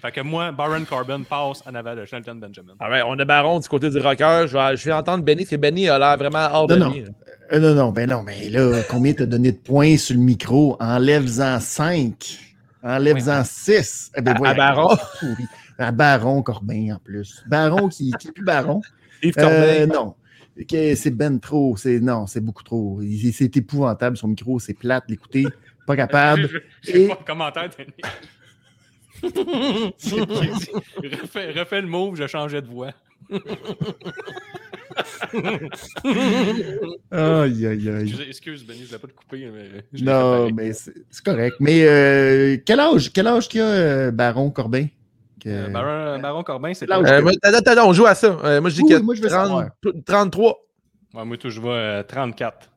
Fait que moi, Byron Corbin passe en avant de Shelton Benjamin.
Ah ouais, on a Baron du côté du rocker. Je vais, je vais entendre Benny, parce que Benny a l'air vraiment hors de
Non, non.
lui.
Euh, non, non, ben non, mais là, combien t'as donné de points sur le micro? Enlève-en 5. Enlève-en 6. Eh ben,
À-
voilà.
à Baron.
À Baron Corbin, en plus. Baron qui qui est plus Baron.
Yves
Euh, non. C'est ben trop. C'est, non, c'est beaucoup trop. C'est épouvantable, son micro. C'est plate, l'écouter. Pas capable.
J'ai
Et-
pas de commentaire, refais, refais le move, je changeais de voix.
Aïe, aïe, aïe.
Je- Excuse, Benny, je voulais pas te couper. Mais je l'ai
Non,
préparé.
mais c'est correct. Mais euh, quel âge, quel âge qu'il a, euh, Baron Corbin? Que-
Euh, Baron, Baron Corbin, c'est. Ouais,
Euh, moi, attends, attends, attends, on joue à ça. Euh, moi, je dis
Oui,
que
moi, je veux
30
savoir.
33.
moi, tout, je vois euh, 34.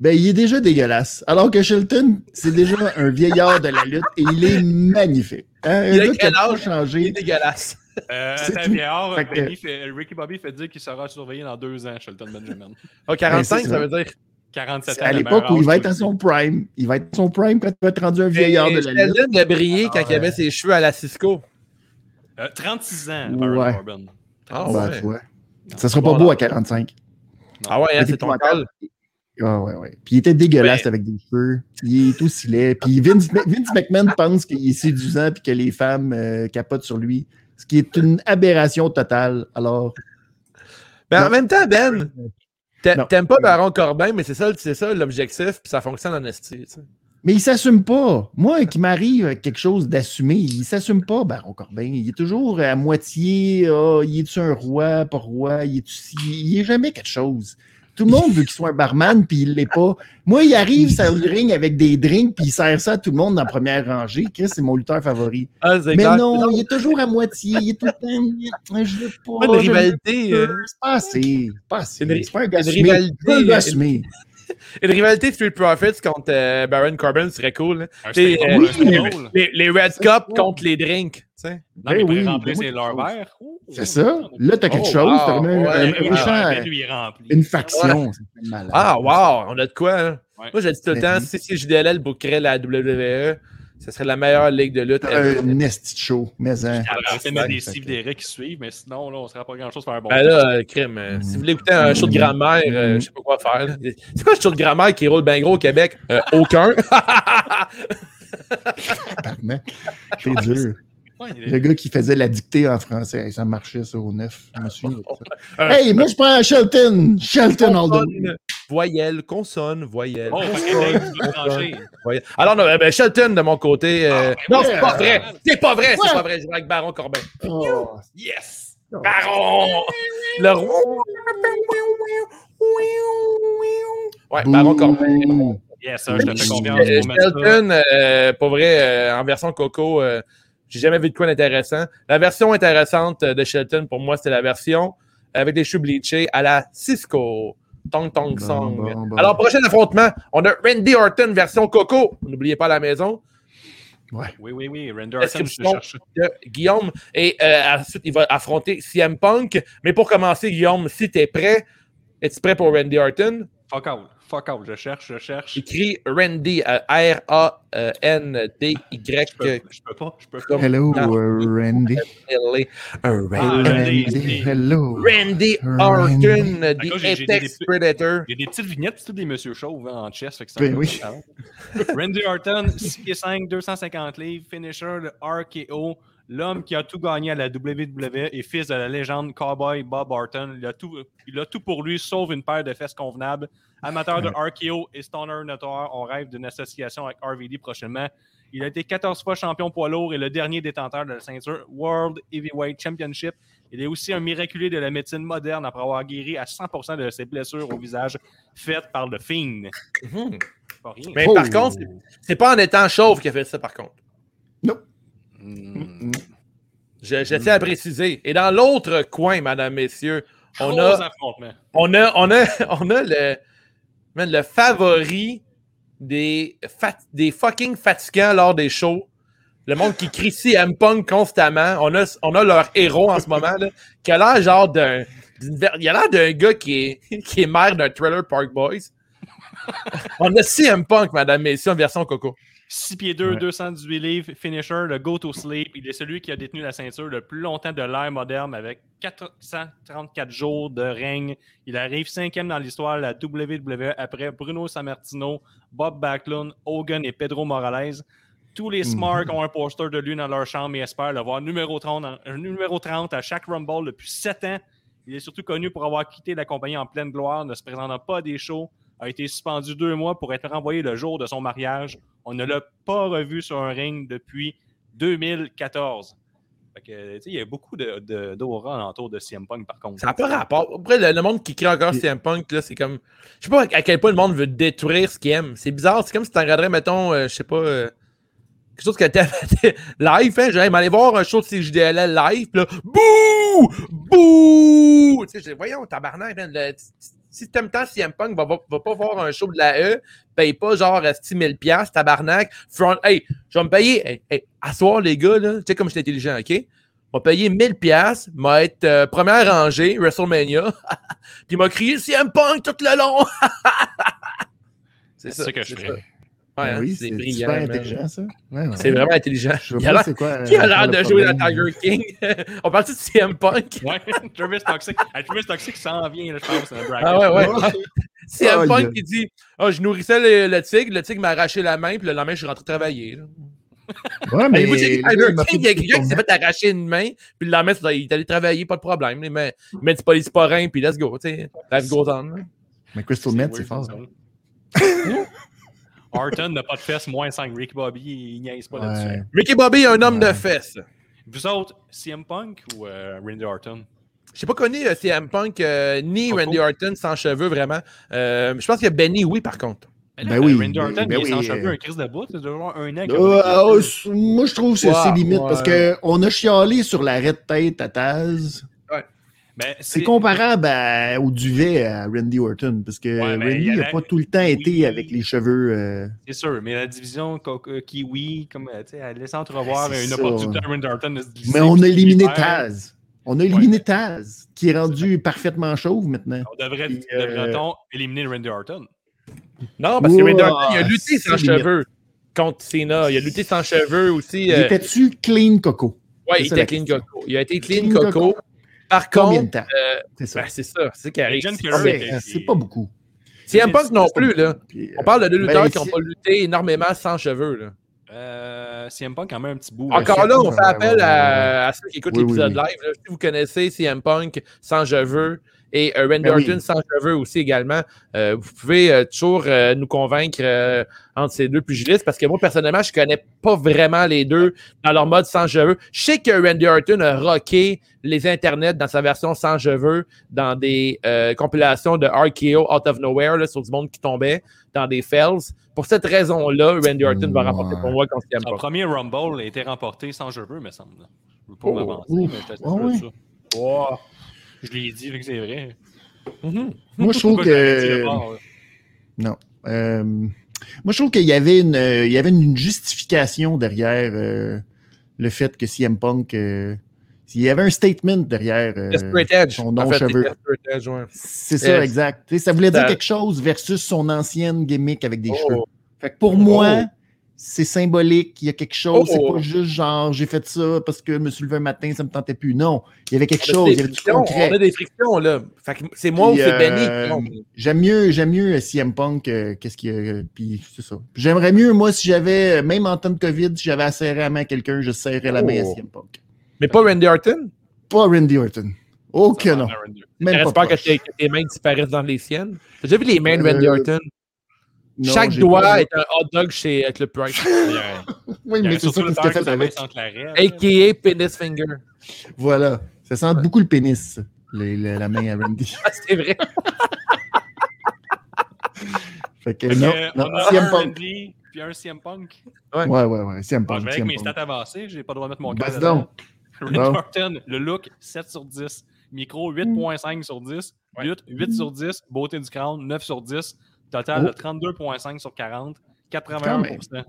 Ben, il est déjà dégueulasse. Alors que Shelton, c'est déjà un vieillard de la lutte et il est magnifique. Hein,
Il a quel âge? Il est dégueulasse.
Euh,
C'est
attends,
tout.
vieillard,
Fait que-
Benny fait- Ricky Bobby fait dire qu'il sera surveillé dans deux ans, Shelton Benjamin.
Ah, 45,
Ben,
ça veut dire.
47 ans.
À l'époque où il va être à son prime. Il va être à son prime quand il va être rendu un vieillard de la lutte.
Sheldon a brillé quand
Ah,
il avait ses cheveux à la Cisco.
temps. Euh, 36 ans, Baron
Ouais.
Corbin.
Ah,
Ben,
ouais.
Ça sera pas beau à 45.
Ah ouais, hein, c'est ton call.
Ah ouais, ouais. Puis il était dégueulasse
Ben-
avec des cheveux. Il est aussi laid. Puis Vince, Vince McMahon pense qu'il est séduisant puis que les femmes euh, capotent sur lui. Ce qui est une aberration totale. Alors,
Mais en
Non.
même temps, Ben, t'aimes pas Baron Corbin, mais c'est ça, ça l'objectif, puis ça fonctionne en esti.
mais il s'assume pas. Moi, qui m'arrive quelque chose d'assumé, il s'assume pas, Baron Corbin. Il est toujours à moitié. Ah, il est-tu un roi, pas roi? Il est, il est jamais quelque chose. Tout le monde veut qu'il soit un barman, puis il l'est pas. Moi, il arrive sur le ring avec des drinks, puis il sert ça à tout le monde dans la première rangée. Chris, c'est mon lutteur favori.
Ah,
Mais non, il est toujours à moitié. Il est tout le temps. Je veux pas. Veux
rivalité. euh,
C'est pas assez. Assez.
Une
C'est pas un gars
une
assumé.
rivalité,
C'est pas un gars assumé.
Une rivalité Street Profits contre euh, Baron Corbin serait cool. hein. Euh. Les, les Red Cup contre les drinks. tu sais.
Non,
Ben
mais
oui,
oui, remplir
ben
ses
oui.
leur verre.
C'est ça. Là, t'as quelque
Oh,
chose.
wow.
T'as
Ouais,
un-
Ben, lui, il est rempli.
une faction. C'est malade.
Ah, wow, on a de quoi. hein.
Ouais.
Moi, j'ai dit tout le
Mais
temps, si, si JDLL bookerait la WWE, ce serait la meilleure ligue de lutte.
Un nesti de show. Mais hein.
On va mettre des Steve Derrick qui suivent, mais sinon, là, on ne sera pas grand-chose faire un bon.
Ben là, euh, crime. euh, Si vous voulez écouter un show de grammaire, euh, je sais pas quoi faire. là. C'est quoi le show de grammaire qui roule bien gros au Québec? Euh, aucun.
C'est dur.
Ouais,
Le gars qui faisait la dictée en français, ça marchait ça au neuf. Je me ça.
Euh,
Hey, moi je prends Shelton. Shelton all the way.
consonne, voyelle, consonne, voyelle.
Oh, fait que
consonne,
Dave, tu veux changer.
voyelle. Alors, non, ben, Shelton de mon côté. euh,
Ah,
non, c'est pas vrai. C'est pas vrai. C'est pas vrai. Je vais avec Baron Corbin.
Oh,
Yes! Baron! Le roi! Ouais, Baron Corbin.
bouh.
Yes, sir, je te fais confiance
Euh. Shelton, euh, pour vrai, euh, en version Coco, euh, j'ai jamais vu de quoi d'intéressant. La version intéressante de Shelton, pour moi, c'était la version avec des cheveux bleachés à la Cisco. Tong Tong Song.
bon, bon.
Alors, prochain affrontement, on a Randy Orton version Coco. N'oubliez pas à la maison.
Oui, oui, oui. Render Orton, je
Description.
cherche.
de Guillaume. Et euh, ensuite, il va affronter CM Punk. Mais pour commencer, Guillaume, si tu es prêt, es-tu prêt pour Randy Orton?
Fuck out. Fuck out. Je cherche, je cherche.
Écrit Randy, euh, R-A-N-D-Y.
Je peux, je peux pas. Je peux pas.
Hello,
Ah.
uh, Randy.
Randy.
Hello.
Randy. Orton, The Apex Predator.
Il y a des petites vignettes, c'est tous des Monsieur Chauve hein, en chess. Fait que ça
Ben oui.
Randy Orton, 6 pieds 5, 250 livres, finisher de RKO, l'homme qui a tout gagné à la WWE et fils de la légende Cowboy Bob Orton. Il a tout, il a tout pour lui, sauf une paire de fesses convenables. Amateur de RKO et Stoner notoire, on rêve d'une association avec RVD prochainement. Il a été 14 fois champion poids lourd et le dernier détenteur de la ceinture World Heavyweight Championship. Il est aussi un miraculé de la médecine moderne après avoir guéri à 100% de ses blessures au visage faites par le Fiend.
Mhm.
Pas rien.
Mais
Oh.
par contre, c'est- pas en étant chauve qu'il a fait ça, par contre.
Hmm.
Je, je tiens à préciser. Et dans l'autre coin, mesdames, messieurs, on a, on a, on a, on a le, le favori des, des fucking fatigants lors des shows. Le monde qui crie CM Punk constamment. On a, on a leur héros en ce moment, là, qui a l'air genre d'un. Il a d'un gars qui est, qui maire d'un Trailer Park Boys. on a CM Punk, madame, messieurs, en version coco.
6 pieds 2,
Ouais.
218 livres, finisher, le go to sleep. Il est celui qui a détenu la ceinture le plus longtemps de l'ère moderne avec 434 jours de règne. Il arrive cinquième dans l'histoire de la WWE après Bruno Sammartino, Bob Backlund, Hogan et Pedro Morales. Tous les
Mhm.
Smarks ont un poster de lui dans leur chambre et espèrent le voir numéro 30, en- euh, numéro 30 à chaque Rumble depuis 7 ans. Il est surtout connu pour avoir quitté la compagnie en pleine gloire, ne se présentant pas à des shows, a été suspendu deux mois pour être renvoyé le jour de son mariage. On ne l'a pas revu sur un ring depuis 2014. Fait que, tu sais, il y a beaucoup de- de- d'aura alentour de CM Punk, par contre.
Ça n'a pas rapport. Après, le, le monde qui crie encore CM Punk, là, c'est comme. Je sais pas à quel point le monde veut détruire ce qu'il aime. C'est bizarre. C'est comme si tu regarderais, mettons, euh, je sais pas. euh, quelque chose que t'aimes live, hein. J'allais m'aller voir un show de CJDLL live, là, bouh! Bouh! Tu sais, voyons, tabarnak, man, le- si t'aimes tant CM Punk, va, va, va pas voir un show de la E, paye pas genre 6 000 piastres, tabarnak. Front, hey, je vais me payer, hey, hey, à soir, les gars, là, tu sais comme je suis intelligent, OK? Je vais payer 1000 piastres, m'a être euh, première rangée, WrestleMania, puis il m'a crié CM Punk tout le long.
C'est ça que je ferais.
Ouais,
Ben
hein,
oui,
c'est brillant.
intelligent, ça. Ouais, ouais.
C'est vraiment intelligent.
Je
Il a
quoi.
qui a
euh,
l'air de jouer dans. Tiger King? On parle de CM Punk?
Ouais, Travis Toxic. Travis Toxic s'en vient, là, je pense. bracket.
Ah ouais, ouais. CM
Oh,
Punk
yeah.
qui dit Ah, je nourrissais le, le tigre, le tigre m'a arraché la main, puis le lendemain, je suis rentré travailler. là.
Ouais,
Mais
mais.
Tiger King, il y a quelqu'un qui s'est fait arracher une main, puis le lendemain, il est allé travailler, pas de problème. Il met, il met du polysporin, puis let's go. on. là.
Mais Crystal Met, c'est fort.
Orton n'a pas de fesses, moins 5. Ricky Bobby, il niaise pas là-dessus.
Ouais.
Ricky Bobby est un homme de fesses.
Vous autres, CM Punk ou euh, Randy Orton?
J'ai pas connu euh, CM Punk euh, ni. Randy Orton sans cheveux, vraiment. Euh, je pense qu'il y a Benny, oui, par contre.
Ben, là,
Ben oui,
Randy Orton,
ben
il est sans
oui,
cheveux, un crise de bout, c'est déjà un an
Euh, euh, c- moi, je trouve que c'est limite parce qu'on a chialé sur l'arrêt de tête à Taz.
Ben,
C'est comparable à- au duvet à Randy Orton parce que
Ouais, y
Randy n'a
la-
pas tout le temps
oui.
été avec les cheveux. euh,
C'est sûr, mais la division euh, Kiwi, comme, euh, tu sais, elle laisse entrevoir une
ça.
opportunité à Randy Orton de se glisser.
Mais on a éliminé. Taz. On a éliminé Taz, qui est rendu parfaitement chauve maintenant.
On devrait,
Puis, euh,
devrait-on éliminer Randy Orton?
Non, parce que Randy Orton, il a lutté
c'est
sans
limite.
cheveux contre Cena. Il a lutté sans cheveux aussi.
Il
euh,
était-tu clean coco?
ouais,
c'est
il était clean
question.
coco. Il a été clean,
Clean
coco.
coco.
Par
Combien de
contre,
temps?
euh,
C'est ça.
ben, c'est ça. C'est ça qui arrive.
John
C'est pas-
mais-
C'est c'est pas beaucoup.
CM Punk non plus, là.
Puis,
On parle de deux
ben,
lutteurs qui n'ont
c'est-
pas lutté énormément sans cheveux, là.
Euh, CM Punk, quand même un petit bout.
Encore là, on fait appel à, à ceux qui écoutent
Oui,
l'épisode
oui, oui.
live. là. Si vous connaissez CM Punk sans cheveux et euh, Randy
Ben oui.
Orton sans cheveux aussi également, euh, vous pouvez euh, toujours euh, nous convaincre euh, entre ces deux pugilistes parce que moi, personnellement, je connais pas vraiment les deux dans leur mode sans cheveux. Je sais que Randy Orton a rocké les internets dans sa version sans cheveux dans des euh, compilations de RKO Out of Nowhere là, sur du monde qui tombait dans des fells. Pour cette raison-là, Randy Orton va
Ouais.
remporter pour moi CM
Son premier Rumble a été remporté sans cheveux, me semble. Je veux pas
Oh,
m'avancer, mais je suis
Ah ouais?
ça. Wow. Je l'ai dit, que c'est vrai.
Mhm.
Moi, je trouve que.
bord?
Non. Euh, moi, je trouve qu'il y avait une, euh, il y avait une justification derrière euh, le fait que CM Punk, euh, Il y avait un statement derrière euh,
Edge.
son nom
En fait,
cheveux.
Ouais.
C'est ça, exact. Ça voulait dire quelque chose versus son ancienne gimmick avec des
Oh.
cheveux. Fait que pour moi, c'est symbolique. Il y a quelque chose. C'est
Oh.
pas juste genre, j'ai fait ça parce que je me suis levé un matin, ça me tentait plus. Non, il y avait quelque chose. Il y avait du concret.
On a des frictions, là. Fait que c'est moi ou c'est Benny.
euh. J'aime mieux, j'aime mieux CM Punk. euh, Qu'est-ce qu'il y a. euh, Puis c'est ça. J'aimerais mieux, moi, si j'avais, même en temps de COVID, si j'avais à serrer la main à quelqu'un, je serrais la main à
Oh.
CM Punk.
Mais pas Randy Orton?
Pas Randy Orton. Oh que non. Même pas
J'espère que tes, que tes mains disparaissent dans les siennes. Déjà vu les mains de Randy
Euh,
Orton?
Non,
Chaque doigt
pas-
est un hot dog chez euh, Club Price.
Oui, mais c'est ça qu'il s'était fait avec.
A.K.A. Penis Finger.
Voilà. Ça sent beaucoup le pénis, ça, le- le- la main à Randy.
Ah, c'est vrai.
Fait que non, non,
on a
CM
un
Punk.
Randy, puis un CM Punk.
Ouais, ouais, ouais. CM
Bon, je
Punk.
vais avec
CM
mes
Punk.
stats avancées, j'ai pas le droit de mettre mon
Vas-y
cœur.
donc.
Randy
Bon.
Orton, le look, 7 sur 10. Micro, 8.5 sur 10. Lutte, 8 sur 10. Beauté du crâne, 9 sur 10. Total de
Oh.
32.5 sur 40.
Quand
81%.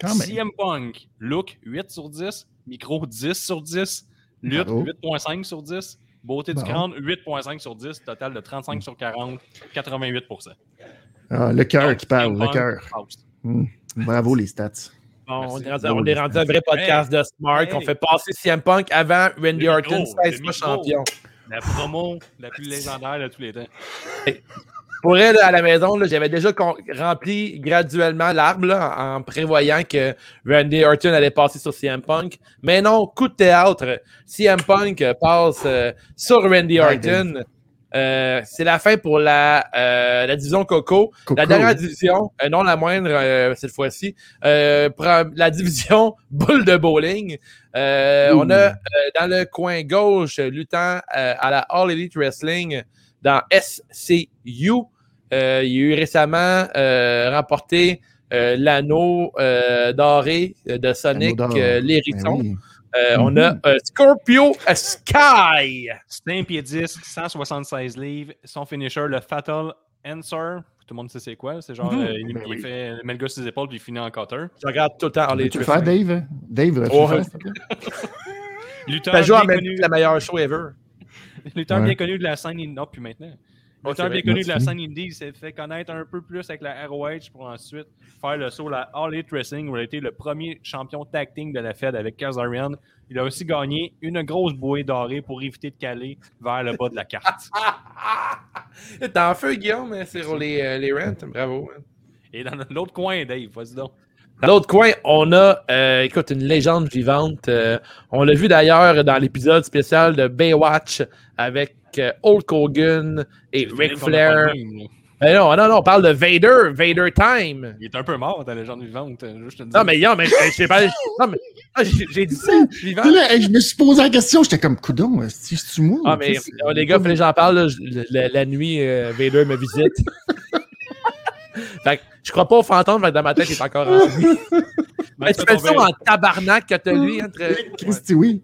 Quand même.
CM Punk, look, 8 sur 10. Micro, 10 sur 10. Lutte,
Bravo.
8.5 sur 10. Beauté du crâne, 8.5 sur 10. Total de 35 sur 40. 88%.
Ah, le cœur qui parle, le cœur.
house.
Bravo les stats.
Bon, on, est rendu, on est rendu un vrai podcast de Smart.
Hey.
On fait passer CM Punk avant Randy Orton,
micro,
16
le
fois champion.
La promo la plus légendaire de tous les temps.
Pour elle, à la maison, j'avais déjà rempli graduellement l'arbre en, prévoyant que Randy Orton allait passer sur CM Punk. Mais non, coup de théâtre. CM Punk passe euh, sur Randy Orton. Euh, c'est la fin pour la, euh, la division Coco.
Coco.
La dernière division, euh, non la moindre euh, cette fois-ci, euh, la division boule de bowling. Euh, on a euh, dans le coin gauche luttant euh, à la All Elite Wrestling dans SCU. Euh, il y a eu récemment euh, remporté euh, l'anneau euh, doré de Sonic, euh,
Ben
l'hérisson.
oui.
Euh, On
Mhm.
a euh, Scorpio Sky.
C'est un pied 10, 176 livres. Son finisher, le Fatal Answer. Tout le monde sait c'est quoi. C'est genre,
Mhm.
euh, il,
Ben
il
oui.
fait met le gars sur ses épaules puis il finit en cutter.
Je regarde tout le temps Elite
Tu le faire. Dave? Dave, veux-tu
Oh,
le faire,
que la meilleure show ever.
lutteur
Ouais.
bien connu de la scène indie. Non, plus maintenant. Lutteur
c'est
bien connu de la scène indie, il s'est fait connaître un peu plus avec la ROH pour ensuite faire le saut à la All Elite Wrestling où il a été le premier champion tag team de la Fed avec Kazarian. Il a aussi gagné une grosse bouée dorée pour éviter de caler vers le bas de la carte.
T'es en feu, Guillaume, hein, sur les, euh, les rents. Bravo. hein.
Et dans l'autre coin, Dave, vas-y donc.
Dans l'autre coin, on a, euh, écoute, une légende vivante. Euh, on l'a vu d'ailleurs dans l'épisode spécial de Baywatch avec euh, Hulk Hogan et Ric Flair. Mais non, non, non, on parle de Vader, Vader Time.
Il est un peu mort, ta légende vivante. euh, Je te dis.
Non, mais non, mais je sais pas. Non, mais ah, j'ai dit ça, vivant.
Là, je me suis posé la question, j'étais comme coudon, si c'est moi.
Ah, mais euh, les gars, fallait que j'en parle. là, la, la nuit, euh, Vader me visite. fait que je crois pas au fantôme, fait que dans ma tête, il est encore en vie. Mais tu fais ça en tabarnak que t'as lui entre.
Christy, oui.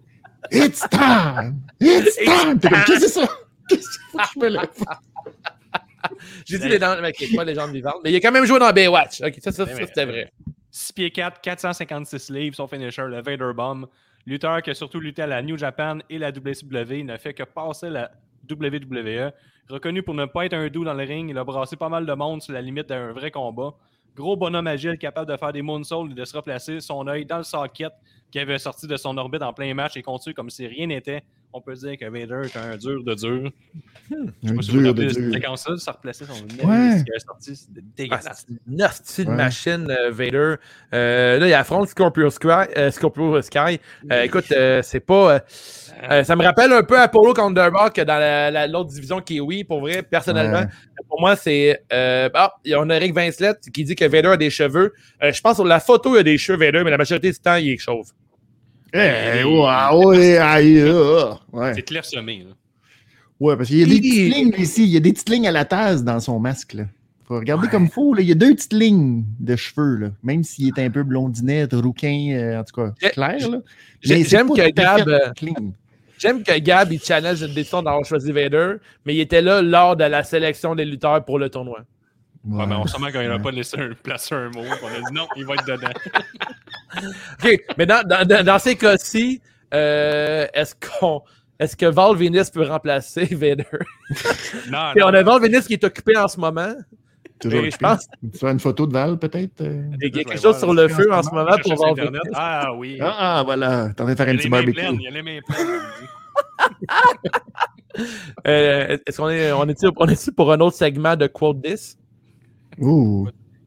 It's time! It's time! T'es comme, qu'est-ce que c'est ça? Qu'est-ce qu'il faut que je me lève?
J'ai dit les dents, mais ok, pas légende vivante. Mais il a quand même joué dans Baywatch. Ok, ça, ça, ça, c'était vrai.
6 pieds 4, 456 livres, son finisher, le Vader Bomb. Lutteur qui a surtout lutté à la New Japan et la WCW. Il n'a fait que passer la WWE. Reconnu pour ne pas être un doux dans le ring, il a brassé pas mal de monde sur la limite d'un vrai combat. Gros bonhomme agile capable de faire des moonsaults et de se replacer son œil dans le socket qui avait sorti de son orbite en plein match et continue comme si rien n'était. On peut dire que Vader est un dur de dur. Je sais
Un
pas si vous
de
rappelez de cette séquence-là, ça replaçait son nez,
Ouais.
sorti, c'était
Ah,
dégueulasse.
c'est une hostie de
Ouais.
machine, euh, Vader. Euh, là, il affronte Scorpio Sky. euh, Scorpio Sky. Euh, écoute, euh, c'est pas. euh, euh, ça me rappelle un peu Apollo contre dans la- la- l'autre division qui est oui, pour vrai, personnellement.
Ouais.
Pour moi, c'est. Euh, ah, on a Eric Vincelette qui dit que Vader a des cheveux. Euh, je pense sur la photo, il a des cheveux Vader, mais la majorité du temps, il est chauve.
Eh, ouais, ouais, aïe, ah, ouais.
C'est clairsemé. là.
Ouais, parce qu'il y a des
Il-
petites lignes ici. Il y a des petites lignes à la tasse dans son masque. Là. Faut regarder comme faux. Là. Il y a deux petites lignes de cheveux. Là. Même s'il est un peu blondinette, rouquin, euh, en tout cas, clair. Là.
j'aime que Gab, euh. J'aime que Gab, il challenge une décision d'avoir choisi Vader, mais il était là lors de la sélection des lutteurs pour le tournoi.
Ouais, mais on
Ouais.
sûrement quand il n'a pas laissé un, placé un mot. On a dit non, il va être dedans.
OK, mais dans, dans, ces cas-ci, euh, est-ce qu'on. Est-ce que Val Venus peut remplacer Vader?
Non,
Et
non.
on a Val Venus qui est occupé en ce moment.
Toujours
je pense
Tu fais une photo de Val, peut-être? euh?
qu'il y a quelque chose sur le feu en ce moment pour Val
Internet.
Venus.
Ah oui.
Ah, ah, voilà. T'es en train de faire un
il
petit barbecue.
pleines. Il y a les mains pleines. comme il dit.
Euh, est-ce qu'on est, on est, on est pour un autre segment de Quote This?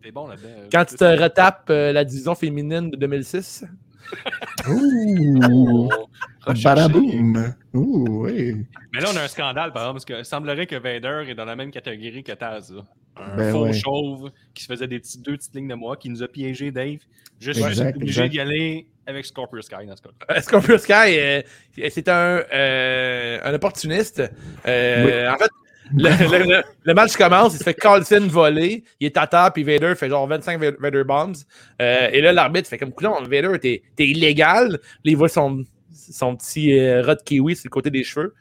T'es bon là-dedans.
Quand tu te retapes euh, la division féminine de 2006?
Ouh. Oui.
Mais là, on a un scandale, par exemple, parce que il semblerait que Vader est dans la même catégorie que Taz. là. Un
Ben
faux
ouais.
chauve qui se faisait des petits, deux petites lignes de moi, qui nous a piégé, Dave. Je suis
Exact,
obligé d'y aller avec Scorpio Sky dans ce cas-là.
Est-ce qu'on peut Sky, euh, c'est un, euh, un opportuniste. Euh, En fait, le, le- le- le match commence, il se fait Carlson voler, il est à terre, puis Vader fait genre 25 Va- Vader bombs. Euh, et là, l'arbitre fait comme coulon, Vader, t'es illégal. Là, il voit son, son petit euh, rat kiwi sur le côté des cheveux.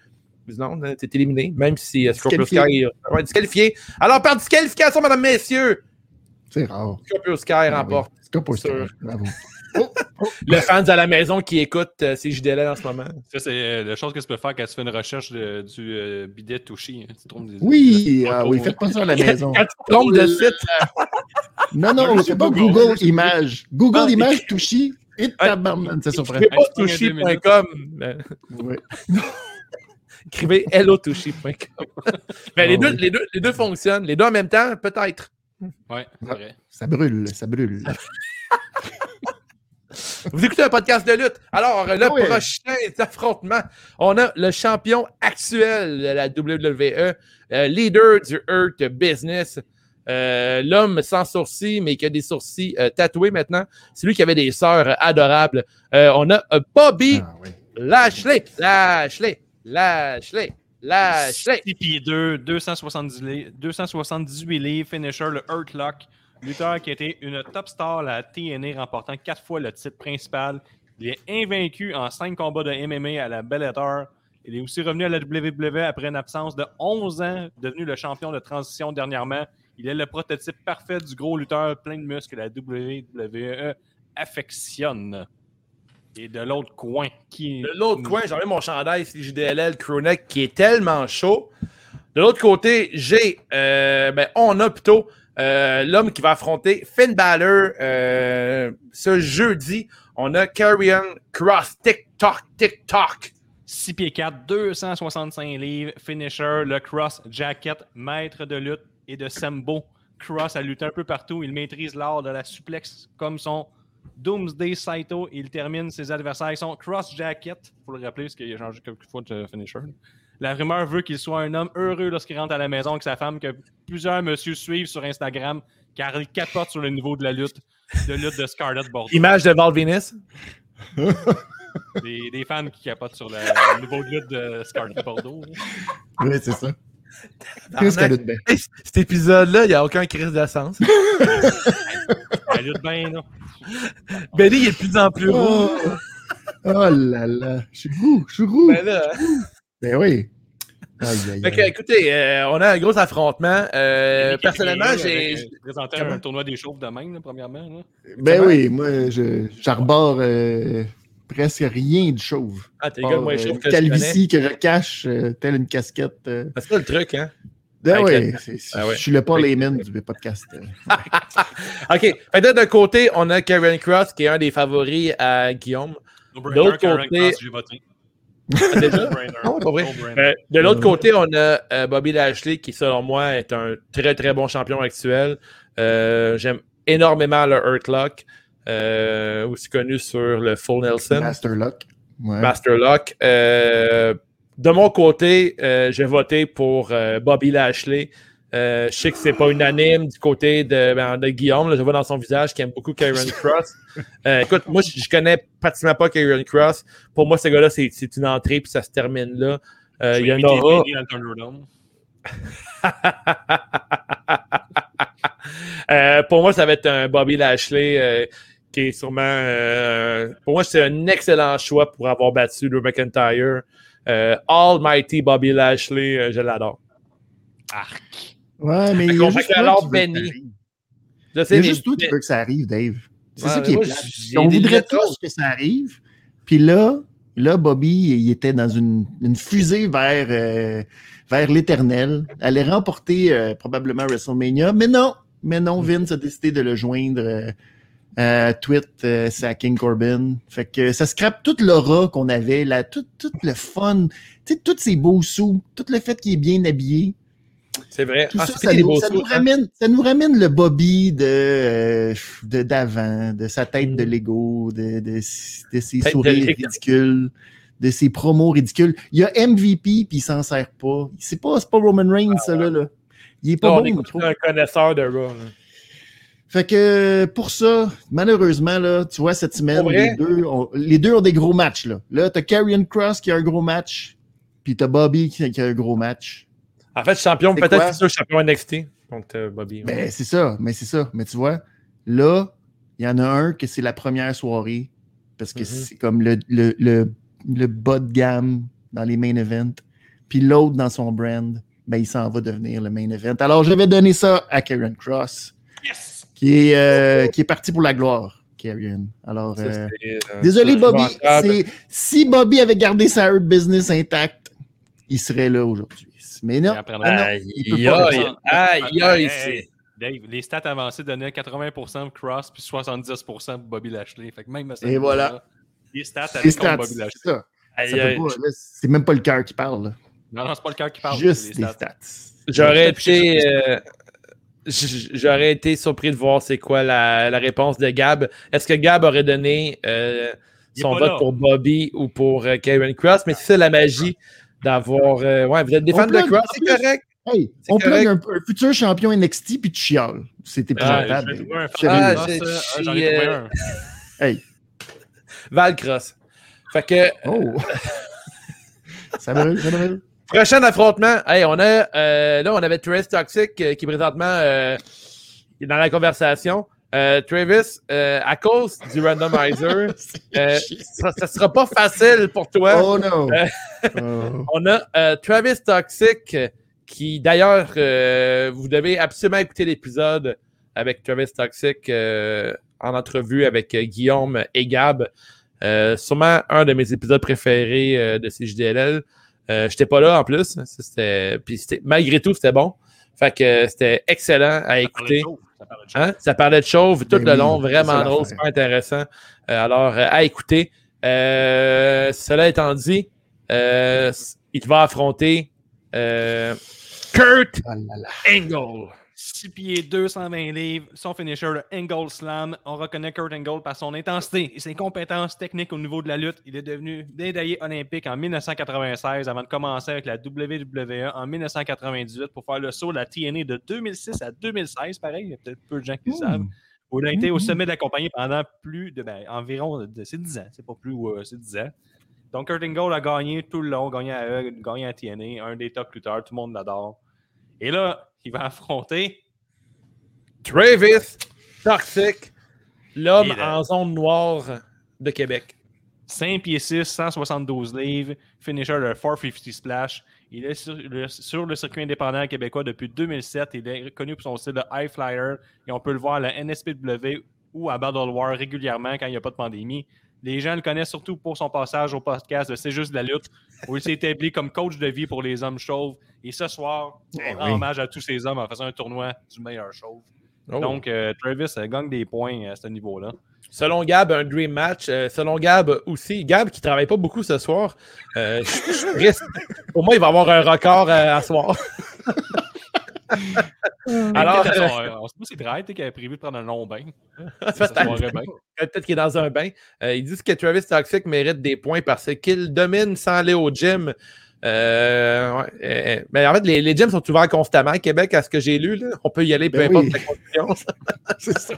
Dit non, t'es éliminé, même si euh, Scorpio. Sky est ouais, disqualifié. Alors, par disqualification, mesdames, messieurs,
C'est rare.
Scorpio Sky
Ah
remporte.
ça.
Sûr.
Bravo.
Le fans à la maison qui écoute euh, ces JDL en ce moment.
Ça, c'est euh, la chose que tu peux faire quand tu fais une recherche de- du euh, bidet touché. hein. Tu trouves des-
Oui,
des-
ah oui, faites pas ça à la maison.
Quand tu te trompes de site,
Non, non, c'est pas
Google.
Google Images. Google
Ah,
Images Touchy et tabarnak, c'est surprenant.
écrivez pas
c'est
Ouais.
Écrivez hellotouchy.com. Mais les,
Ah
deux,
oui.
les, deux, les deux fonctionnent. Les deux en même temps, peut-être.
Ouais, c'est vrai.
Ça brûle, ça brûle.
Vous écoutez un podcast de lutte. Alors, le
Ah oui.
prochain affrontement, on a le champion actuel de la WWE, euh, leader du Earth Business, euh, l'homme sans sourcils, mais qui a des sourcils euh, tatoués maintenant. C'est lui qui avait des sœurs adorables. Euh, on a Bobby
Ah, oui.
Lashley, Lashley, Lashley, Lashley.
6 pieds 2, 270 li- 278 livres, finisher, le Hurt Lock. Lutteur qui a été une top star à la TNA, remportant 4 fois le titre principal. Il est invaincu en 5 combats de MMA à la Bellator. Il est aussi revenu à la WWE après une absence de 11 ans, devenu le champion de transition dernièrement. Il est le prototype parfait du gros lutteur plein de muscles que la WWE affectionne. Et de l'autre coin, qui
De l'autre coin, enlevé mon chandail JDLL Crewneck qui est tellement chaud. De l'autre côté, j'ai, euh, ben, on a plutôt euh, l'homme qui va affronter Finn Balor euh, ce jeudi. On a Carrion Cross TikTok, TikTok.
6 pieds 4, 265 livres, finisher, le cross jacket, maître de lutte et de Sembo. Cross a lutté un peu partout. Il maîtrise l'art de la suplex comme son Doomsday Saito. Il termine ses adversaires son cross jacket. Il faut le rappeler parce qu'il a changé quelques fois de finisher. La rumeur veut qu'il soit un homme heureux lorsqu'il rentre à la maison avec sa femme, que plusieurs messieurs suivent sur Instagram, car il capote sur le niveau de la lutte, de lutte de Scarlett Bordeaux.
Image de Val Venus?
Des, des fans qui capotent sur le, le niveau de lutte de Scarlett Bordeaux.
Oui, c'est ça. Qu'est-ce qu'elle lutte bien?
Hey, Cet épisode-là, il n'y a aucun crise de sens.
Elle lutte bien, là.
Benny, il est de plus en plus roux.
Oh, oh là là, je suis roux, je suis roux.
Ben là,
Ben oui. Aïe, aïe, aïe.
écoutez, euh, on a un gros affrontement. Euh, personnellement, j'ai.
présenté un tournoi des chauves de même, là, premièrement. Là.
Ben
comment?
oui, moi, je- j'arbore euh, presque rien de chauve.
Ah, t'es gars moins
euh,
chaud
une
que
calvitie que je cache, euh, telle une casquette. euh.
C'est ça le truc, hein?
Ben oui,
Ah ouais.
je suis le Paul Heyman du podcast.
OK. Fait que là, d'un côté, on a Karen Cross, qui est un des favoris à Guillaume.
Karen
côté-
Cross, j'ai voté.
Ah, Déjà?
No-brainer.
Non, pas vrai.
No-brainer.
Euh, de l'autre côté, on a euh, Bobby Lashley, qui, selon moi, est un très, très bon champion actuel. Euh, J'aime énormément le Hurt Lock, euh, aussi connu sur le Full Nelson.
Master Lock. Ouais.
Master Lock. Euh, de mon côté, euh, j'ai voté pour euh, Bobby Lashley. Euh, je sais que c'est pas unanime du côté de, ben, de Guillaume. là, je vois dans son visage qu'il aime beaucoup Karen Cross. Euh, écoute, moi, je, je connais pratiquement pas Karen Cross. Pour moi, ce gars-là, c'est c'est une entrée puis ça se termine là. Euh, il y en aura. Pour moi, ça va être un Bobby Lashley qui est sûrement. pour moi, c'est un excellent choix pour avoir battu Drew McIntyre. Almighty Bobby Lashley, je l'adore.
Arc.
Ouais, mais il y a juste
alors
qui veux que ça
Benny.
arrive.
Je
Il
sais,
y a
mais-
juste toi qui veux que ça arrive, Dave. C'est
Ouais,
ça qui est
moi,
plate. On voudrait tous que ça arrive. Puis là, Là, Bobby, il était dans une, une fusée vers, euh, vers l'éternel. Allait remporter euh, probablement WrestleMania, mais non, mais non, Vince a décidé de le joindre euh, à tweet c'est à King Corbin. Fait que ça scrape toute l'aura qu'on avait, là, tout, tout le fun, tu sais, tous ces beaux sous, tout le fait qu'il est bien habillé.
C'est vrai.
Tout
Ah,
ça, nous,
beaux
ça
sous,
nous
hein.
ramène, ça nous ramène le Bobby de euh, de- d'avant, de, sa tête de Lego, de, de, de ses
Mm. Tête
sourires ridicules, de ses promos ridicules. Il y a MVP puis il s'en sert pas. C'est pas, pas Roman Reigns, ça là, là. Il est pas
on
bon, trouve.
un connaisseur de Raw.
Fait que pour ça, malheureusement, là, tu vois, cette semaine, les deux, ont, les deux ont des gros matchs. Là, là t'as Karrion Cross qui a un gros match, puis t'as Bobby qui, qui a un gros match.
En fait, champion,
C'est
peut-être
quoi?
futur champion NXT. Donc, euh, Bobby. ouais.
Ben, c'est ça, mais c'est ça. Mais tu vois, là, il y en a un que c'est la première soirée, parce que
Mhm.
c'est comme le, le, le, le bas de gamme dans les main events. Puis l'autre dans son brand, ben, il s'en va devenir le main event. Alors, je vais donner ça à Karen Cross,
Yes!
qui est, euh, qui est parti pour la gloire, Karen. Alors,
Ça,
euh,
c'est,
désolé,
c'est
Bobby. c'est- Si Bobby avait gardé sa Business intacte, il serait là aujourd'hui. Mais non. Ah
Aïe, aïe, aïe, c'est-
hey, Dave, les stats avancées donnaient 80% Cross puis 70% Bobby Lashley. Fait que même
Et voilà.
Les stats
les stats,
contre Bobby
c'est
Lashley.
Ça là, c'est même pas le cœur qui parle. là.
Non, non, c'est pas le cœur qui parle.
Juste
c'est les
stats.
J'aurais été, euh, j'aurais été surpris de voir c'est quoi la, la réponse de Gab. Est-ce que Gab aurait donné euh, son vote
là.
pour Bobby ou pour euh, Karen Cross? Mais c'est ça la magie d'avoir. euh, ouais, vous êtes des
On
fans de
en
c'est correct.
Hey,
C'est
on plug un, un futur champion NXT puis tu chiales. C'est épouvantable.
Ah,
ah, J'en ai trouvé un.
Hey,
Val Cross. Fait que,
oh. ça brûle, ça brûle.
prochain affrontement. Hey, on a, euh, là, on avait Travis Toxic euh, qui présentement euh, est dans la conversation. Euh, Travis, euh, à cause du randomizer, euh, ça, ça sera pas facile pour toi.
Oh non.
Euh,
Oh.
On a euh, Travis Toxic qui, d'ailleurs, euh, vous devez absolument écouter l'épisode avec Travis Toxic euh, en entrevue avec Guillaume et Gab. Euh, sûrement un de mes épisodes préférés euh, de CJDLL. Euh, J'étais pas là en plus. Puis malgré tout, c'était bon. Fait que c'était excellent à écouter.
Ça parlait de chaud.
Hein? Ça parlait de chauve tout
Ben
le long, vraiment drôle, super intéressant. Euh, alors, euh, à écouter. Euh, cela étant dit, euh, il va affronter euh, Kurt
Ah là là.
Angle.
6 pieds 220 livres, son finisher, le Angle Slam. On reconnaît Kurt Angle par son intensité et ses compétences techniques au niveau de la lutte. Il est devenu médaillé olympique en 1996 avant de commencer avec la WWE en 1998 pour faire le saut de la TNA de 2006 à 2016. Pareil, il y a peut-être peu de gens qui le savent. Où il a été au
Mhm.
sommet de la compagnie pendant plus de, ben, environ, de, c'est 10 ans, c'est pas plus, euh, c'est 10 ans. Donc, Kurt Angle a gagné tout le long, gagné à E, gagné à TNA, un des top lutteurs, tout le monde l'adore. Et là, il va affronter
Travis Toxic, l'homme en zone noire de Québec.
5 pieds 6, 172 livres, finisher de 450 Splash. Il est sur le, sur le circuit indépendant québécois depuis 2007. Il est connu pour son style de high flyer et on peut le voir à la NSPW ou à Battle War régulièrement quand il n'y a pas de pandémie. Les gens le connaissent surtout pour son passage au podcast de C'est juste de la lutte, où il s'est établi comme coach de vie pour les hommes chauves. Et ce soir,
Eh
on rend
oui.
hommage à tous ces hommes en faisant un tournoi du meilleur chauve.
Oh.
Donc, euh, Travis euh, gagne des points à ce niveau-là.
Selon Gab, un dream match. Euh, selon Gab aussi, Gab qui travaille pas beaucoup ce soir. euh, je- je risque- Pour moi, il va avoir un record euh, à soir. Alors,
Peut-être
euh,
euh, on sait pas si Drake qui avait prévu de prendre un long bain.
Peut-être. Peut-être qu'il est dans un bain. Euh, ils disent que Travis Toxic mérite des points parce qu'il domine sans aller au gym. Euh, ouais, euh, mais en fait, les, les gyms sont ouverts constamment à Québec, à ce que j'ai lu. là. On peut y aller peu
Ben
importe
oui.
la condition.
C'est ça.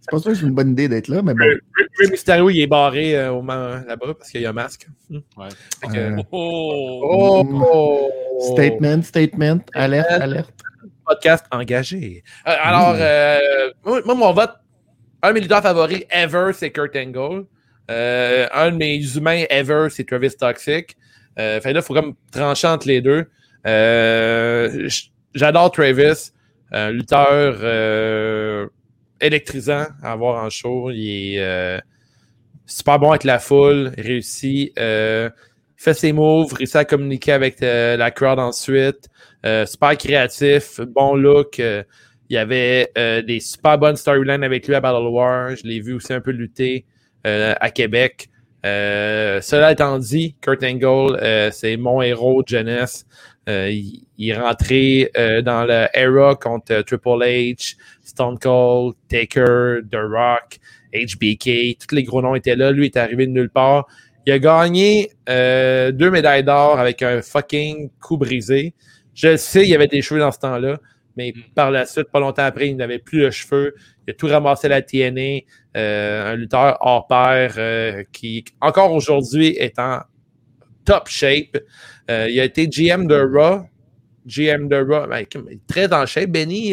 C'est pas sûr que c'est une bonne idée d'être là, mais bon.
Rey Mysterio, il est barré euh, au moment là-bas parce qu'il y a un masque.
Ouais.
Fait que-
Euh,
Oh!
oh!
Statement, statement, alerte, alerte.
Podcast engagé. Euh, alors, euh, moi, moi, mon vote, un de mes lutteurs favoris ever, c'est Kurt Angle. Euh, un de mes humains ever, c'est Travis Toxic. Euh, là, il faut comme trancher entre les deux. Euh, J'adore Travis, un lutteur euh, électrisant à voir en show. Il est, euh, super bon avec la foule, réussit, euh, fait ses moves, réussit à communiquer avec la crowd ensuite. Super créatif, bon look. il y avait des super bonnes storylines avec lui à Battle War. Je l'ai vu aussi un peu lutter à Québec. Euh, cela étant dit, Kurt Angle, euh, c'est mon héros de jeunesse. Euh, il, il est rentré euh, dans le era contre Triple H, Stone Cold, Taker, The Rock, HBK. Tous les gros noms étaient là. Lui est arrivé de nulle part. Il a gagné euh, deux médailles d'or avec un fucking coup brisé. Je le sais, il y avait des cheveux dans ce temps-là, mais par la suite, pas longtemps après, il n'avait plus de cheveux. Il a tout ramassé à la TNA. Euh, un lutteur hors pair euh, qui, encore aujourd'hui, est en top shape. Euh, il a été GM de Raw. GM de Raw. Ben, très en shape, Benny,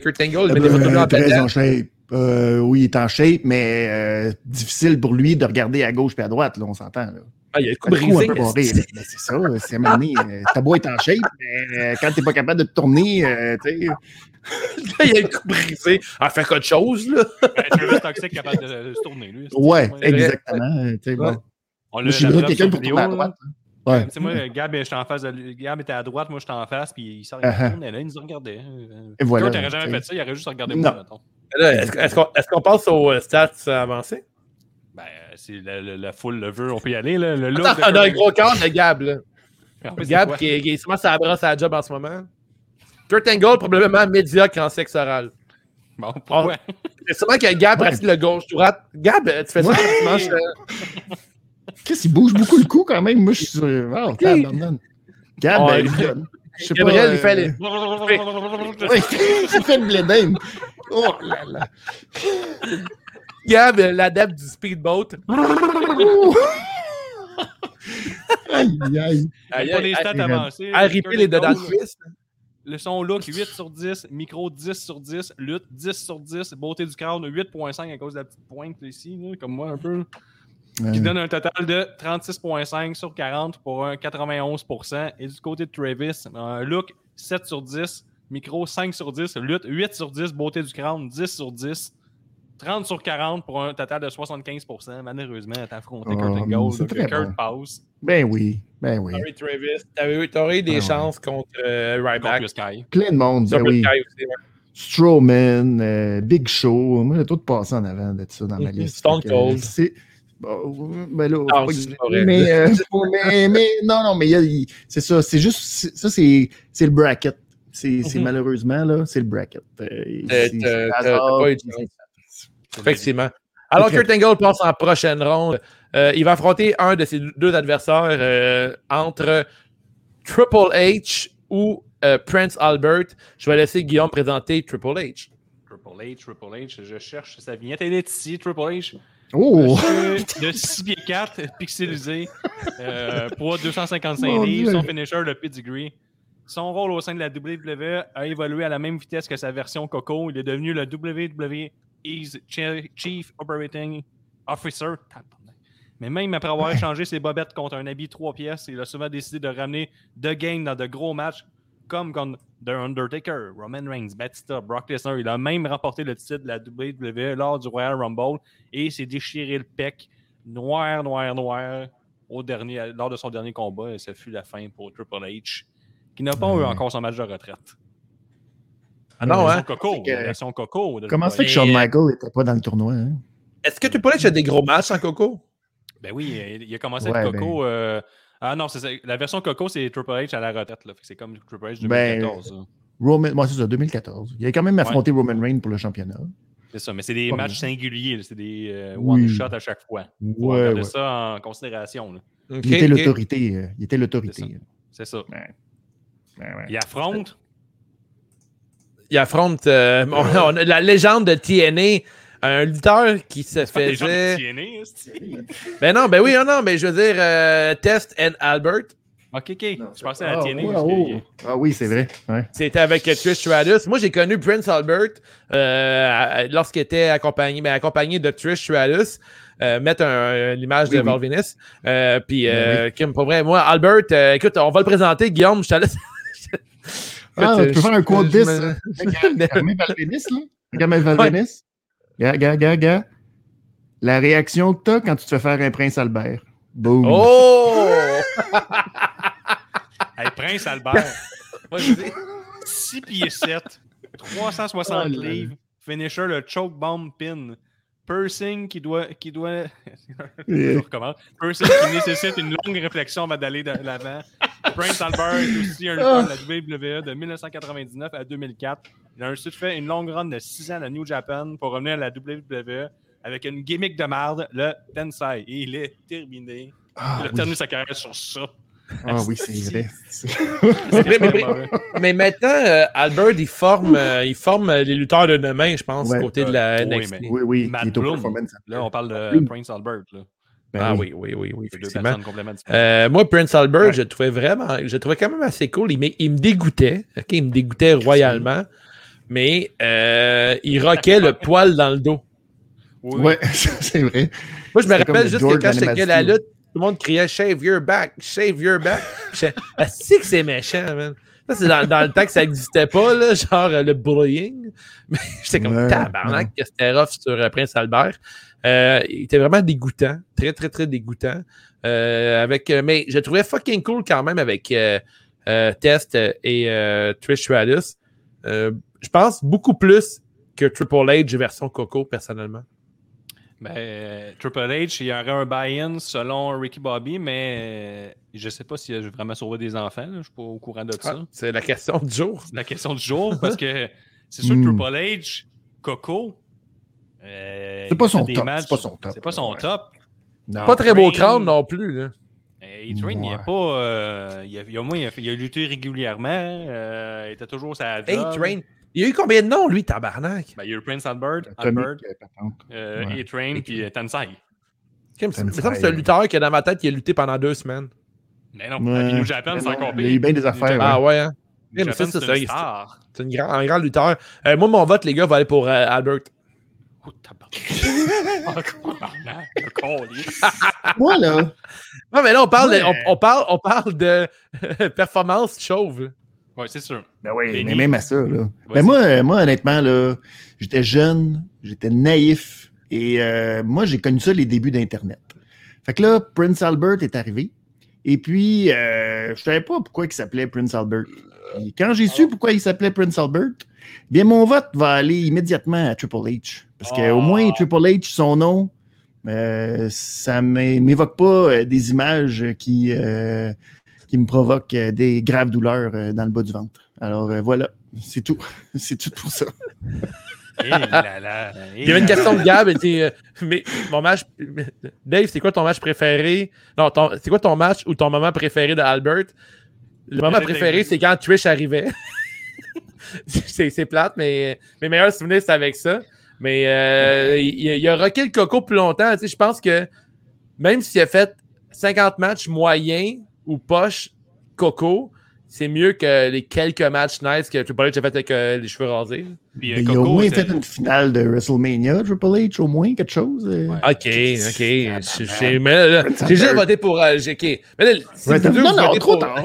Kurt Angle.
Euh,
en
très en shape. Euh, oui, il est en shape, mais euh, difficile pour lui de regarder à gauche et à droite, là, on s'entend.
Ah, il a le coup brisé.
Ben, c'est ça, c'est mané. T'as beau être en shape, mais euh, quand t'es pas capable de te tourner, euh, sais.
il a le coup brisé. Ah, fait quelque chose, là.
Ben, Travis Toxic capable de, de se tourner, lui.
Ouais, exactement. euh, bon.
Ouais.
On l'a
je là quelqu'un pour tourner à
là.
droite. hein. Ouais.
Tu sais, moi, Gab, j'étais en face de lui. Gab était à droite, moi, j'étais en face, puis il s'en
Uh-huh.
tournait là, il nous regardait. Euh,
Et voilà,
n'aurait jamais fait ça, il aurait juste regardé
Non.
moi, mettons.
Là, Est-ce qu'on est-ce qu'on passe aux euh, stats avancés?
Ben, euh, c'est la, la- la foule le veut, on peut y aller, là. Le look
Attends, on a un gros corps de Gab, là.
Ah,
Gab qui est, qui est sûrement sa brosse à la job en ce moment. Kurt Angle, probablement médiocre en sexe oral.
Bon, pourquoi?
C'est sûrement que Gab
Ouais.
pratique le gauche-droite. Gab, tu fais ça
Ouais.
manges. euh,
Qu'est-ce qu'il bouge beaucoup le cou quand même? Moi, je suis sur. Oh, tabarnak. Gab,
Ouais.
ben, il donne. Je sais pas.
Gabriel, il fait
euh,
les.
Ouais, il fait le blédin. Oh là là.
Gab, euh, l'adepte du speedboat.
Aïe, aïe.
Aïe,
Pas les
aïe,
stats
aïe,
avancées. Kurt
les dedans de cuisse.
Le son look, 8 sur 10. Micro, 10 sur 10. Lutte, 10 sur 10. Beauté du crowd, 8.5 à cause de la petite pointe ici, là, comme moi un peu. Qui donne un total de 36.5 sur 40 pour un 91%. Et du côté de Travis, un look 7 sur 10. Micro 5 sur 10. Lutte 8 sur 10. Beauté du crowd 10 sur 10. 30 sur 40 pour un total de 75%. Malheureusement, t'as affronté
Oh,
Kurt Angle.
c'est
donc
très
Kurt
bon.
passe.
Ben oui, ben oui.
Sorry, Travis. T'avais eu- T'aurais eu des
Ah ouais.
chances contre euh, Ryback.
Sky.
Plein de monde, ben oui.
Sky aussi, ouais.
Strowman, euh, Big Show. Moi, j'ai tout passé en avant de ça dans ma
Mhm.
liste.
Stone Cold.
C'est. Bon, ben là,
Ah,
pas mais, euh, mais, mais non, non, mais c'est ça. C'est juste. c'est- Ça, c'est c'est le bracket. C'est c'est
Mhm.
malheureusement, là, c'est le bracket. Euh,
Effectivement. Alors. Kurt Angle passe en prochaine ronde. Euh, il va affronter un de ses deux adversaires euh, entre Triple H ou euh, Prince Albert. Je vais laisser Guillaume présenter Triple H.
Triple H, Triple H, je cherche sa vignette. Elle est ici, Triple H.
Oh!
De 6 pieds 4, pixelisé, euh, poids 255
Mon
livres, son finisher, le pedigree. Son rôle au sein de la WWE a évolué à la même vitesse que sa version Coco. Il est devenu le WWE's Chi- Chief Operating Officer. Mais même après avoir échangé ses bobettes contre un habit 3 pièces, il a souvent décidé de ramener The Game dans de gros matchs comme contre The Undertaker, Roman Reigns, Batista, Brock Lesnar. Il a même remporté le titre de la WWE lors du Royal Rumble et s'est déchiré le pec noir, noir, noir au dernier, lors de son dernier combat. Et ce fut la fin pour Triple H, qui n'a pas eu encore son match de retraite.
Ah non,
La
hein?
version Coco,
que-
Coco.
Comment ça fait que. Shawn Michaels n'était pas dans le tournoi? Hein?
Est-ce que Triple H a des gros matchs en Coco?
Ben oui, il il a commencé
Ouais,
avec Coco. euh, Ah non, c'est ça. la version Coco, c'est Triple H à la retraite. C'est comme Triple H
Ben,
2014. là.
Roman, moi, c'est ça, 2014. Il a quand même affronté Roman Reigns pour le championnat.
C'est ça, mais c'est des
Pas
matchs singuliers. C'est des euh,
Oui.
one-shot à chaque fois. Faut
Ouais, ouais.
ça en considération. là.
Il était l'autorité. euh, Il était l'autorité.
C'est ça.
Ouais, ouais.
Il affronte.
Il affronte euh, on- on a la légende de TNA, un lutteur qui se faisait. Ben non, ben oui, non, non, mais je veux dire, euh, Test and Albert.
Ok, ok. Je pensais à
Ah,
la TNA.
oh. Ah oui, c'est vrai. Ouais.
C'était avec Trish Stratus. Moi, j'ai connu Prince Albert euh, lorsqu'il était accompagné, ben, accompagné de Trish Stratus. Euh, mettre un- l'image
Oui,
de
oui.
Val Venis. Euh, puis, euh, Kim, pour vrai, moi, Albert, euh, écoute, on va le présenter, Guillaume, je te laisse.
Ah, tu peux
euh,
faire un quote
je-
10.
je me-
hein? Regarde Valvénis, là. Regarde Valvénis. Gars, gars, gars, gars. La réaction que t'as quand tu te fais faire un prince Albert. Boom.
Oh!
Hey, Prince Albert,
Vas-y.
6 pieds 7, 360
Oh là là.
livres, finisher le choke bomb pin. Pursing qui doit. Qui doit... Je recommence. Pursing qui nécessite une longue réflexion avant d'aller de l'avant. Prince Albert est aussi un lutteur de la WWE de 1999 à 2004. Il a ensuite fait une longue run de 6 ans à New Japan pour revenir à la WWE avec une gimmick de merde, le Tensai. Et il est terminé.
Ah,
il a
oui.
terminé sa carrière sur ça.
Ah oui, c'est vrai.
Mais, mais- mais- mais maintenant, euh, Albert, il forme, euh, il forme euh, les lutteurs de demain, je pense,
Ouais.
côté de la
Oui,
NXT.
mais-
Oui, oui,
Matt
qui est au
Bloom.
Performance Center.
Là, on parle de
Oui.
Prince Albert. Là.
Ben
Ah oui, oui, oui, oui, effectivement. Euh, moi, Prince Albert,
Ouais.
je le trouvais vraiment, je trouvais quand même assez cool. Il, me- il me dégoûtait, ok, il me dégoûtait royalement, mais euh, il roquait le poil dans le dos.
Oui.
Ouais, c'est vrai.
Moi, je me rappelle
le
juste
George
que quand j'étais à la lutte, tout le monde criait Shave your back, shave your back. Je c'est que c'est méchant, man. Ça, c'est dans, dans le temps que ça n'existait pas, là, genre euh, le bullying. Mais j'étais comme
Ouais,
tabarnak que c'était rough sur euh, Prince Albert. Euh, il était vraiment dégoûtant, très, très, très dégoûtant. Euh, avec, euh, mais je le trouvais fucking cool quand même avec euh, euh, Test et euh, Trish Stratus. Euh, je pense beaucoup plus que Triple H version Coco, personnellement.
Ben, Triple H, il y aurait un buy-in selon Ricky Bobby, mais je sais pas s'il a vraiment sauvé des enfants. là. Je suis pas au courant de ça.
Ah, c'est la question du jour.
C'est la question du jour parce que c'est sûr que
Hmm.
Triple H, Coco. Euh,
C'est pas son
des
top,
matchs-
c'est pas son top.
C'est pas son
Ouais.
top.
Non.
Pas très beau
Train.
crâne non plus. Là.
Euh, E-Train, il a
Ouais.
pas. euh, il, a, il a- au moins, il a, il a lutté régulièrement. euh, il était toujours sa job.
A-Train. Il y a eu combien de noms, lui, tabarnak?
Ben, il y a eu Prince Albert, Albert,
euh, Ouais.
A-Train, puis euh,
que c'est un
ouais.
lutteur qui, dans ma tête, il a lutté pendant deux semaines.
Mais non,
Ouais.
New Japan,
Mais
c'est encore
il y a eu bien des affaires,
Ah ouais, hein?
C'est une
grand- un grand lutteur. Euh, moi, mon vote, les gars, va aller pour euh, Albert.
Oh, câlisse.
Moi, là,
Non, mais là, on parle, de, on, on parle, on parle de performance chauve.
Ouais, c'est sûr.
Ben oui, mais même à ça, là. Ben moi, euh, moi, honnêtement, là, j'étais jeune, j'étais naïf, et euh, moi, j'ai connu ça les débuts d'Internet. Fait que là, Prince Albert est arrivé, et puis, euh, je savais pas pourquoi il s'appelait Prince Albert. Et quand j'ai su pourquoi il s'appelait Prince Albert, bien, mon vote va aller immédiatement à Triple H. Parce
Oh.
qu'au moins, Triple H, son nom, euh, ça m'é- m'évoque pas euh, des images qui, euh, qui me provoquent euh, des graves douleurs euh, dans le bas du ventre. Alors euh, voilà, c'est tout. c'est tout pour ça.
Eh là là, eh
Il y avait une question de Gab. euh, mais mon match. Dave, c'est quoi ton match préféré? Non, c'est quoi ton match ou ton moment préféré d'Albert? Le moment
Préféré
c'est quand Trish arrivait. c'est, plate, mais mes meilleurs souvenirs, c'est avec ça. Mais euh, il, il a rocké le coco plus longtemps. Tu sais, je pense que même s'il a fait 50 matchs moyens ou poche coco, c'est mieux que les quelques matchs nice que Triple H a fait avec euh, les cheveux rasés.
Puis, euh,
Mais il a au
Coco,
moins
c'était-
fait une finale de WrestleMania, Triple H, au moins, quelque chose. euh.
Ouais.
Ok, ok. Je- j'ai- juste voté pour. euh, j'ai- ok. Mais là,
Ouais, non, non,
votez
trop
pour-
tard.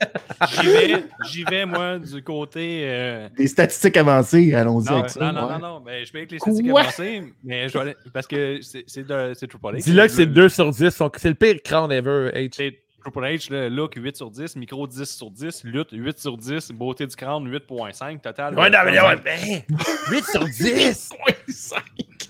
J'y vais, j'y vais, moi, du côté. euh,
Des statistiques avancées, allons-y
Non,
avec ça.
non, non,
ouais.
non, non, mais je vais avec les statistiques
Quoi?
avancées, mais je vais aller- parce que c'est c'est de- c'est Triple H.
Dis-le que c'est 2 sur 10. son- C'est le pire crâne ever, H.
C'est Triple H, le look 8 sur 10, micro 10 sur 10, lutte 8 sur 10, beauté du crâne 8.5, total.
Ouais, non, mais là, ouais,
25.
ben, 8 sur 10.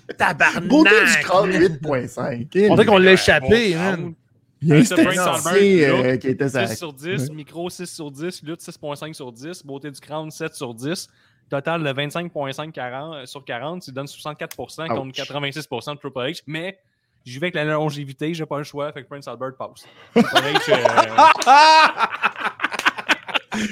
Tabarnak.
Beauté du crâne 8.5.
On dirait qu'on l'a échappé, man.
Il y a un euh, qui était ça.
6 sur 10, micro 6 sur 10, lutte 6.5 sur 10, beauté du crâne 7 sur 10. Total de 25.5 40 sur 40, tu donnes 64% contre
Ouch.
86% de Triple H. Mais j'y vais avec la longévité, j'ai pas le choix, fait que Prince Albert passe. Euh,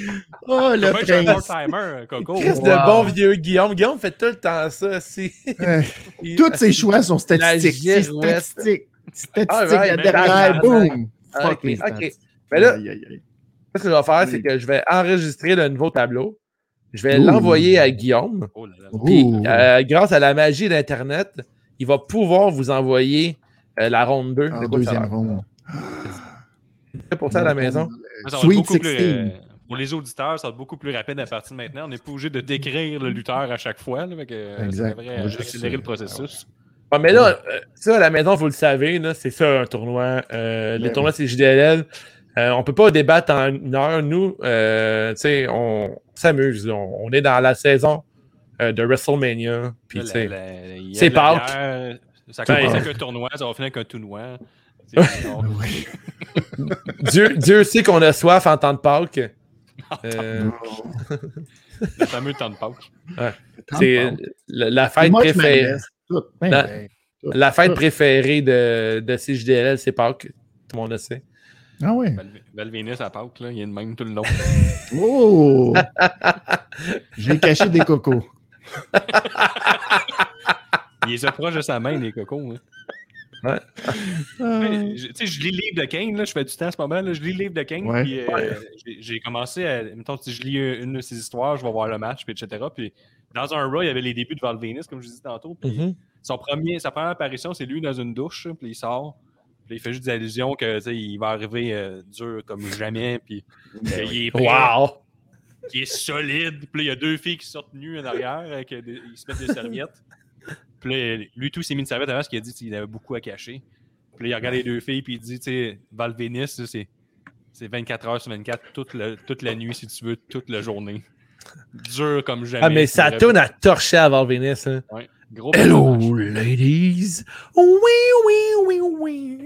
Oh, le prince.
part-timer, Coco.
Chris
Wow.
de bon vieux Guillaume. Guillaume fait tout le temps ça.
Euh,
Il-
Tous ses choix sont statistiques. C'est
girouette.
statistique. Statistique
Alright,
à
mais
derrière.
tabarnak.
Boum.
Ah,
Fuck
ok.
stats.
Mais là,
Aïe, aïe, aïe.
ce que je vais faire, c'est que je vais enregistrer le nouveau tableau. Je vais l'envoyer à Guillaume.
Oh là là.
Puis, euh, grâce à la magie d'Internet, il va pouvoir vous envoyer euh, la ronde 2.
En
C'est quoi que ça
deuxième ronde.
C'est pour ça à la maison.
Ça va être
Sweet
beaucoup plus,
16.
euh, pour les auditeurs, ça va être beaucoup plus rapide à partir de maintenant. On n'est pas obligé de décrire le lutteur à chaque fois. Là, que, euh,
Exact.
Ça devrait
On va juste,
accélérer le processus.
Ah, mais là, ça, à la maison, vous le savez, c'est ça un tournoi. Euh, les
Ben
tournois, c'est JDLL. Euh, on peut pas débattre en une heure. Nous, euh, tu sais, on s'amuse. On, on est dans la saison euh, de WrestleMania. Puis, c'est Pâques.
Ça
Ben,
commence avec un tournoi, ça va finir avec un tournoi.
Dieu, Dieu sait qu'on a soif en temps de Pâques. Euh,
Le fameux temps de Pâques.
c'est la, la fête préférée.
Ben,
La-
ben,
La fête préférée de, de CJDLL, c'est Pâques. Tout le monde le sait.
Ah ouais.
Val- Valvénis à Pâques, là, il est de même tout le long.
Oh! J'ai caché des cocos.
Il les a proches de sa main, les cocos. hein.
Ah.
Mais, je- Tu sais, je lis le livre de Kane, là, je fais du temps en ce moment, là, je lis le livre de Kane,
Ouais.
puis euh, j'ai- commencé à, mettons, si je lis une de ses histoires, je vais voir le match, puis etc. Puis dans un Raw, il y avait les débuts de Val Venis, comme je disais tantôt, puis
Mhm.
son premier, sa première apparition, c'est lui dans une douche, puis il sort, puis il fait juste des allusions que, tu sais, il va arriver euh, dur comme jamais, puis
Ben
il est prêt,
Wow!
qui est solide, puis là, il y a deux filles qui sortent nues en arrière, avec des- ils se mettent des serviettes. Puis là, lui, tout s'est mis une serviette avant parce qu'il a dit qu'il avait beaucoup à cacher. Puis là, il regarde les deux filles, puis il dit, tu sais, Val c'est, c'est 24 heures sur 24, toute, le- toute la nuit, si tu veux, toute la journée. Dur comme jamais.
Ah, mais ça tourne à torcher à Valvénis. Hein.
ouais. Gros
Hello,
personnage.
ladies! Oui, oui, oui, oui.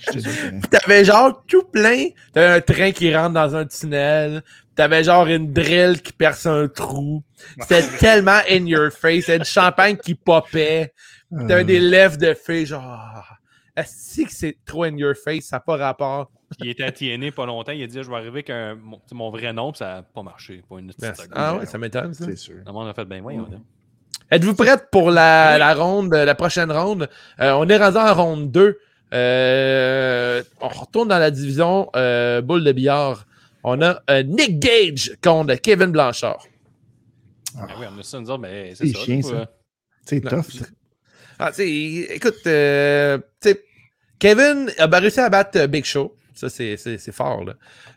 Je te dis que-
T'avais genre tout plein. T'avais un train qui rentre dans un tunnel. T'avais genre une drill qui perce un trou. C'était tellement in your face. T'avais du champagne qui popait. T'avais
Euh,
des lèvres de fée, genre. Est-ce que c'est trop in your face? Ça n'a pas rapport.
Il était à TNA pas longtemps, il a dit, je vais arriver avec un- mon, tu sais, mon vrai nom, puis ça n'a pas marché. Pas une.
Ah ouais, ça m'étonne, ça.
C'est sûr.
Le monde a fait, ben voyons donc.
Êtes-vous prête pour la,
Oui.
la ronde, la prochaine ronde? Euh, on est rendu en ronde 2. Euh, on retourne dans la division euh, boule de billard. On a euh, Nick Gage contre Kevin Blanchard.
Ah oui, on a ça, nous autres, mais
C'est
ça.
chiant,
faut,
ça.
euh,
C'est tough.
Ah, tu sais, écoute, euh, tu sais, Kevin a ben, réussi à battre Big Show. Ça, c'est, c'est, c'est fort, là.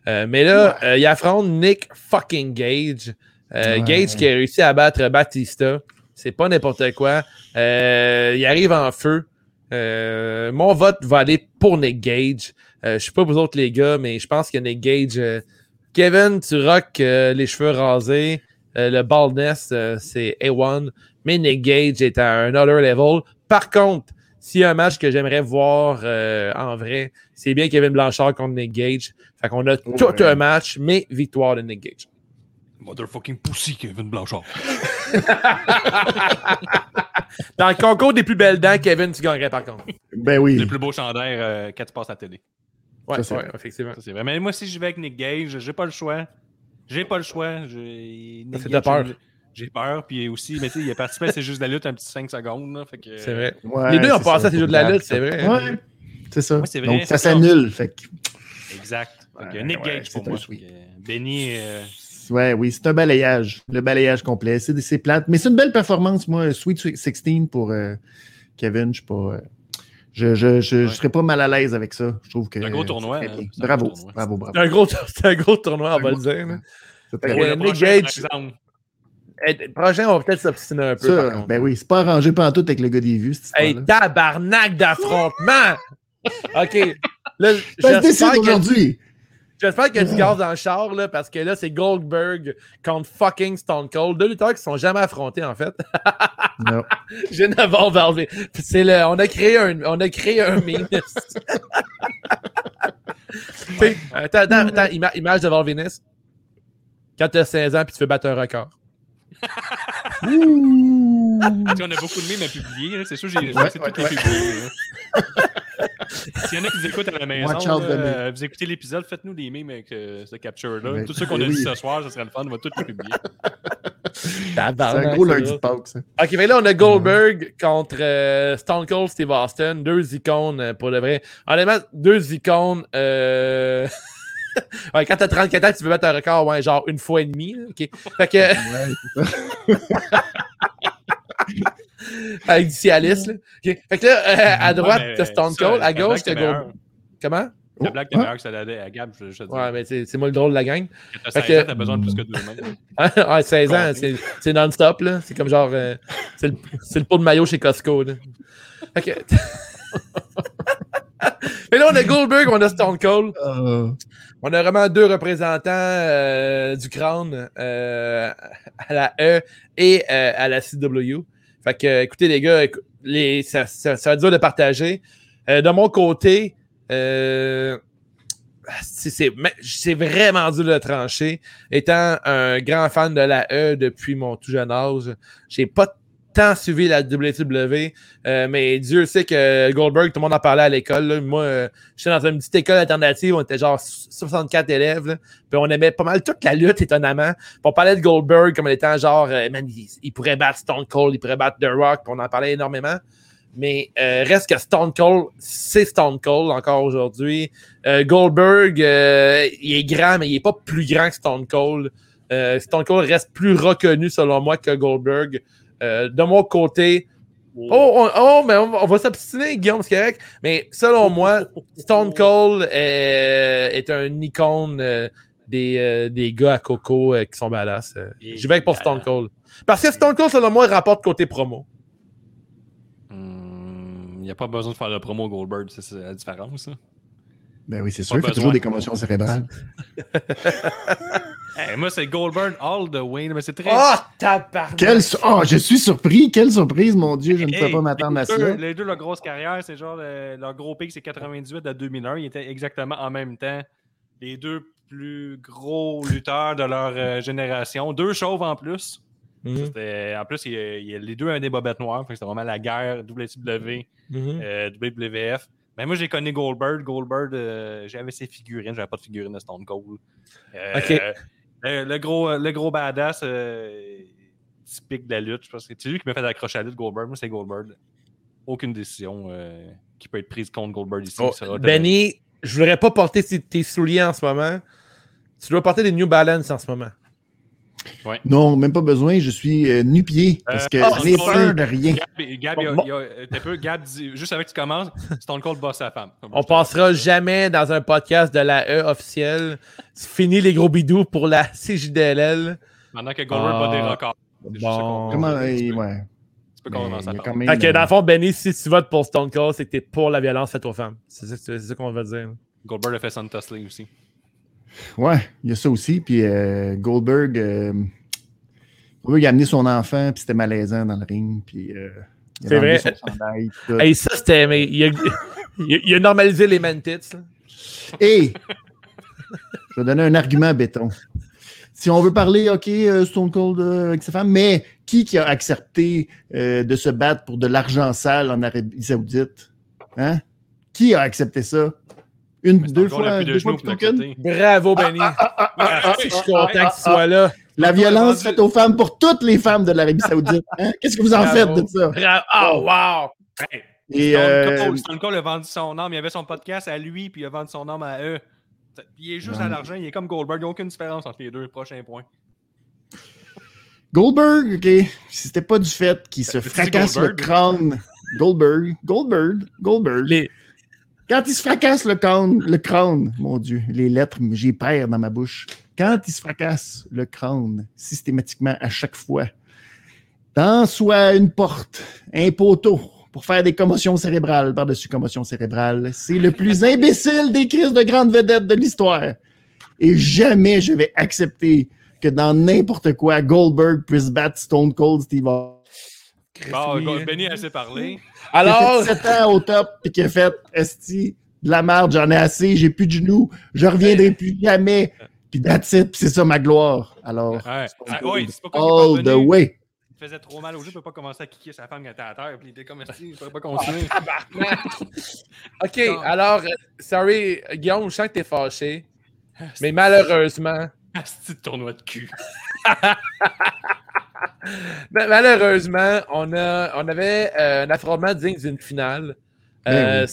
Euh, mais là, euh, il affronte Nick fucking Gage. Euh,
Ouais.
Gage qui a réussi à battre Batista. C'est pas n'importe quoi. Euh, il arrive en feu. Euh, mon vote va aller pour Nick Gage. Euh, je sais pas vous autres, les gars, mais je pense que Nick Gage. Kevin, tu rock euh, les cheveux rasés. Euh, le baldness, euh, c'est A1. Mais Nick Gage est à un other level. Par contre, s'il y a un match que j'aimerais voir euh, en vrai, c'est bien Kevin Blanchard contre Nick Gage. Fait qu'on a tout
Ouais.
un match, mais victoire de Nick Gage.
Motherfucking pussy, Kevin Blanchard.
Dans le concours des plus belles dents, Kevin, tu gagnerais par contre.
Ben oui.
Les plus beaux chandails euh, quand tu passes à la télé.
Ouais,
Ça, c'est
ouais,
vrai.
effectivement.
Ça, c'est vrai. Mais moi, si je vais avec Nick Gage, j'ai pas le choix. J'ai pas le choix. Gage,
t'as peur.
j'ai- peur. Puis aussi, mais tu sais, il a participé à C'est juste de la lutte un petit 5 secondes. Là, fait que,
C'est vrai.
Ouais,
Les deux ont
c'est
passé
ça,
à ces
faut
jeux de la lutte, c'est vrai.
Ouais, c'est ça.
Ouais, c'est vrai,
Donc,
c'est
ça s'annule. Fait
Exact. Fait que
Ouais,
Nick
ouais,
Gage pour
c'est
moi. Benny, euh,
Ouais, oui, c'est un balayage. Le balayage complet. C'est c'est plate. Mais c'est une belle performance, moi. Sweet 16 pour euh, Kevin. Je suis pas. euh, je, je, je, je
Ouais.
serais pas mal à l'aise avec ça. Je trouve que.
C'est un gros tournoi, hein.
bien.
C'est un
Bravo,
gros tournoi.
bravo, bravo.
C'est un, gros, c'est un gros tournoi, on va le dire. Nick
prochain,
Gage-
par exemple,
Eh, Le prochain, on va peut-être s'obstiner un peu.
Ça, ben oui, c'est pas arrangé pas en tout avec le gars des vues, cette
Hey, tabarnak d'affrontement! OK. Là,
Ça se décide aujourd'hui.
J'espère qu'il y a du gaz dans le char, là, parce que là, c'est Goldberg contre fucking Stone Cold. Deux lutteurs qui sont jamais affrontés, en fait.
Non.
Je viens d'avoir Valvé. C'est le, on a créé un, on a créé un meme. Tu sais, attends, attends, attends, ima- image de Valvénis. Quand tu as 16 ans puis tu fais battre un record.
Ouh.
On a beaucoup de mimes à publier. là. C'est sûr, j'ai
Ouais,
j'ai
ouais,
tout les
ouais.
publier. S'il y en a qui nous écoutent à la maison,
Watch out
là, euh, vous écoutez l'épisode, faites-nous des mimes avec euh, ce capture-là. Tout ce qu'on a
Oui.
dit ce soir, ça serait le fun, on va tout les publier.
C'est un gros lundi de Pâques, ça.
Ok, mais là, on a Goldberg contre euh, Stone Cold Steve Austin. Deux icônes euh, pour le vrai. Honnêtement, deux icônes. Euh... ouais, quand t'as 34 ans, tu veux battre un record, ouais, genre une fois et demie. là, ok. Fait que, avec du Cialis, là. Fait que là, euh, à droite,
Ouais,
t'as Stone
ça,
Cold. À gauche, t'as Goldberg.
meilleur.
Comment?
La blague, t'es
Oh,
meilleure que celle à à Gab, je, je te dis.
Ouais, mais c'est c'est moi le drôle de la gang.
T'as
fait
16
que-
ans, t'as besoin de plus que deux mains.
Ah, 16 ans, c'est c'est non-stop, là. C'est comme genre. euh, c'est le, c'est le pot de maillot chez Costco, là. Fait que- Mais là, on a Goldberg, on a Stone Cold.
euh,
On a vraiment deux représentants euh, du crâne euh, à la E et euh, à la CW. Fait que, écoutez, les gars, les, ça, ça, ça va être dur de partager. Euh, de mon côté, euh, mais c'est vraiment dur de trancher. Étant un grand fan de la E depuis mon tout jeune âge, j'ai pas tant suivi la WWE, euh, mais Dieu sait que Goldberg, tout le monde en parlait à l'école. Moi, euh, j'étais dans une petite école alternative, on était genre 64 élèves, puis on aimait pas mal toute la lutte, étonnamment. On parlait de Goldberg comme étant genre, euh, man, il, il pourrait battre Stone Cold, il pourrait battre The Rock, on en parlait énormément. Mais euh, reste que Stone Cold, c'est Stone Cold encore aujourd'hui. Euh, Goldberg, il est grand, mais il est pas plus grand que Stone Cold. Stone Cold reste plus reconnu, selon moi, que Goldberg. Euh, de mon côté, oh, on- oh, mais on, va- on va s'obstiner, Guillaume, c'est correct. Mais selon moi, Stone Cold est, est un icône euh, des, euh, des gars à Coco euh, qui sont badass. Euh, J'y vais pour Stone Cold. Parce que Stone Cold, selon moi, rapporte côté promo.
Il n'y a pas besoin de faire le promo Goldberg, c'est la différence. hein.
ben oui, c'est sûr, il fait toujours des commotions cérébrales.
Hey, moi, c'est Goldberg all the way, mais c'est très.
Oh, tabarnak!
Quelle... Oh, je suis surpris. Quelle surprise, mon Dieu. Je ne peux
Hey,
pas m'attendre à ça.
Les deux, leur grosse carrière, c'est genre le- leur gros pic, c'est 98 à 2001. Ils étaient exactement en même temps les deux plus gros lutteurs de leur euh, génération. Deux chauves en plus.
Mhm,
C'était- En plus, il y a- il y a les deux un des bobettes noires. C'était vraiment la guerre WCW,
mhm.
euh, WWF. Mais moi, j'ai connu Goldberg. Goldberg, euh, j'avais ses figurines. J'avais pas de figurines de Stone Cold. Euh,
Ok.
Euh, le, gros, le gros badass euh, typique de la lutte. Je pense que c'est lui qui m'a fait accrocher à la lutte, Goldberg. Moi, c'est Goldberg. Aucune décision euh, qui peut être prise contre Goldberg ici.
Oh,
sera
Benny, je voudrais pas porter tes souliers en ce moment. Tu dois porter des New Balance en ce moment.
Non, même pas besoin. Je suis euh, nu-pied parce que
Euh,
j'ai
oh,
peur de rien.
Gab, Gab, il y a-
Bon,
il y a- euh, t'as peu, Gab dit, juste avec que tu commences, Stone Cold bosse sa femme.
On passera jamais dans un podcast de la E officielle. C'est fini les gros bidous pour la CJDLL.
Pendant que Goldberg
Ah,
bat des records. Ça qu'on-
bon.
Comment.
tu
euh,
peux-
ouais. Quand même,
que dans
euh,
le fond, Benny, si tu votes pour Stone Cold, c'est que t'es pour la violence faite aux femmes. C'est ça, qu'on va dire.
Goldberg a fait Santa Slay aussi.
Ouais, il y a ça aussi. Puis euh, Goldberg, euh, Goldberg a amené son enfant, puis c'était malaisant dans le ring. Puis euh, il a
C'est vrai.
chandail.
Hey, ça, c'était. Mais il a, il a- il normalisé les man tits.
Et je vais donner un argument béton. Si on veut parler, OK, Stone Cold avec sa femme, mais qui, qui a accepté de se battre pour de l'argent sale en Arabie Saoudite? Hein? Qui a accepté ça? Une, deux fois, deux fois
l'accepter.
Bravo, Benny.
Ah,
Ah, je suis content
ah,
que tu sois là.
La violence faite aux femmes pour toutes les femmes de l'Arabie Saoudite. Hein? Qu'est-ce que vous en
Bravo.
faites de ça?
Bravo. Oh, wow.
Hey,
Et,
Stone,
euh,
Cold, a vendu son âme. Il avait son podcast à lui, puis il a vendu son âme à eux. Il est juste
Ouais.
à l'argent. Il est comme Goldberg. Il n'y a aucune différence entre les deux. Prochain point.
Goldberg, OK, si c'était pas du fait qu'il se
dit
fracasse le
Goldberg?
crâne. Goldberg, Goldberg, Goldberg.
Les-
Quand il se fracasse le crâne, le crâne, mon Dieu, les lettres, j'ai peur dans ma bouche. Quand il se fracasse le crâne, systématiquement, à chaque fois, dans soit une porte, un poteau, pour faire des commotions cérébrales par-dessus commotion cérébrale, c'est le plus imbécile des crises de grandes vedettes de l'histoire. Et jamais je vais accepter que dans n'importe quoi, Goldberg puisse battre Stone Cold Steve Austin.
Bon,
Oui.
Benny a assez parlé.
Alors,
Qui a fait 7 ans au top, puis qui a fait Esti, de la merde, j'en ai assez, j'ai plus de genoux, je reviendrai plus jamais. Puis that's it, c'est ça ma gloire. Alors,
Ouais. Ah, ouais, c'est pas
all the way.
Il faisait trop mal au jeu. Il ne peut pas commencer à kicker sa femme qui était à terre. Puis il était comme si, je pourrais pas continuer.
OK, alors, euh, sorry, Guillaume, je sens que t'es fâché. Mais malheureusement,
Asti de tournoi de cul?
ma- malheureusement, on, a, on avait euh, un affrontement digne d'une finale. Euh,
Ben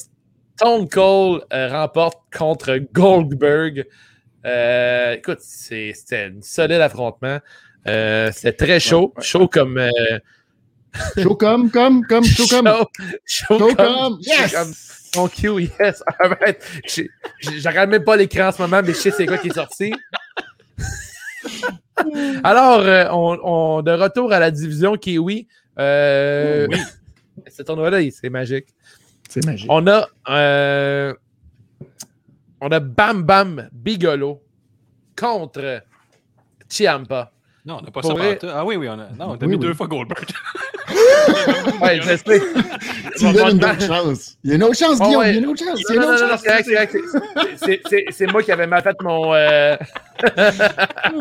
Stone Cold euh, remporte contre Goldberg. Euh, écoute, c'était un solide affrontement. Euh, c'était très chaud.
Ouais, ouais,
chaud comme. euh,
Chaud comme, comme, comme, chaud comme.
chaud, chaud comme.
comme,
chaud
yes!
comme- Mon Q, yes. Arrête. J'ai- j'ai- Je regarde même pas l'écran en ce moment, mais je sais c'est quoi qui est sorti. Alors, euh, on, on- de retour à la division Kiwi. Euh,
Oui.
Ce tournoi-là, il- c'est magique.
C'est magique.
On a, euh, on a Bam Bam Bigolo contre Chiampa.
Non, on n'a pas
Pour
ça
vrai-.
Ah oui, oui, on a. Non, on a
Oui,
mis
oui.
deux fois Goldberg.
Ouais, je sais.
Tu lui donnes une autre chance. Il y a une autre chance, Guillaume. Il y a une autre chance.
Non, non, non, c'est correct, c'est correct. C'est- moi qui avais mal fait mon. euh,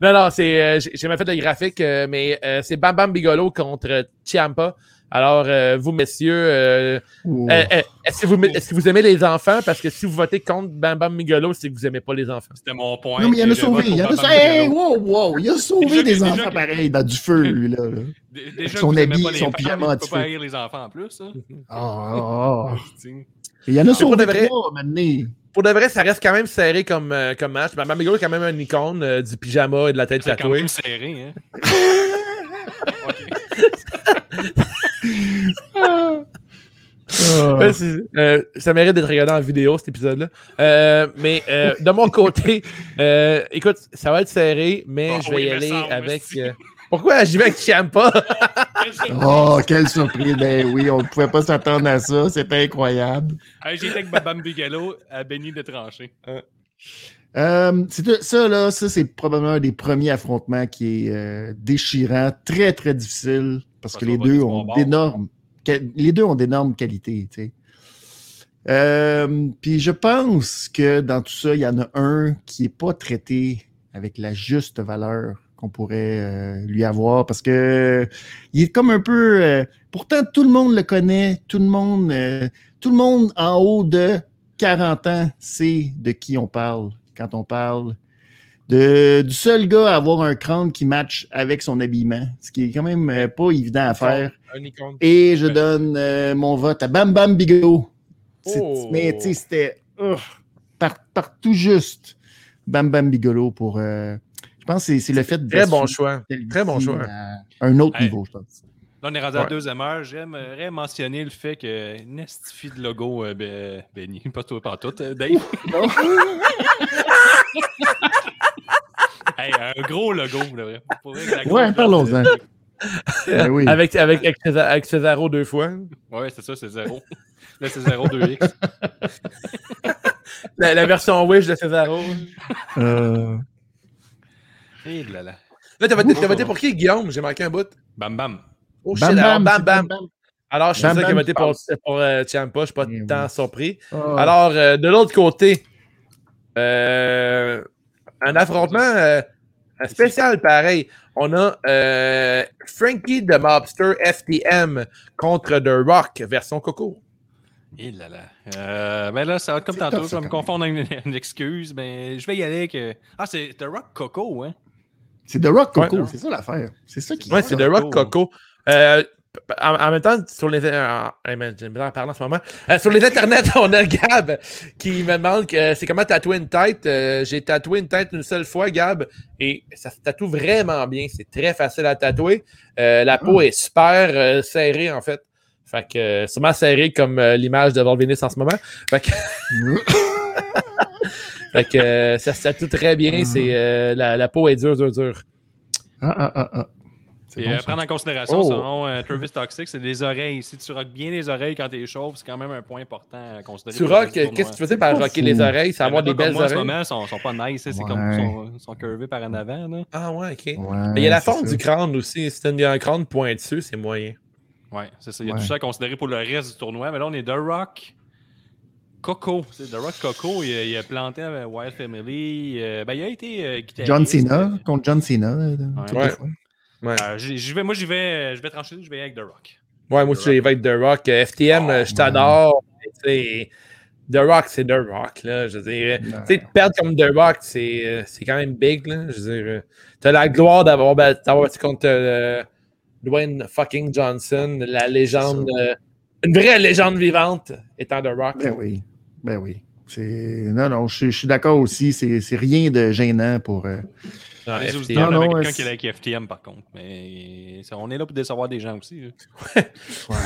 non, non, c'est, euh, j'ai mal fait le graphique, euh, mais euh, c'est Bam Bam Bigolo contre Chiampa. Alors, euh, vous, messieurs, euh,
Oh.
euh, est-ce que, vous, est-ce que vous aimez les enfants? Parce que si vous votez contre Bam Bam Bigolo, c'est que vous aimez pas les enfants.
C'était mon point.
Non, mais il y en a sauvé. Il y en a Hey, wow, wow. Il a sauvé
Déjà-
des
déjà
enfants
que-
pareils dans du feu, lui, là. là.
Dé- Déjà
Son habit, son pyjama
il
à
peut
petit
pas
feu.
haïr les enfants en plus. hein.
Ah.
T'sais.
Il y en a
pour
sauvé
de vrai.
trois, maintenant.
Pour de vrai, ça reste quand même serré comme, euh, comme match. Bam Bam Bigolo est quand même un icône euh, du pyjama et de la tête
C'est quand
tatouée.
même serré. Hein.
Ah.
Ouais, euh, ça mérite d'être regardé en vidéo, cet épisode-là. Euh, mais euh, de mon côté, euh, écoute, ça va être serré, mais
Ah
je vais
oui,
y aller avec. euh, Pourquoi j'y vais avec Chiampa?
Oh, quelle surprise. Ben oui, on ne pouvait pas s'attendre à ça. C'était incroyable.
Été avec Babam Bigelow à Benny de trancher.
Euh, c'est- ça, là, ça, c'est probablement un des premiers affrontements qui est euh, déchirant, très, très difficile, parce
Parce
que les deux ont d'énormes les deux ont d'énormes qualités, tu sais. Euh, Puis je pense que dans tout ça, il y en a un qui n'est pas traité avec la juste valeur qu'on pourrait euh, lui avoir parce que il est comme un peu. euh, pourtant, tout le monde le connaît, tout le monde, tout le monde en haut de 40 ans sait de qui on parle quand on parle de, du seul gars à avoir un crâne qui match avec son habillement, ce qui est quand même euh, pas évident à faire. Et je donne euh, mon vote à Bam Bam. C'est-
Oh.
Mais tu sais, c'était euh, par, par tout juste Bam Bam Bigelow pour. euh, je pense que c'est- le fait de.
Très bon choix. Très bon choix.
À un autre
Hey.
niveau, je pense.
Là, on est rendu à deuxième heure. J'aimerais mentionner le fait que Nestifie de logo, euh, Be- Benny, pas toi, pas tout, euh, Dave. hey, un gros logo, là. Pour vrai,
Ouais, parlons-en.
euh,
Ben oui.
Avec, avec, avec, César- avec Cesaro deux fois.
Ouais, c'est ça, c'est zéro. Là, c'est 0 2X.
La, la version Wish de Cesaro.
Euh,
Et là là.
Là, t'as voté, voté pour qui, Guillaume? J'ai manqué un bout.
Bam bam.
Oh shit,
Bam
alors,
Bam,
bam, bam.
Bam
Alors, je suis sûr qu'il a voté pour, pour euh, Ciampa. Je suis pas
Eh
tant
oui.
surpris.
Ah.
Alors, euh, de l'autre côté, euh, un affrontement euh, spécial pareil. On a euh, Frankie the Mobster FTM contre The Rock version Coco.
Et là là. Euh, ben là, ça va être comme tantôt.
tough,
Je
ça,
vais me confondre avec une, une excuse. Mais je vais y aller avec. euh, Ah, c'est The Rock Coco, hein?
C'est The Rock Coco,
Ouais.
c'est ça l'affaire. C'est ça qui
Ouais, c'est The Rock Coco. Euh, en, en même temps, sur les. euh, d'en parler en ce moment. Euh, sur les internets, on a Gab qui me demande que euh, c'est comment tatouer une tête? Euh, j'ai tatoué une tête une seule fois, Gab, et ça se tatoue vraiment bien. C'est très facile à tatouer. Euh, la peau est super serrée, en fait. Fait que sûrement serrée comme l'image de Volvinis en ce moment. Fait que, fait que ça se tatoue très bien. C'est, euh, la, la peau est dure, dure, dure.
Ah, ah, ah, ah.
Et
bon,
euh, prendre en considération,
Oh.
selon euh, Travis Toxic, c'est les oreilles. Si tu rockes bien les oreilles quand t'es chauve, c'est quand même un point important à considérer.
Tu
pour le
rock,
reste du tournoi.
qu'est-ce que tu faisais par rocker les oreilles? C'est avoir des belles
moi, En ce
oreilles?
moment, sont, sont pas nice. hein, C'est comme
Ouais.
sont, sont curvés par en avant. Là.
Ah ouais, ok.
Ouais,
Mais il y a la forme
ça.
du crâne aussi. Si t'as un crâne pointu, c'est moyen.
Ouais, c'est ça. Il y a
Ouais.
tout ça à considérer pour le reste du tournoi. Mais là, on est The Rock Coco. C'est The Rock Coco. Il a, il a planté avec Wild Family. euh, ben, il a été euh, guitariste.
John Cena contre John Cena.
Ouais. Ouais,
Euh, j'y- j'y vais, moi, j'y vais, je vais trancher, je vais avec The Rock.
ouais moi aussi, je vais être The Rock. Euh, FTM,
Oh,
euh, je t'adore. The Rock, c'est The Rock. Là, je veux dire, tu sais, perdre comme The Rock, c'est euh, c'est quand même big. Là, je veux dire, euh, t'as la gloire d'avoir bat- d'avoir battu contre euh, Dwayne fucking Johnson, la légende, euh, une vraie légende vivante étant The Rock.
Ben oui. Ben oui. C'est... Non, non, je, suis- je suis d'accord aussi. C'est, c'est rien de gênant pour. euh,
FTM.
Non, non,
quelqu'un
ouais,
qui est avec FTM, par contre. Mais ça, on est là pour décevoir des gens aussi. là.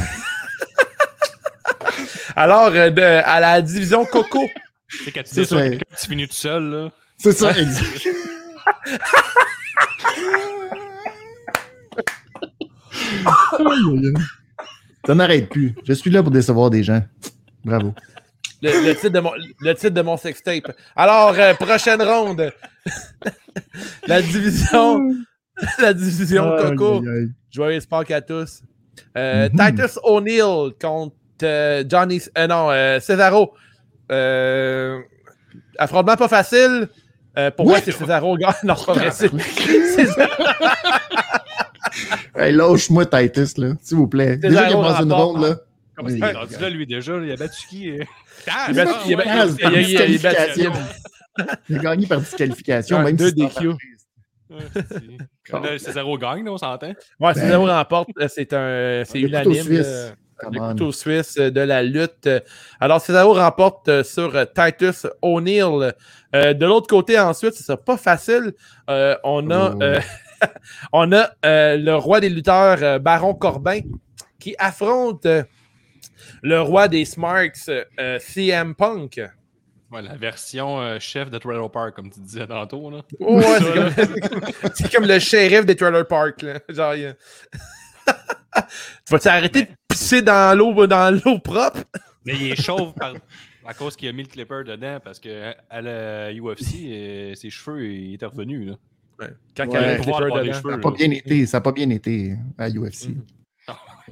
Alors, euh, de- à la division Coco.
Sais, quand tu
C'est
dis ça,
ça.
quand tu finis tout seul, là.
C'est ça, exact. Ça n'arrête plus. Je suis là pour décevoir des gens. Bravo.
Le, le titre, de mon, le titre de mon sextape. Alors, euh, prochaine ronde. La division. la division Coco.
aïe, aïe.
Joyeux Spark à tous. Euh,
Mhm.
Titus O'Neill contre euh, Johnny. euh, non, euh, Cesaro. Euh, affrontement pas facile. Euh, pour moi, c'est Cesaro. gars. Non, pas vrai.
Hey, lâche-moi Titus, là, s'il vous plaît.
C'est
Déjà qu'il est dans une ronde, là.
Comme
Oui,
il est rendu là, lui, déjà, il a battu qui?
Il a battu- il a
gagné par disqualification, même
deux
si c'est
DQ.
c'est- Cesaro gagne, on s'entend.
Ouais,
Ben.
Cesaro remporte. euh, C'est un, c'est
Le couteau
unanime. le
on.
couteau suisse de la lutte. Alors, Cesaro remporte euh, sur euh, Titus O'Neill. Euh, de l'autre côté, ensuite, ce sera pas facile. Euh, on a,
Oh.
euh, on a euh, le roi des lutteurs, Baron Corbin, qui affronte euh, le roi des Smarks, euh, CM Punk.
Ouais, la version euh, chef de Trailer Park, comme tu disais tantôt. Là.
Ouais, c'est, comme, le shérif des Trailer Park. Là. Genre, il- tu vas t'arrêter de pisser dans l'eau, dans l'eau propre?
Mais il est chauve par... à cause qu'il a mis le clipper dedans, parce que à la UFC, euh, ses cheveux il étaient revenus. Là.
Ouais. Quand
Ouais.
il y a
Pouvoir
clipper dedans.
cheveux.
Ça n'a pas bien été, ça a pas bien été à UFC.
Mhm.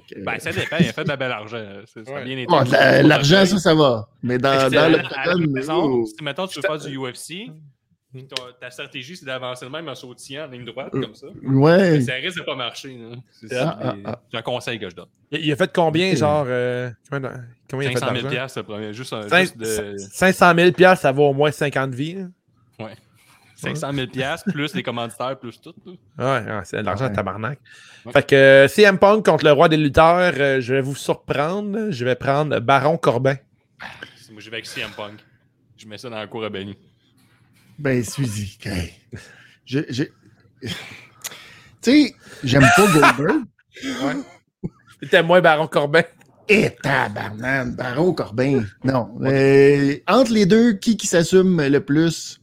Que-
Ben, ça dépend, il a fait de la belle argent.
Ouais.
bien.
Bon, L'argent, ça, ça va. Mais dans, dans le oh.
Si maintenant tu veux faire du UFC, puis ta stratégie c'est d'avancer le même en sautillant en ligne droite,
Euh,
comme ça.
Ouais.
Ça risque de pas marcher. C'est
Ah,
ça,
ah, ah.
c'est un conseil que je donne.
Il, il a fait combien, genre. euh, combien, de- combien il a fait
500 000
d'argent?
piastres, le premier. Juste, un-
Cinq-
juste de
500 000 piastres, ça vaut au moins 50 vies. hein.
500 000 piastres, plus les commanditaires, plus tout.
Ouais, ouais, c'est de l'argent
Ouais.
de tabarnak.
Ouais.
Fait que euh, CM Punk contre le roi des lutteurs, euh, je vais vous surprendre. Je vais prendre Baron Corbin.
Moi, je vais avec CM Punk. Je mets ça dans la cour à Benny.
Ben, Suzy. hey. Je, je... Tu sais, j'aime pas Goldberg.
C'était moi, Baron Corbin.
Et tabarnak, Baron Corbin. Non. euh, entre les deux, qui, qui s'assume le plus?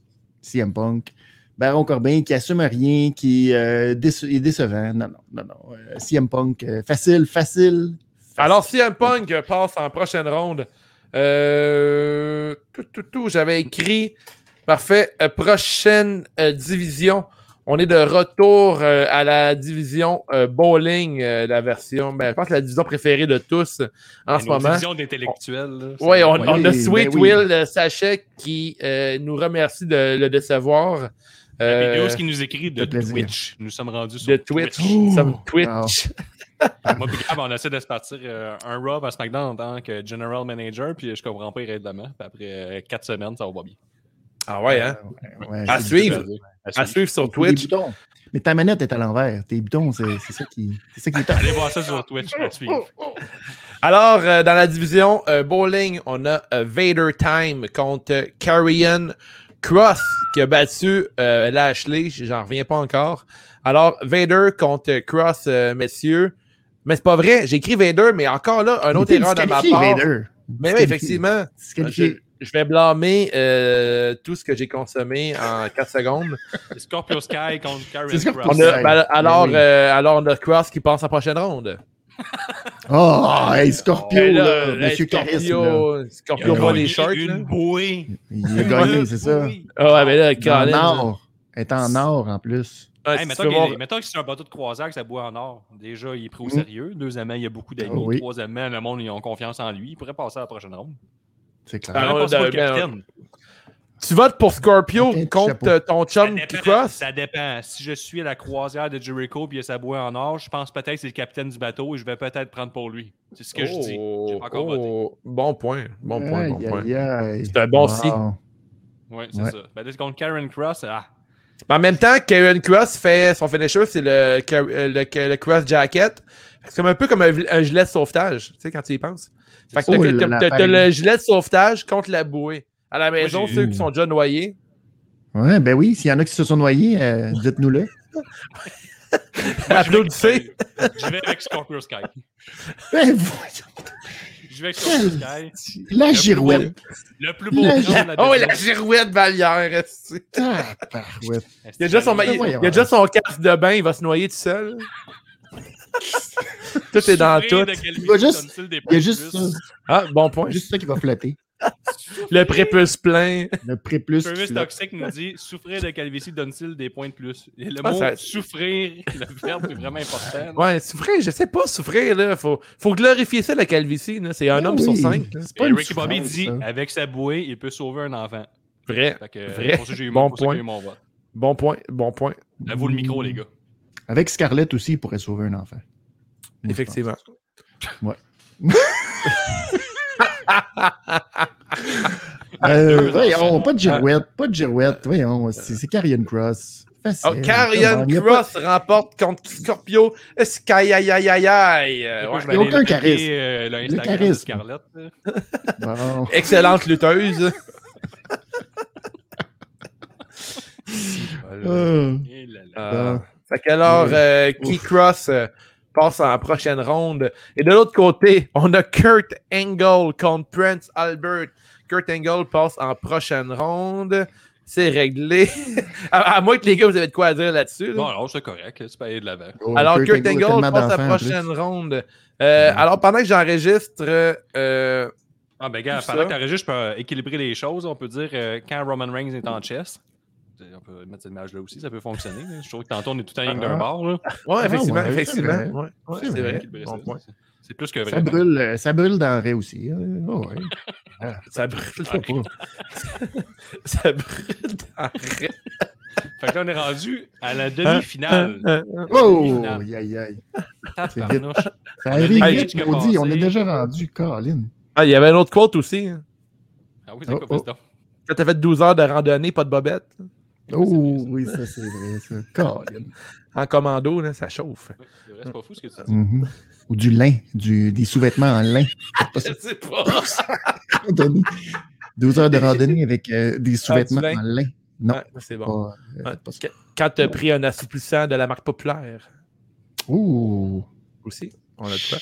CM Punk. Baron Corbin qui assume rien, qui euh, est décevant. Non, non, non, non. Euh, CM Punk, euh, facile, facile.
Alors, CM Punk passe en prochaine ronde. Tout, tout, tout, j'avais écrit. Parfait. Prochaine division. On est de retour euh, à la division euh, bowling, euh, la version, ben, je pense que la division préférée de tous en
Mais
ce moment.
divisions d'intellectuels. là, c'est
Oui, on, on a Sweet
ben oui.
Will Sachet qui euh, nous remercie de le décevoir.
La vidéo, ce qui nous écrit de. Twitch. Nous sommes rendus sur
de Twitch.
Twitch.
Nous sommes
Oh,
Twitch.
Moi, puis Gab, on essaie de se partir euh, un Rob à SmackDown en tant que General Manager, puis je comprends pas irrégulièrement. Puis après 4 semaines, ça va pas bien.
Ah ouais, hein?
Ouais,
À suivre.
À
À
suivre.
sur Twitch.
boutons. Mais ta manette est à l'envers. Tes boutons, c'est ça qui, c'est ça qui est top.
Allez voir ça sur Twitch à suivre.
Alors, euh, dans la division euh, bowling, on a euh, Vader Time contre Carrion Cross qui a battu euh, Lashley. J'en reviens pas encore. Alors, Vader contre Cross, euh, messieurs. Mais c'est pas vrai. J'ai écrit Vader, mais encore là, un autre erreur de ma part.
Vader.
Mais oui, effectivement.
Disqualifié.
Je vais blâmer euh, tout ce que j'ai consommé en 4 secondes.
Scorpio Sky contre Karen Cross.
On a-
Ouais.
ben, alors,
oui.
euh, alors, on a Cross qui passe en prochaine ronde.
Oh, hey, Scorpio,
Ben
là,
là,
Monsieur Charisme.
Scorpio,
Il
Scorpio
a
voit
gagné
les shorts. là.
Une bouée.
Il a gagné, c'est ça.
Ah ouais, mais là,
Il est
Colin,
en or. Elle est en or en plus.
Hey,
si
mettons,
voir-
que c'est un bateau de croisière que ça boit en or. Déjà, il est pris au
Mm.
sérieux. Deuxièmement, il y a beaucoup d'amis.
Ah oui.
Troisièmement, le monde, ils ont confiance en lui. Il pourrait passer à la prochaine ronde.
C'est clair.
Ah, ben,
capitaine.
Tu votes pour Scorpio contre
chapeau.
euh, ton
Ça
chum
dépend,
cross?
ça dépend. Si je suis à la croisière de Jericho et il y a sa bouée en or, je pense peut-être que c'est le capitaine du bateau et je vais peut-être prendre pour lui. C'est ce que je dis. J'ai pas encore voté.
oh, bon point. Bon point, bon point. C'est un bon
Wow.
signe.
Oui, c'est
Ouais.
ça. Ben, là, contre Karen Cross, ah,
Mais en même temps, Karen Cross fait son finisher, c'est le, euh, le, le Cross Jacket. C'est comme un peu comme un, un gilet de sauvetage, tu sais, quand tu y penses. Fait que
Oh
t'as- le gilet de sauvetage contre la bouée. À la maison,
j'ai-
ceux qui sont déjà noyés.
Ouais, ben oui, s'il y en a qui se sont noyés, euh, dites-nous-le.
Applaudissez.
je vais avec Scorpio Sky.
Ben voyons.
Je vais avec Scorpio Sky.
La girouette.
Le plus beau
La-
de la
Oh, la girouette Valière.
Tabarouette.
Il a déjà son, il, il a déjà son casque de bain, il va se noyer tout seul. Tout est dans tout.
Il va juste-
donne-t-il des
Il y a juste ça.
Ah, bon point.
Juste ça qui va flotter.
Le prépuce plein.
Le préplus. qui
Purvis. Toxic nous dit souffrir de calvitie donne-t-il des points de plus Et le
Ah,
mot
ça-
souffrir, le verbe est vraiment important.
Ouais, souffrir, je sais pas souffrir, là. Faut, faut glorifier ça, la calvitie, là. C'est un
Ah
homme
oui.
sur cinq.
C'est
Et
pas
Ricky Bobby dit
ça.
avec sa bouée, il peut sauver un enfant.
Vrai.
Fait que,
Vrai.
pour ça, j'ai eu
Bon
mon, pour ça que
point.
j'ai eu mon vote.
Bon point, bon point.
À vous le micro, les gars.
Avec Scarlett aussi, il pourrait sauver un enfant.
Effectivement.
pense. Euh, voyons, pas de girouette, pas de girouette. Voyons, c'est c'est Karrion Cross. Facile.
Oh, Karrion
Il y a pas-
Cross remporte contre Scorpio. Sky aïe aïe aïe aïe. Euh, ouais.
aucun charisme.
euh, le
charisme.
Scarlett. là.
Bon.
Excellente lutteuse.
Euh,
Et là là.
Euh, fait que alors, euh, Key Cross euh, passe en prochaine ronde. Et de l'autre côté, on a Kurt Angle contre Prince Albert. Kurt Angle passe en prochaine ronde. C'est réglé. à, à moins que les gars, vous avez de quoi à dire là-dessus. là.
Bon, alors, c'est correct. Tu peux aller de l'avant.
Oh,
alors, Kurt,
a
Angle passe à
d'enfants,
la
en
prochaine ronde. Euh. Alors, pendant que j'enregistre, euh,
Ah, ben, gars, pendant
ça.
que t'enregistres, je peux euh, équilibrer les choses. On peut dire euh, quand Roman Reigns est en chess. On peut mettre cette image-là aussi, ça peut fonctionner. là. Je trouve que tantôt, on est tout en ligne d'un
Ah.
bord. là.
ouais, effectivement,
ouais, c'est
effectivement.
vrai.
Ouais, ouais,
C'est
c'est
vrai.
Bon
ça, c'est- C'est plus que vrai.
Ça brûle, euh, ça brûle dans le raie aussi. hein. Oh, ouais.
Ça brûle.
Pas.
Ça brûle dans le
Fait que là, on est rendu à la demi-finale.
Oh,
Demi-finale.
aïe, aïe, aïe.
Tabarnouche.
Ça
On a
arrive vite,
ont
maudit. On est déjà rendu, Colin.
Ah, il y avait un autre quote aussi. hein.
Ah oui, c'est quoi,
Oh, oh.
président?
Quand t'as fait 12 heures de randonnée, pas de bobette,
Oh, oui, ça, c'est vrai, ça. Colin.
en commando, là, ça chauffe.
C'est pas fou ce que tu dis.
Mhm. Ou du lin, du, des sous-vêtements en lin.
Je sais pas.
12 heures de randonnée avec euh, des sous-vêtements
lin?
en lin. Non,
Ouais, c'est bon.
pas, euh, pas
que quand t'as pris un assouplissant de la marque populaire
Ouh.
aussi, on a quoi.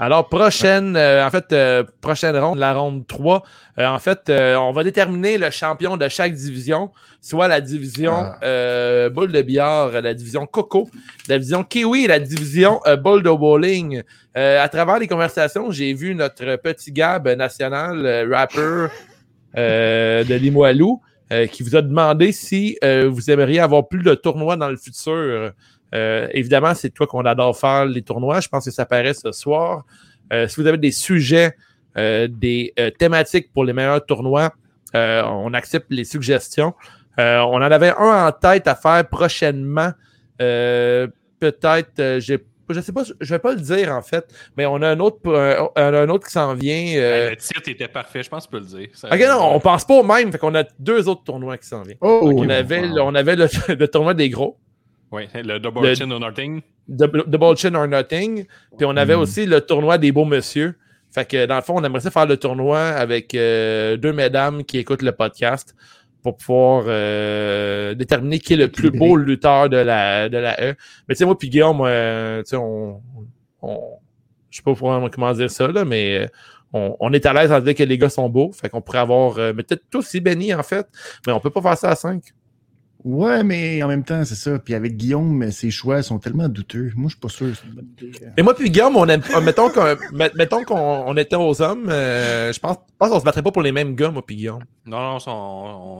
Alors, prochaine, euh, en fait, euh, prochaine ronde, la ronde 3. euh, en fait, euh, on va déterminer le champion de chaque division, soit la division
Ah.
euh, boule de billard, la division coco, la division kiwi et la division euh, boule de bowling. Euh, à travers les conversations, j'ai vu notre petit Gab national, euh, rapper euh, de Limoilou, euh, qui vous a demandé si euh, vous aimeriez avoir plus de tournois dans le futur. Euh, évidemment, c'est toi qu'on adore faire les tournois. Je pense que ça paraît ce soir. Euh, si vous avez des sujets, euh, des euh, thématiques pour les meilleurs tournois, euh, on accepte les suggestions. Euh, on en avait un en tête à faire prochainement. Euh, Peut-être, euh, j'ai- je sais pas, je vais pas le dire en fait, mais on a un autre, un, un autre qui s'en vient. euh,
Le titre était parfait, je pense que tu peux le dire. Ça-
Ok, non, on pense pas au même, fait qu'on a deux autres tournois qui s'en viennent.
Oh,
on,
bon,
avait,
wow.
on avait le, le tournoi des gros,
Oui, le double
Le-
chin or nothing.
Double Double Chin or Nothing. Puis on avait
Mm.
aussi le tournoi des beaux monsieur. Fait que dans le fond, on aimerait ça faire le tournoi avec euh, deux mesdames qui écoutent le podcast pour pouvoir euh, déterminer qui est le plus beau lutteur de la, de la E. Mais tu sais, moi puis Guillaume, euh, tu sais, on, on je sais pas comment dire ça, là, mais euh, on, on est à l'aise en disant que les gars sont beaux. Fait qu'on pourrait avoir, euh, mais peut-être tous aussi Benny en fait, mais on peut pas faire ça à 5.
Ouais, mais en même temps, c'est ça. Puis avec Guillaume, ses choix sont tellement douteux. Moi, je suis pas sûr. c'est une bonne idée.
Et moi puis Guillaume, on aime, euh, mettons qu'on met- mettons qu'on on était aux hommes, euh, je pense, je pense qu'on se battrait pas pour les mêmes gars, moi puis Guillaume.
Non, non, on,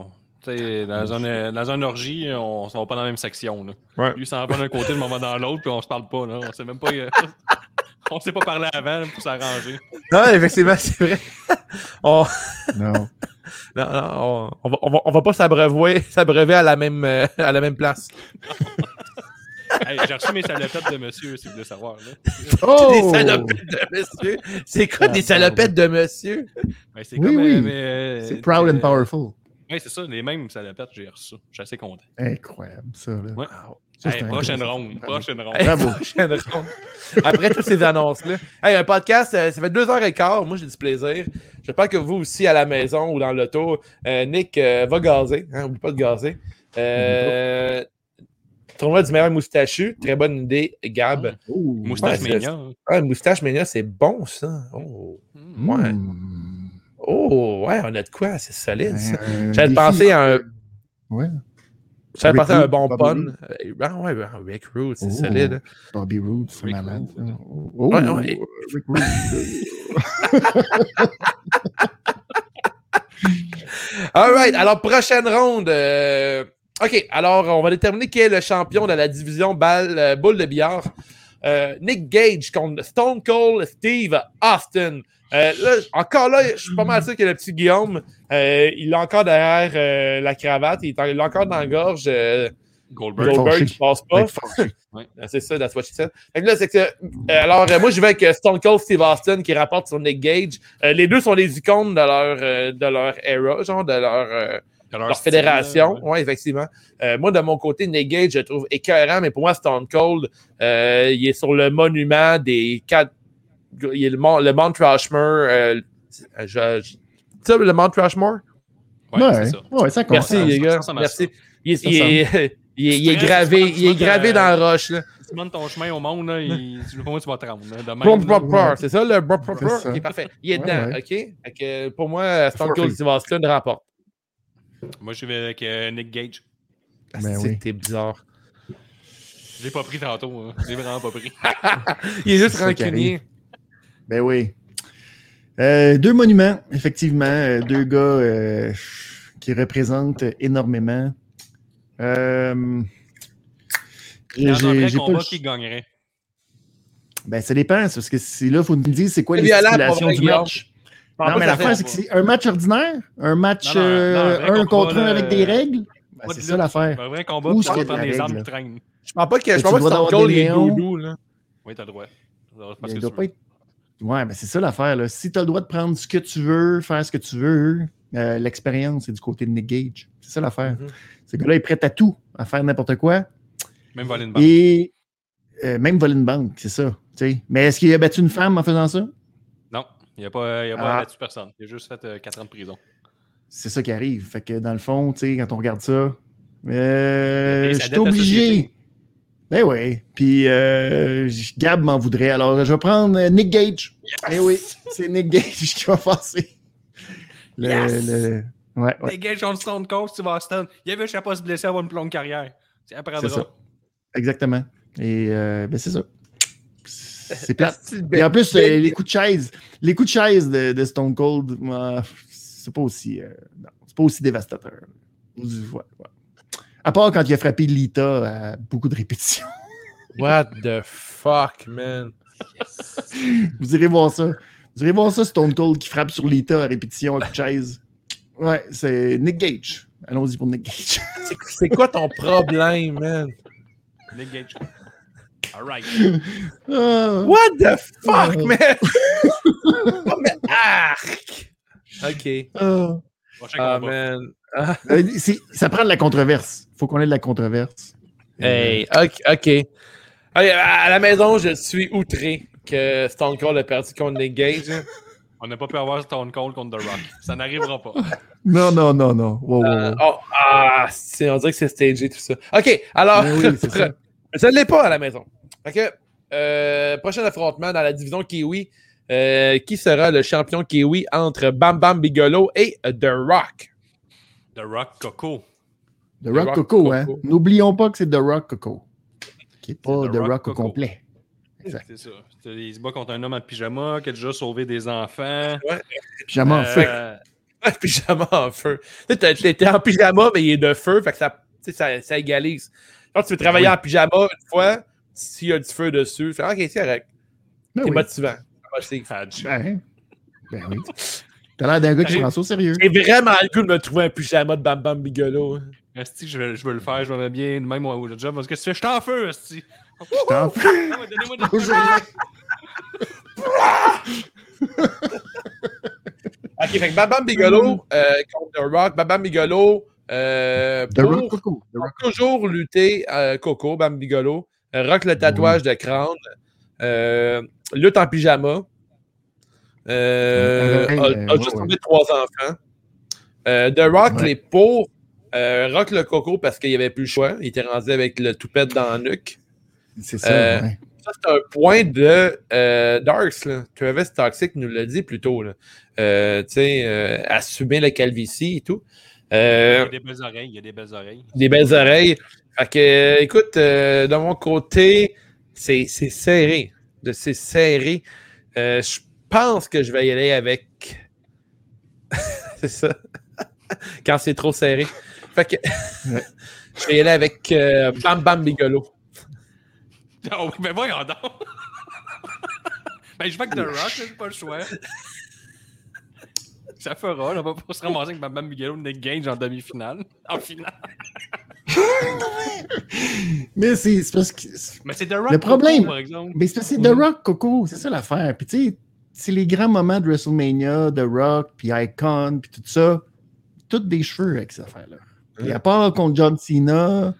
on- tu sais, dans, un, dans une orgie, on ne va pas dans la même section. Là.
Ouais.
Lui, s'en va d'un côté, le moment dans l'autre, puis on se parle pas. Là. On sait même pas. euh, on s'est pas parlé avant pour s'arranger.
Non, effectivement, c'est vrai. on,
Non.
Non, non, on, on va, on, va, on va pas s'abreuver, s'abreuver à la même, euh, à la même place.
Hey, J'ai reçu mes salopettes de monsieur, si vous voulez savoir. Là.
Oh!
Des salopettes de monsieur? C'est quoi des salopettes de monsieur?
Ben, c'est
Oui,
comme,
oui.
euh, mais, euh,
C'est proud and powerful.
Oui, c'est ça, les mêmes salopettes, j'ai reçu. Je suis assez content.
Incroyable, ça. Là.
Ouais.
Ça,
Hey, prochaine ronde, prochaine ronde.
Hey, prochaine ronde. Après toutes ces annonces-là. Hey, un podcast, euh, ça fait deux heures et quart. Moi, j'ai du plaisir. J'espère que vous aussi, à la maison ou dans l'auto, euh, Nick euh, va gazer. Hein, oublie pas de gazer. Euh, tournoi du meilleur moustachu. Très bonne idée, Gab.
Oh.
Moustache
Ouais,
Mania.
Ah, moustache Mania, c'est bon, ça. Oh.
Hmm.
Ouais. Oh, ouais, on a de quoi? C'est solide, ça. J'avais
défi.
pensé à un.
Ouais,
Pensé à un bon pun. Euh, Ah ouais, ben, Rick Rude, c'est
Oh.
solide. hein.
Bobby Roode, c'est malade.
Rude.
ça. Oh,
Ouais, ouais.
Rick Rude.
All right, alors prochaine ronde. euh, OK, alors on va déterminer qui est le champion de la division balle, euh, boule de billard. Euh, Nick Gage contre Stone Cold Steve Austin. Euh, là, encore là, je suis pas mal sûr que le petit Guillaume, euh, il l'a encore derrière euh, la cravate, il est en- il l'a encore dans la gorge. euh,
Goldberg.
Goldberg, je pense pas. Ah, C'est ça, that's what she said. Fait que là, c'est que, euh, alors, euh, moi, je vais avec Stone Cold Steve Austin qui rapporte sur Nick Gage. Euh, les deux sont les icônes de leur, euh, de leur era, genre, de leur, euh,
De
leur
style,
fédération.
ouais.
Ouais, effectivement. Euh, moi, de mon côté, Nick Gage, je le trouve écœurant, mais pour moi, Stone Cold, euh, il est sur le monument des quatre. Il est le, Mont- le Mount Rushmore. euh, je, je- tu sais, le Mount Rushmore?
Ouais,
Ouais,
c'est ça.
ouais, ça.
Merci,
ça-
les gars. Merci. Il est, il est- il est- il est gravé, il est gravé
euh,
dans la roche. Là.
Si tu montes ton chemin au monde, là, il, moi, tu vas te rendre.
C'est ça, le brr?
ça.
Ok, parfait. Il est dedans,
ouais.
OK? Pour moi, Stone Cold. Steve Austin remporte.
Moi, je vais avec euh, Nick Gage.
Ah,
Ben oui.
t'es bizarre.
Je l'ai pas pris tantôt. hein. Je l'ai vraiment pas pris.
Il est juste rancunier.
Ben oui. Euh, deux monuments, effectivement. euh, deux gars euh, qui représentent énormément. Euh,
Il y en a un combat qui gagnerait.
Ben, ça dépend, c'est parce que c'est là, il faut nous dire c'est quoi
C'est
les stipulations du match. Non, mais l'affaire,
ça
c'est que c'est un match ordinaire, un match
Non, non, non, un
un contre un avec des règles. Ben, c'est ça l'affaire.
Un vrai combat,
Où c'est
prendre les
règle,
armes qui traînent.
Je pense pas que, je
Tu
pense pas que
dois
Stone
avoir
Cold
des
est
lions.
doudou, là.
Oui, t'as le droit. Faire
Il doit pas être- Ouais, mais c'est ça l'affaire. là. Si tu as le droit de prendre ce que tu veux, faire ce que tu veux, euh, l'expérience est du côté de Nick Gage. C'est ça l'affaire.
Mhm.
Ce gars-là est prêt à tout, à faire n'importe quoi.
Même voler une balle.
Et euh, même voler une banque, c'est ça. Mais est-ce qu'il a battu une femme en faisant ça?
Non, il n'y a pas, il a pas
Ah.
battu personne. Il a juste fait 4 ans de prison.
C'est ça qui arrive. Fait que dans le fond, tu sais, quand on regarde ça, euh, je suis obligé. Ben oui. Puis euh, Gab m'en voudrait. Alors, je vais prendre euh, Nick Gage. Eh oui, c'est Nick Gage qui va passer. Le,
Yes!
le- Ouais, ouais.
Les gars, John Stone Cold, Steve Austin. Il avait, je sais pas, se blesser avoir une longue carrière. C'est
ça. Exactement. Et euh, ben c'est ça. C'est plate. Et en plus, euh,
ben-
les coups de chaise, les coups de chaise de, de Stone Cold, c'est pas aussi, non, c'est pas aussi dévastateur. Ouais, ouais. À part quand il a frappé Lita à beaucoup de répétitions.
What the fuck, man?
Vous irez voir ça. Vous irez voir ça, Stone Cold qui frappe sur Lita à répétition de chaise. Ouais, c'est Nick Gage. Allons-y pour Nick Gage.
C'est- quoi ton problème, man?
Nick Gage. All right.
Ah.
What the fuck,
Oh.
man? oh, mais arc! OK.
Ah.
Prochain
Ah,
combat.
man. Ah,
Euh, ça prend de la controverse. faut qu'on ait de la controverse.
hey, OK. Allez, à la maison, je suis outré que Stone Cold a perdu contre Nick Gage. hein.
On n'a pas pu avoir Stone Cold contre The Rock. Ça n'arrivera pas.
Non, non, non, non. Wow, wow,
Euh,
wow.
oh, ah, c'est- on dirait que c'est stagé tout ça. OK, alors,
Mais oui,
je ne l'ai pas à la maison. OK, euh, prochain affrontement dans la division Kiwi. Euh, qui sera le champion Kiwi entre Bam Bam Bigelow et The Rock?
The Rock Coco.
The Rock,
Rock
Coco,
Coco.
hein. N'oublions pas que c'est The Rock Coco. Qui n'est pas
The
The,
Rock
Rock, au
Coco.
complet. Exact.
C'est ça. C'est- Il se bat contre un homme en pyjama qui a déjà sauvé des enfants.
Pyjama en feu.
Euh,
Un pyjama en feu. Tu t'es en pyjama, mais il est de feu, fait que ça, ça, ça égalise. Quand tu veux travailler
Oui.
en pyjama une fois, s'il y a du feu dessus, tu fais OK, c'est correct.
Ben
C'est
oui.
motivant. Motivant.
Hadj.
Ben, ben oui. T'as l'air d'un gars qui prend ça au sérieux.
J'ai vraiment le goût de me trouver un pyjama de Bam Bam Bigelow. hein.
Esti, je veux, je veux le faire, je vais bien même au au job parce que tu fais, je suis en feu, Esti.
T'en fais.
Ah ouais, Donnez-moi des.
Ok, fait que Bam Bam Bigelow euh, contre The Rock. Bam Bam Bigelow euh,
The
pour,
Rock Coco. The Rock.
toujours lutter euh, Coco, Bam Bigelow. Euh, rock le tatouage de crâne. Euh, lutte en pyjama. Euh,
Ouais,
a,
ouais,
juste
ouais.
trois enfants. Euh, The Rock,
Ouais.
les pauvres. Euh, rock le Coco parce qu'il n'y avait plus le choix. Il était rendu avec le toupette dans la nuque.
C'est ça.
Euh,
ouais.
ça, c'est un point de euh, Darks. Là. Travis Toxic nous l'a dit plus tôt. Là. Euh, tu sais, euh, assumer la calvitie et tout.
Il y
Euh,
a des belles oreilles. Il y a des belles oreilles.
des belles oreilles. Fait que, euh, écoute, euh, de mon côté, c'est c'est serré. De- C'est serré. Euh, je pense que je vais y aller avec. c'est ça. Quand c'est trop serré. Fait que. je vais y aller avec euh, Bam Bam Bigolo.
Oh, mais voyons donc. ben, je vais avec The Rock, j'ai pas le choix. Ça fera, là, on va pas se ramasser avec Bam Miguelo Nick Gage en demi-finale. En finale.
Mais c'est c'est parce que.
Mais c'est The Rock.
Le problème-
Coco, par exemple.
Mais c'est parce que c'est The Rock, Coco, c'est ça l'affaire. Puis tu sais, c'est les grands moments de WrestleMania, The Rock, puis Icon, puis tout ça. Toutes des cheveux avec cette affaire-là. Puis à part contre John Cena,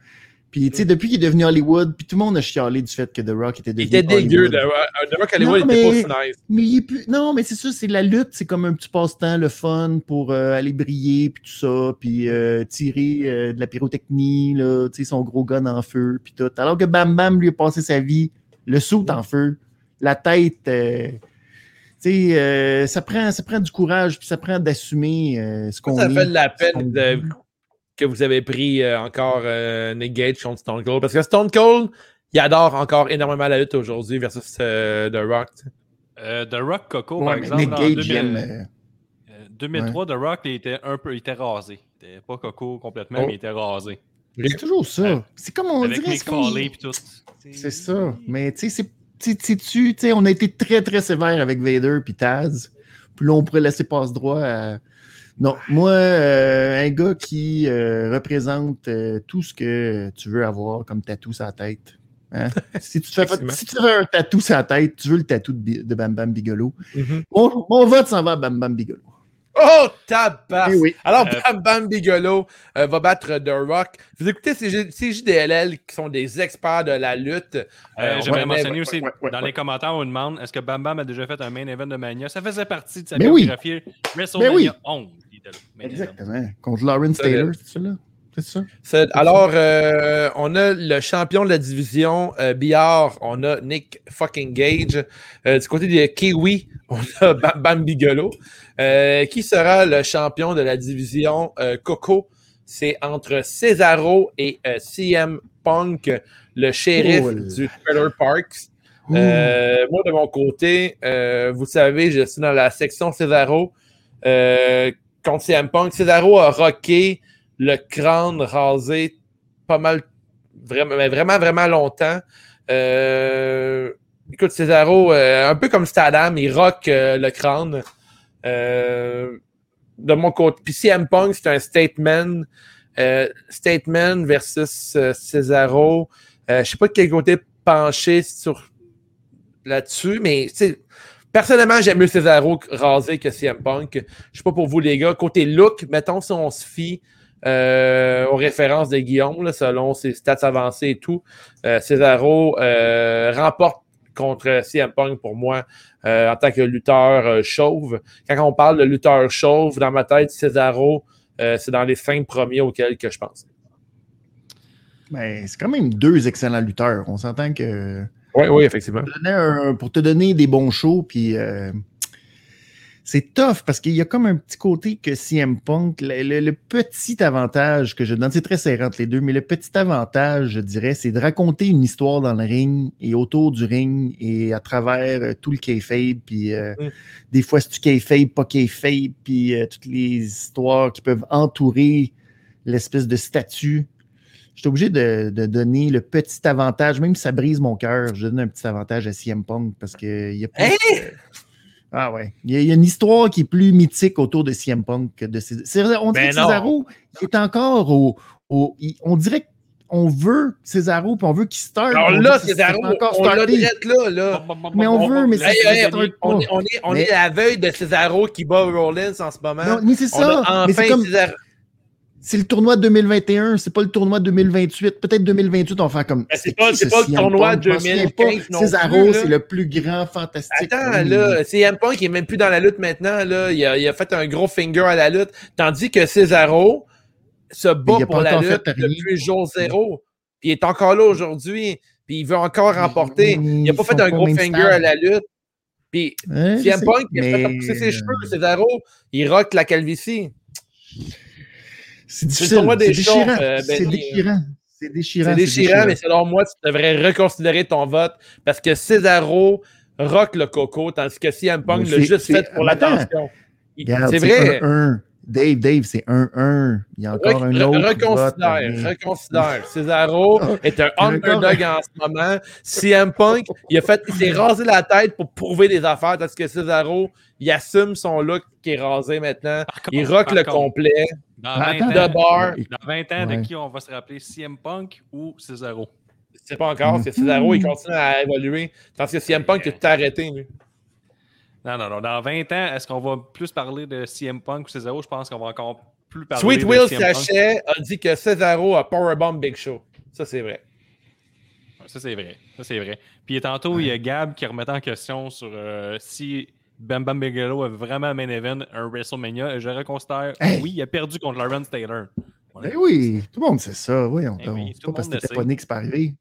puis tu sais, depuis qu'il est devenu Hollywood, puis tout le monde a chialé du fait que The Rock était
Il
devenu
était dégueu.
Hollywood.
De, euh, Rock Hollywood
Non,
il était
mais-
pas si nice.
Mais il est plus... Non, mais c'est ça, c'est la lutte, c'est comme un petit passe-temps, le fun pour euh, aller briller, puis tout ça, puis euh, tirer euh, de la pyrotechnie, là, tu sais, son gros gun en feu, puis tout. Alors que Bam Bam lui a passé sa vie, le saut en feu, la tête, tu sais, ça, prend, ça prend du courage, puis ça prend d'assumer ce qu'on
Ça fait de la peine de-. Que vous avez pris euh, encore euh, Nick Gage contre Stone Cold? Parce que Stone Cold, il adore encore énormément la lutte aujourd'hui versus euh, The Rock.
Euh, The Rock Coco,
Ouais,
par exemple,
Nick
en
Gage,
2000,
j'aime, euh,
euh, 2003, The Rock, il était un peu, il était rasé. Il était pas Coco complètement,
Oh.
mais il était rasé.
c'est toujours ça.
Euh,
c'est comme on
Avec
dirait. C'est comme-
tout.
C'est ça. Mais tu sais, c'est- tu on a été très, très sévère avec Vader puis Taz. Puis là, on pourrait laisser passe droit à. Non, moi, euh, un gars qui euh, représente euh, tout ce que tu veux avoir comme tatou sur la tête. Hein? si, tu fais, si tu fais un tatou sur la tête, tu veux le tatou de, de Bam Bam Bigolo.
Mhm.
Mon, mon vote s'en va à Bam Bam Bigolo.
Oh, tabac!
Eh oui.
Alors,
Euh,
Bam Bam Bigolo euh, va battre The Rock. Vous écoutez CG CJDLL qui sont des experts de la lutte.
Euh,
Euh,
J'aimerais mentionner
ouais,
aussi,
ouais, ouais,
dans
ouais.
les commentaires, on demande est-ce que Bam Bam a déjà fait un main event de Mania? Ça faisait partie de sa
Mais oui.
biographie WrestleMania
oui.
11. il était là, main event.
Exactement. Contre Lawrence Taylor, c'est ça là? C'est ça?
Alors, euh, on a le champion de la division euh, billard, on a Nick fucking Gage. Euh, du côté des Kiwi, on a Bam Bam Bigolo. Euh, qui sera le champion de la division euh, Coco? C'est entre Cesaro et euh, CM Punk, le shérif du Trailer Parks. Euh, moi, de mon côté, euh, vous savez, je suis dans la section Cesaro. Euh, contre CM Punk, Cesaro a rocké le crâne rasé pas mal, vraiment, vraiment, vraiment longtemps. Euh, écoute, Cesaro, euh, un peu comme Stadam, il rock le crâne. Euh, de mon côté. Puis CM Punk, c'est un statement. Euh, statement versus euh, Cesaro. Je sais pas de quel côté pencher sur là-dessus, mais personnellement, j'aime mieux Cesaro rasé que CM Punk. Je sais pas pour vous, les gars. Côté look, mettons si on se fie aux références de Guillaume, selon ses stats avancées et tout, Cesaro remporte contre CM Punk pour moi euh, en tant que lutteur euh, chauve. Quand on parle de lutteur chauve, dans ma tête, Cesaro, euh, c'est dans les cinq premiers auxquels que je pense.
Ben, c'est quand même deux excellents lutteurs. On s'entend que.
Oui, oui, effectivement.
te donner un- pour te donner des bons shows, puis c'est tough parce qu'il y a comme un petit côté que CM Punk, le, le- le petit avantage que je donne, c'est très serré entre les deux, mais le petit avantage, je dirais, c'est de raconter une histoire dans le ring et autour du ring et à travers euh, tout le kayfabe, puis euh,
Mm.
des fois c'est du kayfabe, pas kayfabe, puis euh, toutes les histoires qui peuvent entourer l'espèce de statut je suis obligé de, de donner le petit avantage, même si ça brise mon cœur, je donne un petit avantage à CM Punk parce qu'il y a plus. Euh, ah ouais. Il y, a, il y a une histoire qui est plus mythique autour de CM Punk que de César. On dirait
Ben
que
non.
Cesaro, il est encore au. au- il- on dirait qu'on veut Cesaro, puis on veut qu'il start.
Alors
on
là,
encore
on l'a là, là.
Mais on veut, mais
Hey, hey, on, on est, on, est, on
Mais-
est à la veille de Cesaro qui bat Rollins en ce moment.
Non, mais c'est
on
ça.
a
Mais
enfin
c'est comme. C'est le tournoi 2021, c'est pas le tournoi 2028. Peut-être 2028, on va faire comme.
Ben, c'est pas- le tournoi
Punk? Je m'en souviens
2015
pas.
non
Cesaro, c'est le plus grand fantastique.
Attends,
Oui.
là, CM Punk est même plus dans la lutte maintenant. Là. Il, a, il a fait un gros finger à la lutte. Tandis que Cesaro se bat pour la lutte depuis jour zéro. Puis il est encore là aujourd'hui. puis il veut encore remporter. Il n'a pas fait un gros finger à la lutte. Puis CM Punk, il a fait
mais,
repousser ses
euh,
cheveux, Cesaro, il rock la calvitie.
C'est difficile. C'est déchirant.
euh,
C'est
Benny.
déchirant. C'est déchirant.
C'est déchirant, mais selon moi, tu devrais reconsidérer ton vote parce que Cesaro rock le coco, tandis que CM Punk l'a juste fait pour l'attention. C'est vrai.
1-1. Dave, Dave, c'est 1-1. Il y a encore
Re-
un
re-
autre.
reconsidère, reconsidère. Cesaro est un underdog en ce moment. CM Punk, il a fait, il s'est rasé la tête pour prouver des affaires, tandis que Cesaro, il assume son look qui est rasé maintenant. Il rock le
contre,
complet.
Dans
Ah,
20
attends.
ans,
De bar.
dans 20 ans,
Ouais.
de qui on va se rappeler? CM Punk ou Cesaro?
Je sais pas encore, c'est
Mhm.
Cesaro, il continue à évoluer. Tandis que CM Punk, il a tout arrêté, lui.
Non, non, non. Dans 20 ans, est-ce qu'on va plus parler de CM Punk ou Cesaro? Je pense qu'on va encore plus parler
Sweet
de
Will
CM Punk.
Sachet a dit que Cesaro a Powerbomb Big Show. Ça, c'est vrai.
Ça, c'est vrai. Ça, c'est vrai. Puis tantôt, il y a Gab qui remettait en question sur euh, si Bam Bam Bigelow avait vraiment un main event, un WrestleMania. Et je reconsidère,
Hey.
oui, il a perdu contre Lawrence Taylor.
Ben oui, tout le monde sait ça. Oui, on
Eh oui, tout
pas
le
parce que
le
t'étais pas que c'est pas arrivé.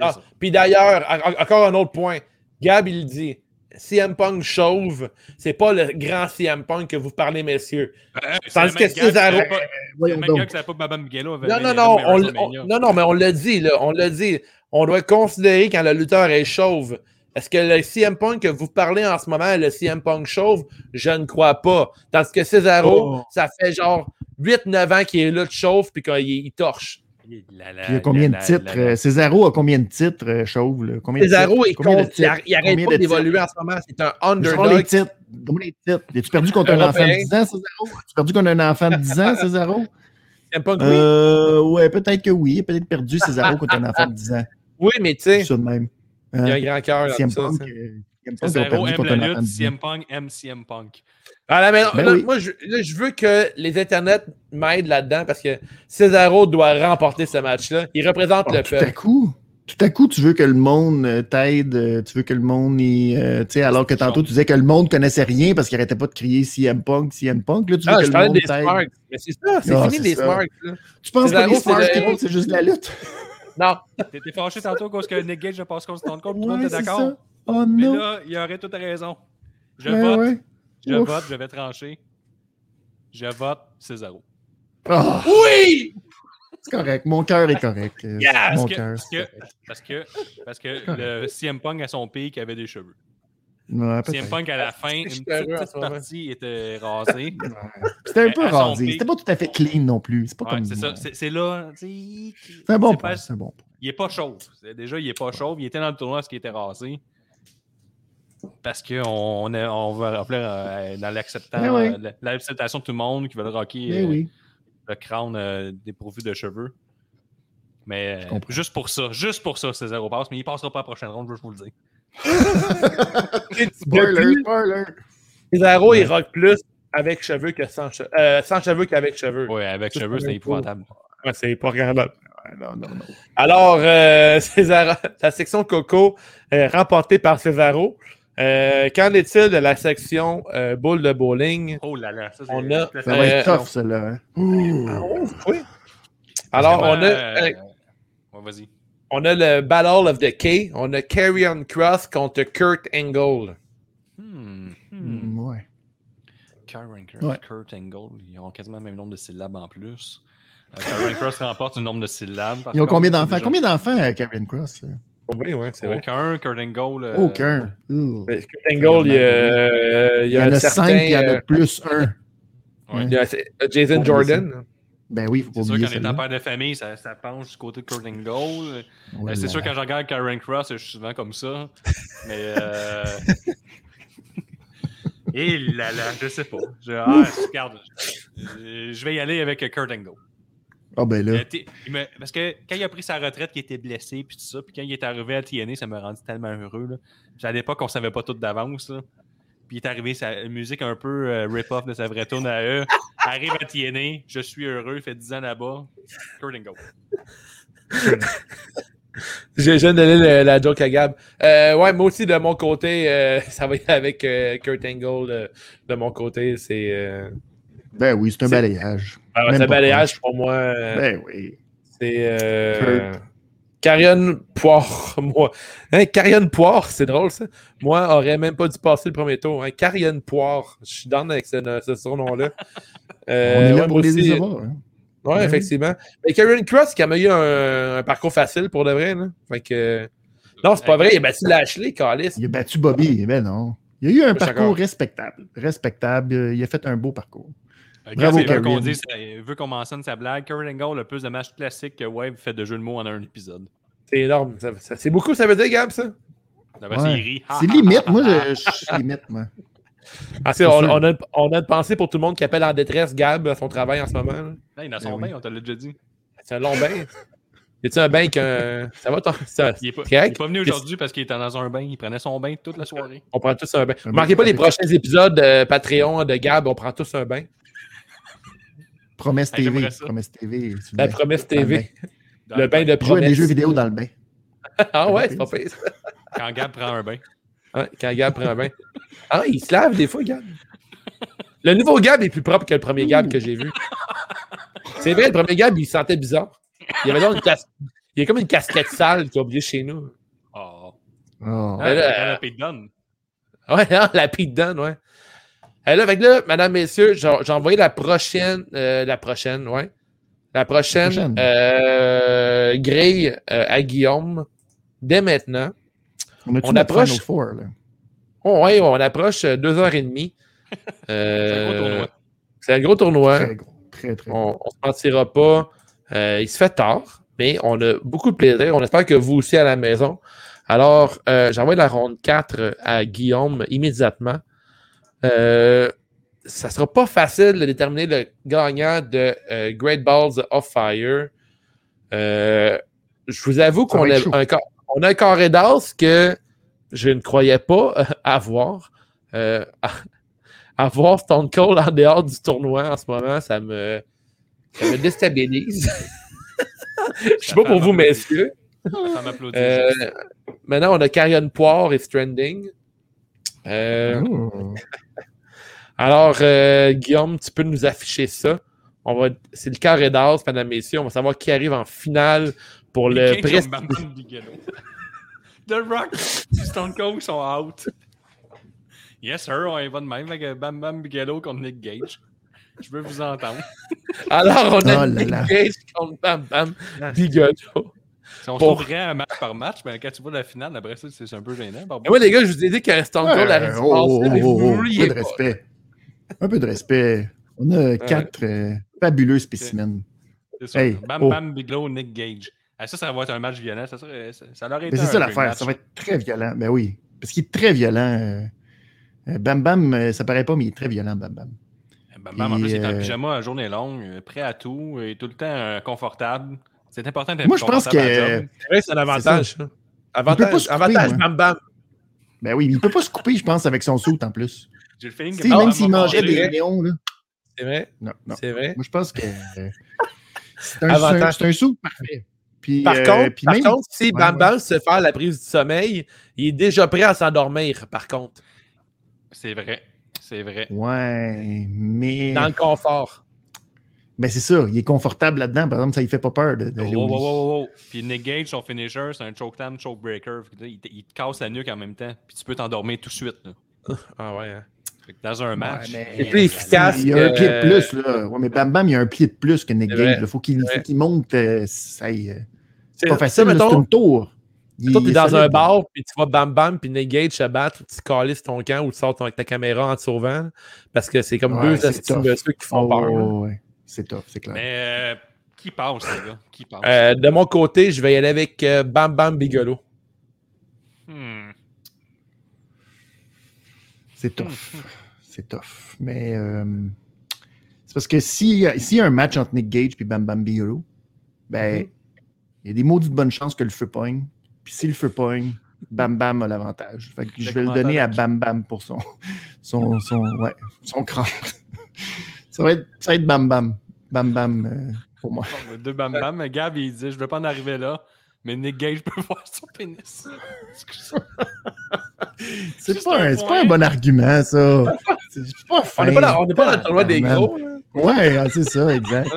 Ah. Puis d'ailleurs, en- en- encore un autre point. Gab, il dit CM Punk chauve, c'est pas le grand CM Punk que vous parlez, messieurs.
Euh,
Tandis
c'est
que
le savait pas- le même gars savait pas que Bam Bam Bigelow
Non, non, non, on, non, non, mais on l'a dit, là, on l'a dit. On doit considérer quand le lutteur est chauve. Est-ce que le CM Punk que vous parlez en ce moment est le CM Punk chauve? Je ne crois pas. Tandis que Cesaro,
Oh.
ça fait genre 8-9 ans qu'il est là de chauve puis qu'il il torche.
La, la,
Puis il y a combien de
la,
titres?
la, la.
euh, Cesaro a combien de titres, euh, Chauve? là? Combien
Cesaro,
titres?
il,
Combien de
compte, il, ar-
titres?
il arrête
Combien
pas d'évoluer en ce moment. C'est un
Genre les
underdog.
titres? Donne-moi les titres? As-tu perdu contre un enfant de
Européen.
10 ans, Cesaro? As-tu perdu contre un enfant de 10 ans, Cesaro?
CM Punk, oui.
Euh, ouais, peut-être que oui. Il a peut-être perdu Cesaro contre un enfant de 10 ans.
Oui, mais tu sais,
C'est ça de même.
Il y a un grand cœur
CM
ça,
Punk,
ça.
euh, CM Punk
aime
contre
la
un enfant
lutte,
de 10 ans.
CM Punk aime CM Punk.
Ah, là, mais non,
Ben
là,
oui.
moi, je, là, je veux que les internets m'aident là-dedans parce que Cesaro doit remporter ce match-là. Il représente
Oh,
le
tout à
peuple.
coup, tout à coup, tu veux que le monde euh, t'aide, euh, tu veux que le monde, y, euh, tu sais, alors que tantôt tu disais que le monde connaissait rien parce qu'il arrêtait pas de crier CM Punk, CM Punk. Là, tu veux
Ah,
que
je
le
parlais
monde
des. Smarks. Mais c'est ça, c'est
Ah,
fini
c'est
les là.
Tu penses que les
c'est le
Smart
héros.
c'est juste la lutte?
Non,
T'étais fâché tantôt parce que Nick Gage a passé contre Stone Cold, tout le monde était d'accord.
Oh
Mais
non.
là, il aurait toute raison. Je vote,
ouais.
je
Ouf.
vote, je vais trancher. Je vote Cesaro.
Ah,
oui!
c'est correct. Mon cœur est correct. Mon
Parce que,
cœur.
parce que, parce que, parce que le CM Punk à son pic avait des cheveux.
Ouais,
CM. Punk à la fin, une petite, partie était rasée.
C'était un peu rasé. C'était pas tout à fait clean non plus. C'est pas
Ouais,
comme.
c'est ça. C'est c'est là. tu sais,
C'est un bon
c'est
point. C'est un bon point.
Il est pas chauve. C'est- Déjà, il est pas chauve. Il était dans le tournoi parce qu'il était rasé. Parce qu'on on va rappeler euh, dans l'acceptation
oui.
euh, l'acceptation de tout le monde qui veut le rocker
Eh
euh,
oui.
le crâne euh, dépourvu de cheveux. Mais juste pour ça, juste pour ça, César passe, mais il passera pas à la prochaine ronde, je vous le dire.
Spoiler.
Cesaro, il rock plus avec cheveux que sans cheveux. Euh, sans cheveux qu'avec cheveux.
Ouais, avec cheveux,
c'est
épouvantable.
Ouais, c'est pas regardable.
Ouais, Non, non, non.
Alors, euh, César- la section Coco euh, remportée par Cesaro. Euh, Qu'en est-il de la section euh, boule de bowling?
Oh là là, ça
On a-
Ça va être
Euh,
tough, celle-là. hein.
Oui. Alors, on a,
Euh,
euh,
ouais, vas-y.
On a le Battle of the K. On a Carrion Cross contre Kurt Angle.
Hmm, hmm.
Mm, Ouais.
Karen Cross,
Ouais.
Kurt Angle, ils ont quasiment le même nombre de syllabes en plus. Euh, Karen Cross remporte le nombre de syllabes.
Ils ont
contre,
combien d'enfants?
déjà-
Combien d'enfants, euh, Karen Cross?
Oui, oui, c'est vrai.
Aucun, Kurt Angle. euh,
Aucun.
Kurt Angle, il y a, euh, il
Il y en
un
a
certain,
cinq, il y en a
euh,
plus un.
Ouais.
il y a c'est- euh, Jason Jordan.
Ben oui, il faut pas
C'est sûr
oublier
qu'en étant
celle-là.
père de famille, ça, ça penche du côté de Kurt Angle. Euh,
Ouais,
c'est sûr quand je regarde Karen Cross, je suis souvent comme ça. Mais. Euh... Et là là, je sais pas. Je, ah, regarde, je, je vais y aller avec Kurt Angle.
Ah ben là.
Euh, parce que quand il a pris sa retraite, il était blessé, puis tout ça, puis quand il est arrivé à TNA, ça m'a rendu tellement heureux. Là. Puis à l'époque, on savait pas tout d'avance. Puis il est arrivé, sa musique un peu euh, rip-off de sa vraie tune à eux. Arrive à TNA, je suis heureux, il fait 10 ans là-bas. Kurt Angle.
J'ai donné le- la joke à Gab. Euh, ouais, moi aussi, de mon côté, euh, ça va aller avec euh, Kurt Angle. de mon côté, c'est. Euh,
Ben oui, c'est un balayage.
alors,
Même
c'est un balayage pour moi. euh,
Ben oui.
c'est. euh,
Kurt.
Carrion Poire, moi. Hein, Carrion Poire, c'est drôle ça. Moi, aurait même pas dû passer le premier tour. Hein. Carrion Poire. Je suis dans avec ce, ce surnom-là. Euh,
On est là
ouais,
pour les
aussi.
décevoir. hein.
Ouais,
Ouais.
effectivement. Mais Karen Cross, qui a eu un, un parcours facile pour de vrai. Là. Fait que... Non, c'est pas vrai. Il a battu Lashley, Calis.
Il a battu Bobby, mais non. Il a eu un parcours respectable. Respectable. Euh, Il a fait un beau parcours. Bravo,
veut qu'on veut qu'on mentionne sa blague. Kurt Angle a plus de matchs classiques que Wave fait de jeux de mots en un épisode.
C'est énorme. Ça- ça- c'est beaucoup, ça veut dire, Gab, ça?
Ouais.
il rit.
C'est limite. Moi, je, je suis limite, moi.
Ah, c'est- on, a, on a une pensée pour tout le monde qui appelle en détresse Gab à son travail en ce moment. là.
Là, il a son
Ben oui.
bain, on te l'a déjà dit.
C'est un long bain. Y a-tu un bain que. Ça va, ton. ça-
Il est pas, pas venu aujourd'hui parce qu'il était dans un bain. Il prenait son bain toute la soirée.
On prend tous un bain.
Un
Manquez
bain
pas les prochains épisodes de Patreon de Gab, on prend tous un bain.
Promesse
Ah,
TV. Promesse TV.
La promesse
Dans le
TV.
Dans
Le bain de promesse.
des jeux vidéo dans le bain.
Ah ouais, c'est pas pire.
Quand Gab prend un bain.
Quand Gab prend un bain. Ah, il se lave des fois, Gab. Le nouveau Gab est plus propre que le premier Gab que j'ai vu. C'est vrai, le premier Gab, il se sentait bizarre. Il y avait donc une cas- Il y a comme une casquette sale qu'il a oubliée chez nous.
Oh.
Oh.
Ouais, là,
Ah,
euh,
la Pete Dunne.
Ouais, hein, la Pete Dunne, ouais. Là, avec là, mesdames, messieurs, j'ai envoyé la prochaine, euh, la prochaine, ouais. La prochaine,
prochaine.
euh, grille euh, à Guillaume dès maintenant.
On,
on approche-
Four, là?
Oh, ouais, on approche euh, deux heures et demie.
C'est un
Euh,
gros tournoi.
C'est un gros tournoi.
Très gros. Très, très gros.
On, on se mentira pas. Euh, il se fait tard, mais on a beaucoup de plaisir. On espère que vous aussi à la maison. Alors, euh, j'envoie la ronde 4 à Guillaume immédiatement. Euh, ça sera pas facile de déterminer le gagnant de euh, Great Balls of Fire. Euh, je vous avoue qu'on a, un, cor- on a un carré d'as que je ne croyais pas avoir. Euh, avoir Stone Cold en dehors du tournoi en ce moment, ça me, ça me déstabilise. Je sais pas pour vous, messieurs.
Ça m'applaudit.
Euh, maintenant, on a Carrion Poire et Stranding. Euh,
Oh.
alors, euh, Guillaume, tu peux nous afficher ça. On va, c'est le carré d'as, mesdames, messieurs. On va savoir qui arrive en finale pour le
Nick
prix.
Cage comme Bam Bam Bigelow. The Rock et Stone Cold sont out. Yes, sir, on y va de même avec euh, Bam Bam Bigelow contre Nick Gage. Je veux vous entendre.
Alors, on a
Oh là
Nick
là.
Gage contre Bam Bam Bigelow.
Si on
Pour-
un match par match, mais quand tu vois la finale, après ça, c'est un peu gênant.
Moi, les gars, je vous ai dit qu'un Stone Cold
Ouais,
arrive
oh, oh,
mais
oh,
vous
oh,
vouliez
un peu de respect. Un peu de respect. On a quatre euh, fabuleux spécimens.
C'est sûr.
Hey,
Bam
oh.
Bam Bigelow, Nick Gage. Ah, ça, ça va être un match violent. Ça, serait- ça, ça été
Mais c'est ça l'affaire. Ça va être très violent. Ben oui. Parce qu'il est très violent. euh, Bam Bam, euh, ça paraît pas, mais il est très violent, Bam Bam.
Bam Bam, en plus, il est en pyjama à journée longue, prêt à tout, et tout le temps confortable. C'est important d'être
Moi, je pense que.
C'est vrai, c'est un avantage. ça.
peut
Avantage,
couper,
avantage. Bam Bam.
Ben oui, mais il peut pas se couper, je pense, avec son saut en plus.
J'ai le feeling que
même s'il mangeait des néons, là.
C'est vrai,
Non, non.
c'est vrai.
Moi, je pense que. euh, c'est un,
Avantage.
c'est un saut parfait. Puis,
Par
euh,
contre,
puis
par
même-
contre, si
Ouais,
Bam
ouais.
Bam se fait la prise du sommeil, il est déjà prêt à s'endormir, par contre,
C'est vrai. C'est vrai.
Ouais, mais.
dans le confort.
Ben, c'est ça. Il est confortable là-dedans. Par exemple, ça ne fait pas peur de- lit.
wow, wow, wow. Puis Nick Gage, son finisher, c'est un choke slam, choke breaker. Il, te- il te casse la nuque en même temps. Puis tu peux t'endormir tout de suite. là.
Ah ouais. hein.
Dans un match.
Ouais,
C'est plus efficace.
Il y a un pied de plus, là. Ouais, mais Bam Bam, il y a un pied de plus que Nick Gage. Il faut qu'il qu'il monte. euh, ça y est, euh,
C'est
pas facile, c'est une tour. Il-
toi,
il
t'es
est
dans un bar, puis tu vois Bam Bam, puis Nick Gage se battre, tu calisses ton camp ou tu sors ton- avec ta caméra en te sauvant, parce que c'est comme
Ouais,
deux de ceux qui font
Oh,
peur.
ouais, ouais. C'est tough, c'est clair.
Mais euh, qui passe, les gars? Qui passe?
Euh, de mon côté, je vais y aller avec euh, Bam Bam Bigelow.
Hmm.
C'est tough. C'est tough. Mais euh, c'est parce que si- s'il y a un match entre Nick Gage et Bam Bam Bigelow, ben, il y a des maudites bonnes chances que le feu pogne. Puis si le feu pogne, Bam Bam a l'avantage. Je vais le donner à Bam Bam pour son, son, son, ouais, son cran. Ça, va être, ça va être Bam Bam. Bam Bam euh, pour moi.
Deux bam bam. Mais Gab, il dit Je veux pas en arriver là. Mais Nick Gage peut voir son pénis. Excuse-moi.
C'est pas,
un
pas un bon argument, ça. C'est pas
On n'est
fin.
pas, dans- on n'est pas dans le tournoi des gros. là.
Ouais, ah, c'est ça, exact.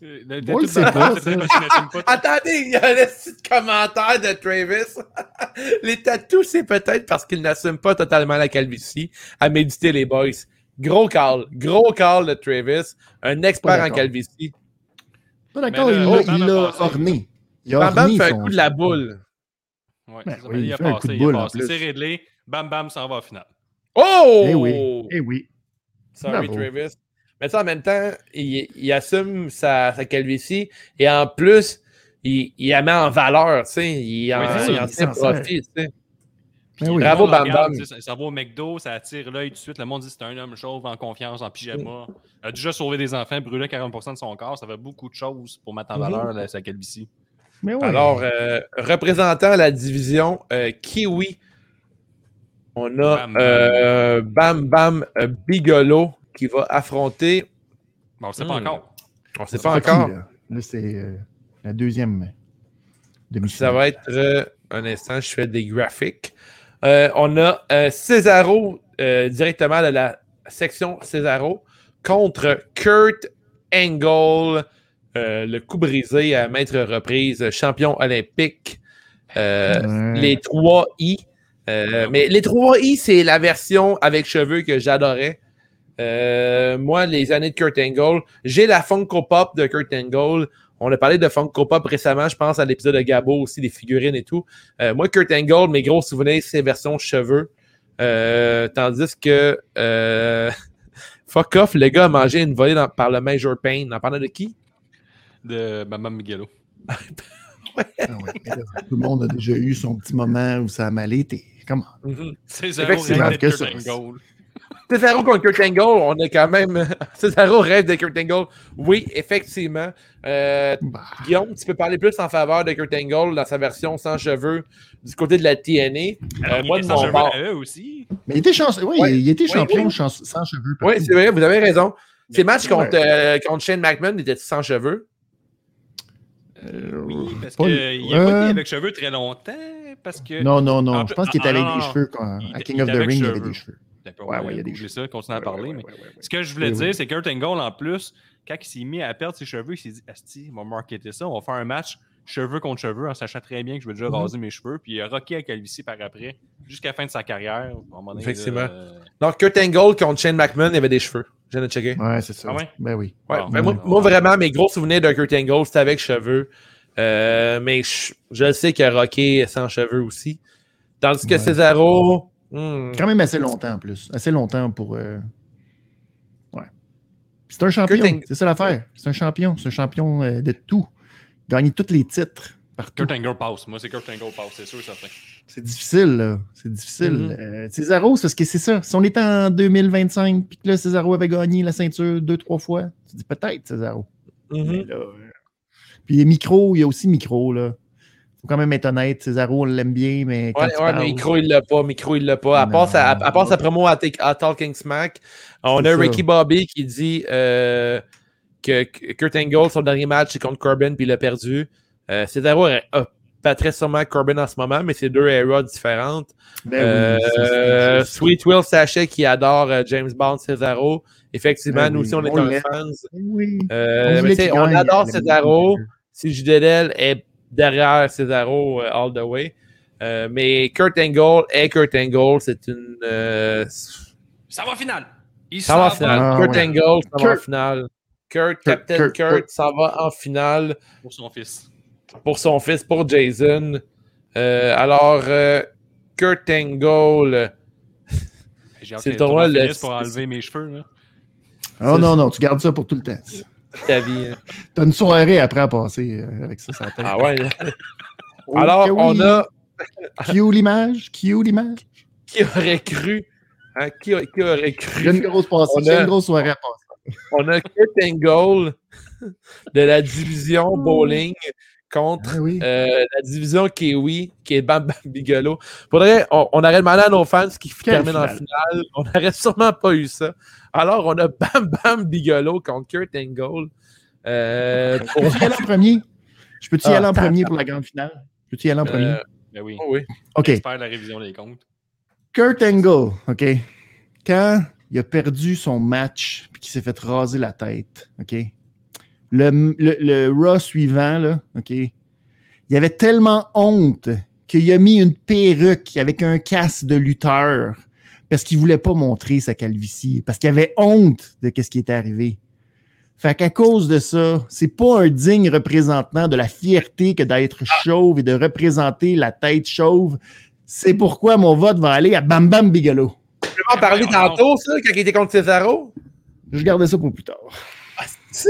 C'est qu'il n'assume pas.
Attendez, il y a un petit commentaire de Travis. les tatous, c'est peut-être parce qu'il n'assume pas totalement la calvitie. À méditer, les boys. Gros call. Gros call de Travis. Un expert en calvitie.
Pas d'accord, il l'a orné. Il a
Bam Bam fait un coup de la boule.
Ouais,
Ben oui, il
il a passé,
coup de
il a passé. C'est réglé. Bam Bam s'en va en finale.
Oh!
Eh oui, eh oui.
Sorry,
Bravo.
Travis. Mais ça, en même temps, il, il assume sa, sa calvitie et en plus, il, il la met en valeur, tu sais. Il en,
Oui, c'est
il en profit, tu sais.
Oui.
Bravo, Bam Bam.
Ça, ça va au McDo, ça attire l'œil tout de suite. Le monde dit que c'est un homme chauve, en confiance, en pyjama. A déjà sauvé des enfants, brûlé 40% de son corps. Ça fait beaucoup de choses pour mettre en
Mhm.
valeur là, sa calvitie.
Mais.
Alors, euh, représentant la division euh, Kiwi, on a
Bam Bam.
euh, Bam Bam euh, Bigolo qui va affronter.
Bon, on ne sait pas
Hmm.
encore.
On ne sait
C'est
pas
qui,
encore.
là, Là, c'est euh, la deuxième demi-finale.
Ça va être euh, un instant, je fais des graphiques. Euh, on a euh, Cesaro euh, directement de la section Cesaro contre Kurt Angle, le coup brisé à maintes reprises, champion olympique. Les 3 I. Mais les 3 I, c'est la version avec cheveux que j'adorais. Moi, les années de Kurt Angle, j'ai la Funko Pop de Kurt Angle. On a parlé de Funko Pop récemment, je pense à l'épisode de Gabo aussi, des figurines et tout. Euh, moi, Kurt Angle, mes gros souvenirs, c'est version cheveux. Euh, tandis que euh, Fuck off, le gars a mangé une volée dans- par le Major Pain. On en parlait de qui?
De Bam Miguelo.
Ah ouais, tout le monde a déjà eu son petit moment où ça a mal été. Comment?
C'est
Effectivement,
zéro
que
Kurt
ça.
Cesaro contre Kurt Angle, on est quand même. Cesaro rêve de Kurt Angle. Oui, effectivement. Euh,
Bah,
Guillaume, tu peux parler plus en faveur de Kurt Angle dans sa version sans cheveux du côté de la TNA.
Alors,
Euh, moi, de mon bord.
aussi.
mais il était, chanceux. Oui,
Ouais.
il était
Ouais,
champion
oui.
sans cheveux.
Oui, c'est vrai, vous avez raison. Ces matchs contre, euh, contre Shane McMahon étaient sans cheveux?
Euh,
Oui, parce qu'il n'a pas
euh,
été avec cheveux très longtemps. Parce que.
Non, non, non.
En
Je pense qu'il était
ah,
avec
non,
des
non.
cheveux. Quand,
Il-
à King of the Ring, il y avait des cheveux.
D'accord,
Ouais,
on va
ouais, il y a des
ça, continuer à
Ouais,
parler.
ouais,
mais
ouais, ouais, ouais.
Ce que je voulais
Oui,
dire,
oui.
c'est que Kurt Angle, en plus, quand il s'est mis à perdre ses cheveux, il s'est dit Asti, on va marketer ça, on va faire un match cheveux contre cheveux en sachant très bien que je vais déjà
Mhm.
raser mes cheveux. Puis il a rocké à calvitie par après, jusqu'à la fin de sa carrière. Donné,
Effectivement.
euh,
Donc, Kurt Angle contre Shane McMahon, il avait des cheveux. Je viens de checker.
Ouais, c'est ça.
Ah ouais?
Ben oui.
Ouais,
Ah,
ben moi, moi, vraiment, mes gros souvenirs de Kurt Angle, c'était avec cheveux. Euh, mais je, je sais qu'il a rocké sans cheveux aussi. Tandis que
Ouais.
Cesaro. Hmm,
Quand même assez longtemps en plus. Assez longtemps pour. euh, Ouais. C'est un champion. C'est ça l'affaire. C'est un champion. C'est un champion euh, de tout. Gagner tous les titres. Partout.
Kurt Angle passe. Moi, c'est Kurt Angle passe, c'est sûr, certain.
C'est difficile, là. C'est difficile. Euh, Cesaro, c'est parce que c'est ça. Si on était en 2025 puis que là, Cesaro avait gagné la ceinture deux, trois fois, tu dis peut-être Cesaro.
mhm.
Là, Puis les micros, il y a aussi micro, là. Faut quand même être honnête. Cesaro, on l'aime bien, mais quand
Ouais, ouais, mais micro, il l'a pas. Micro, il l'a pas. À part, sa, à, à part sa promo à, à Talking Smack, on a
ça.
Ricky Bobby qui dit euh, que Kurt Angle, son dernier match, c'est contre Corbin, puis il a perdu. Euh, Cesaro a, a battrait sûrement Corbin en ce moment, mais c'est deux eras différentes.
Ben
Euh,
oui,
Sweet Will Sachet qui adore euh, James Bond, Cesaro. Effectivement,
Ben
nous
oui,
aussi, on est un fans.
Oui.
Euh,
On
mais on adore Cesaro. Si Judel est derrière Cesaro euh, all the way. Euh, mais Kurt Angle est Kurt Angle. C'est une. euh,
Ça va en finale. Il
ça va en finale.
Ah,
Kurt
ouais.
Angle, ça va en
Kurt-
finale. Kurt,
Kurt-
Captain
Kurt-
Kurt,
Kurt.
ça va en finale
pour son fils.
pour son fils, pour Jason. Euh, alors, euh, Kurt Angle.
J'ai hâte
C'est
que
le tournoi,
pour enlever mes cheveux. Là.
Oh non, non, tu gardes ça pour tout le temps.
Ta vie. hein.
T'as une soirée après à passer euh, avec ça tête.
Ah ouais.
Oh,
Alors, on
oui.
a.
Cue l'image, cue l'image?
Qui aurait cru? hein, qui, a- qui aurait
a une
cru?
grosse passée,
On
a- une grosse soirée à passer.
On a Kurt Angle de la division bowling contre
Ah oui.
euh, la division Kiwi, qui est Bam Bam Bigelow. Faudrait, on, on aurait demandé à nos fans ce qui
Quelle
termine en
finale.
On n'aurait sûrement pas eu ça. Alors, on a Bam Bam Bigelow contre Kurt Angle. Euh, pour-
Je peux-tu y aller en premier? Je peux-tu y
Ah,
aller en premier pour la grande finale? Je peux-tu y aller en premier?
Euh,
Ben oui.
oh oui.
OK.
De la révision des comptes.
Kurt Angle, OK? Quand il a perdu son match puis qu'il s'est fait raser la tête, OK? Le, le, le Raw suivant, là, OK, il avait tellement honte qu'il a mis une perruque avec un casque de lutteur parce qu'il voulait pas montrer sa calvitie, parce qu'il avait honte de ce qui était arrivé. Fait qu'à cause de ça, c'est pas un digne représentant de la fierté que d'être chauve et de représenter la tête chauve. C'est pourquoi mon vote va aller à Bam Bam Bigelow.
Tu peux en parler tantôt, ça, quand il était contre Cesaro?
Je gardais ça pour plus tard.
Si!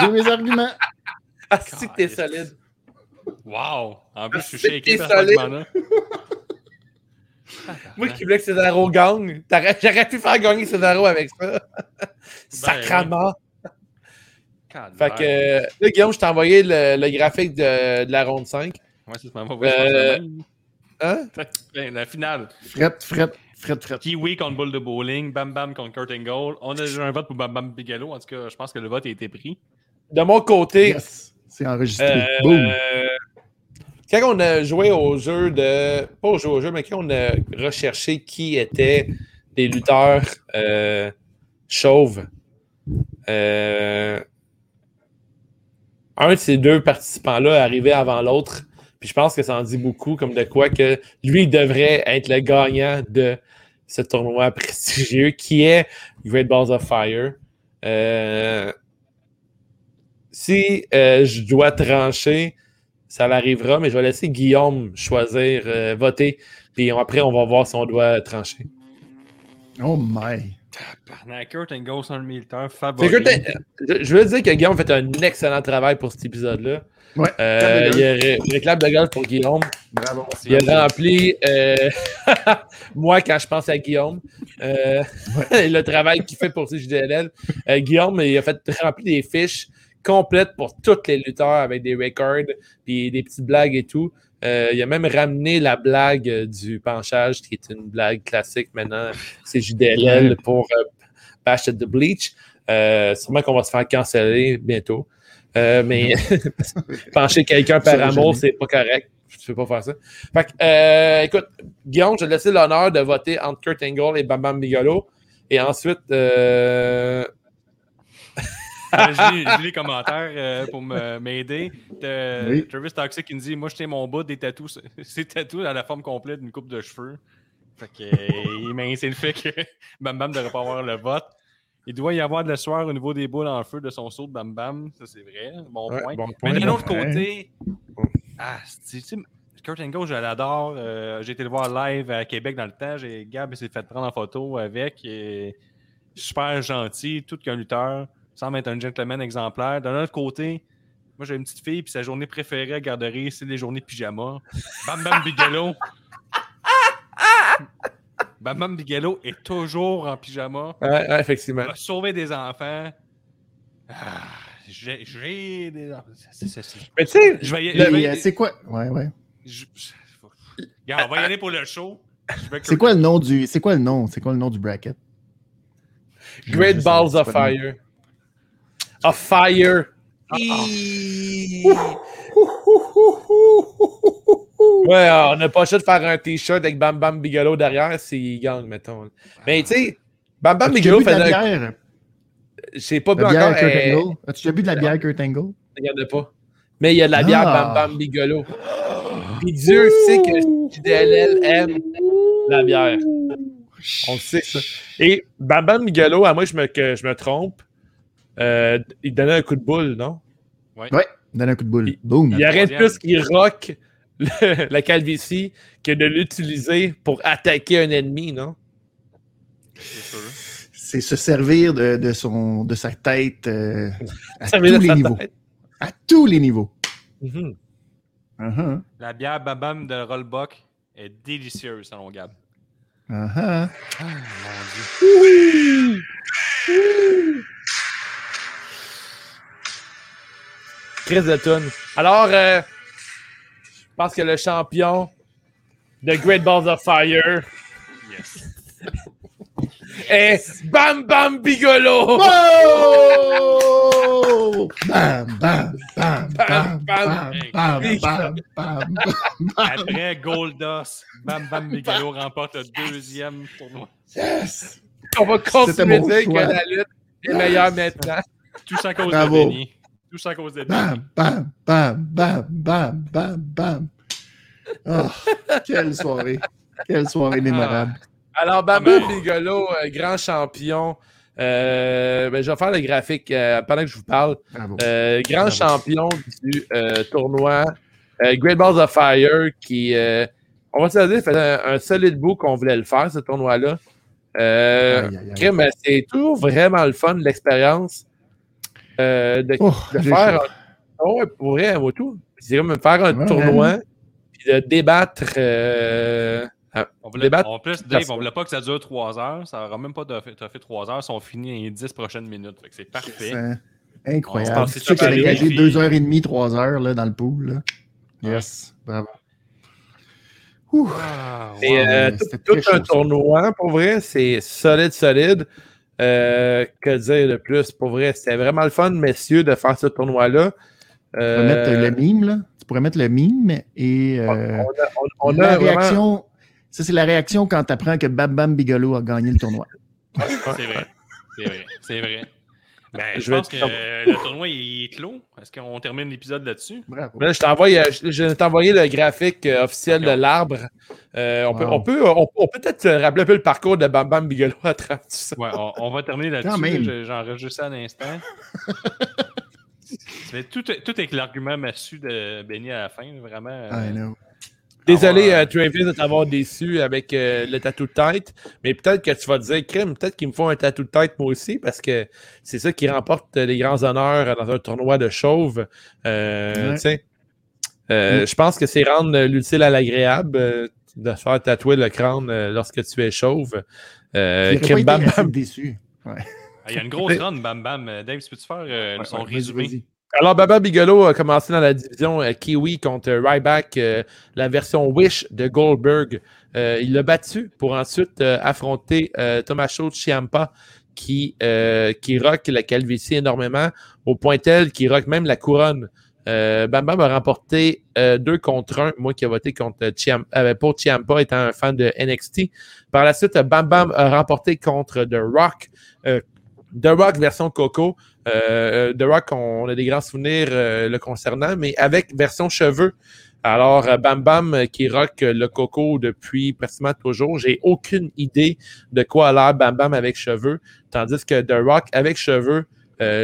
J'ai mes arguments.
Ah, si que t'es solide.
Wow! En plus, je suis
C'est
shaké par
solide.
ce moment-là.
Moi qui voulais que Cesaro gagne, j'aurais pu faire gagner Cesaro avec ça. Sacrament. Fait que, euh, là, Guillaume, je t'ai envoyé le, le graphique de, de la ronde 5.
Ouais, c'est
Euh, Hein?
Ben, La finale.
Fret, fret, fret, fret.
Kiwi contre Bull de Bowling, Bam Bam contre Kurt Angle. On a déjà un vote pour Bam Bam Bigelow. En tout cas, je pense que le vote a été pris.
De mon côté,
Yes. C'est enregistré.
euh,
Boom.
quand on a joué au jeu de. Pas au jeu au jeu, mais quand on a recherché qui étaient des lutteurs euh, chauves, euh, un de ces deux participants-là arrivait avant l'autre. Puis je pense que ça en dit beaucoup, comme de quoi que lui devrait être le gagnant de ce tournoi prestigieux qui est Great Balls of Fire. Euh, si euh, je dois trancher, ça l'arrivera, mais je vais laisser Guillaume choisir, euh, voter. Puis après, on va voir si on doit trancher.
Oh my.
Le militaire, favori.
t'es- je, veux dire que Guillaume fait un excellent travail pour cet épisode-là.
Ouais.
Euh, il y a ré- réclame de golf pour Guillaume.
Bravo.
Il a rempli, euh, moi, quand je pense à Guillaume, euh, le travail qu'il fait pour CJDLL. Euh, Guillaume, il a fait remplir des fiches complètes pour tous les lutteurs avec des records, puis des petites blagues et tout. Euh, il a même ramené la blague du penchage, qui est une blague classique maintenant, CJDLL pour euh, Bash at the Bleach. Euh, sûrement qu'on va se faire canceller bientôt. Euh, mais pencher quelqu'un par amour, c'est pas correct. Je ne peux pas faire ça. Fait que, écoute, Guillaume, je vais te laisser l'honneur de voter entre Kurt Angle et Bam Bam Bigelow. Et ensuite,
J'ai lu les commentaires euh, pour m'aider. De-
Oui.
Travis Toxic qui me dit Moi, je tiens mon bout des tatous. C'est tatous à la forme complète d'une coupe de cheveux. Fait que, euh, il m'a le fait que Bam Bam ne devrait pas avoir le vote. Il doit y avoir de la sueur au niveau des boules en feu de son saut de Bam Bam. Ça, c'est vrai. Bon
Ouais,
point.
bon
Mais
point.
d'un autre
Ouais.
côté, ah, c'est- tu sais, Kurt Angle, je l'adore. Euh, J'ai été le voir live à Québec dans le temps. Gab s'est fait prendre en photo avec. Et super gentil, tout qu'un lutteur. Semble être un gentleman exemplaire. D'un autre côté, moi j'ai une petite fille, puis sa journée préférée à garderie, c'est les journées pyjama. Bam Bam Bigelow. Bam Bam Bigelow est toujours en pyjama.
ouais, ouais, effectivement.
Va sauver des enfants. Ah, j'ai des enfants. C'est- c'est- c'est-
Mais tu sais,
Je vais y
Là,
je vais-
il y a- C'est quoi? Ouais, ouais.
je- je- Regarde, on va y aller pour le show.
C'est quoi le nom du. C'est quoi le nom? C'est quoi le nom du bracket?
Great Balls of. Fire. Of Fire.
Ah.
Ouais, on n'a pas le choix de faire un t-shirt avec Bam Bam Bigelow derrière s'il gagne, mettons. Mais tu sais, Bam Bam Bigelow
bu de
fait
la bière?
J'ai pas bu encore.
bière Kurt
euh,
Angle? As-tu déjà bu de la bière Kurt Angle?
Il n'y en a pas. Mais il y a de la bière
Ah.
Bam Bam Bigelow. Puis Dieu sait que JDLL aime la bière. On le sait, ça. Et Bam Bam Bigelow, à moi, je me, que je me trompe, euh, il donnait un coup de boule, non?
Donne un coup de boule.
Il-
Boum.
Il
troisième.
plus qu'il rock le- la calvitie que de l'utiliser pour attaquer un ennemi, non?
C'est sûr.
C'est se servir de, de son, de sa tête euh, à
Ça
tous les niveaux.
tête.
À tous les niveaux.
La bière Babam de Rollbuck est délicieuse, selon Gab.
Uh-huh.
Ah, mon Dieu.
Chris de tune. Alors, euh, je pense que le champion de Great Balls of Fire
Yes.
est Bam Bam Bigolo!
Oh! Bam, bam, bam, bam, bam, bam, bam, bam, bam.
Après Goldust, Bam Bam Bigelow remporte le deuxième tournoi.
Yes!
On va continuer de dire que la lutte est meilleure maintenant.
Tout ça cause
Bravo.
de Benny. Tout ça à cause de Benny.
Bam, bam, bam, bam, bam, bam, bam. Oh, quelle soirée. Quelle soirée mémorable.
Alors, Babu
Ah, ben.
Bigolo, euh, grand champion. Euh, ben, je vais faire le graphique euh, pendant que je vous parle.
Bravo.
Euh, grand
Bravo.
champion du euh, tournoi. Euh, Great Balls of Fire qui, euh, on va se dire, fait un, un solide bout qu'on voulait le faire, ce tournoi-là. Euh, crime, c'est toujours vraiment le fun, l'expérience euh, de,
Oh,
de faire. un- Ouais, pour vrai, moi, tout. C'est comme faire un
Ouais,
tournoi, puis de débattre. euh,
On voulait,
Débattre.
en plus, Dave, on voulait pas que ça dure 3 heures. Ça aura même pas fait, fait 3 heures. Ça ont fini dans les 10 prochaines minutes. C'est parfait.
Incroyable.
On
C'est sûr qu'il a demie, trois heures là, dans le pool. Là. Yes, bravo. Ouh.
Ah,
Et
wow.
euh, tout,
chaud,
un
ça.
tournoi, pour vrai, c'est solide, solide. Euh, que dire de plus? Pour vrai, c'était vraiment le fun, messieurs, de faire ce tournoi-là.
Tu pourrais
Euh,
mettre le mime, là. Tu pourrais mettre le mime et
on
euh,
a, on- on
la
a vraiment-
réaction. Ça, c'est la réaction quand tu apprends que Bam Bam Bigelow a gagné le tournoi.
C'est vrai. C'est vrai. C'est vrai. Ben, je,
Je vais
pense que euh, le tournoi il est clos. Est-ce qu'on termine l'épisode là-dessus?
Bravo.
Là, je t'envoie, euh, je, je t'ai envoyé le graphique euh, officiel de l'arbre. Euh, on, peut, on, peut, on, on peut peut-être rappeler un peu le parcours de Bam Bam Bigelow à travers tout ça.
Ouais, on, on va terminer là-dessus. J'enregistre ça à l'instant. Mais tout, tout avec l'argument massu de Benny à la fin, vraiment. euh,
I know.
Désolé, euh, Travis, de t'avoir déçu avec euh, le tatou de tête, mais peut-être que tu vas te dire, crime, peut-être qu'il me faut un tatou de tête moi aussi, parce que c'est ça qui remporte les grands honneurs dans un tournoi de chauve. Euh,
Ouais.
Euh,
Mm.
Je pense que c'est rendre euh, l'utile à l'agréable euh, de se faire tatouer le crâne euh, lorsque tu es chauve. Euh, crime, bam, bam.
déçu.
ah, Il y a une grosse run, bam bam. Euh, Dave, tu peux-tu faire euh,
Ouais,
son
ouais, vas-y,
résumé?
Alors, Baba Bigelow a commencé dans la division euh, Kiwi contre Ryback, euh, la version Wish de Goldberg. Euh, il l'a battu pour ensuite euh, affronter euh, Tommaso Ciampa qui, euh, qui rock la calvitie énormément, au point tel qu'il rock même la couronne. Euh, Bam Bam a remporté euh, deux contre un, moi qui ai voté contre euh, pour Ciampa étant un fan de NXT. Par la suite, Bam Bam a remporté contre The Rock. Euh, The Rock version Coco. Euh, The Rock, on, a des grands souvenirs euh, le concernant, mais avec version cheveux. Alors, euh, Bam Bam euh, qui rock le coco depuis pratiquement toujours. J'ai aucune idée de quoi a l'air Bam Bam avec cheveux, tandis que The Rock avec cheveux,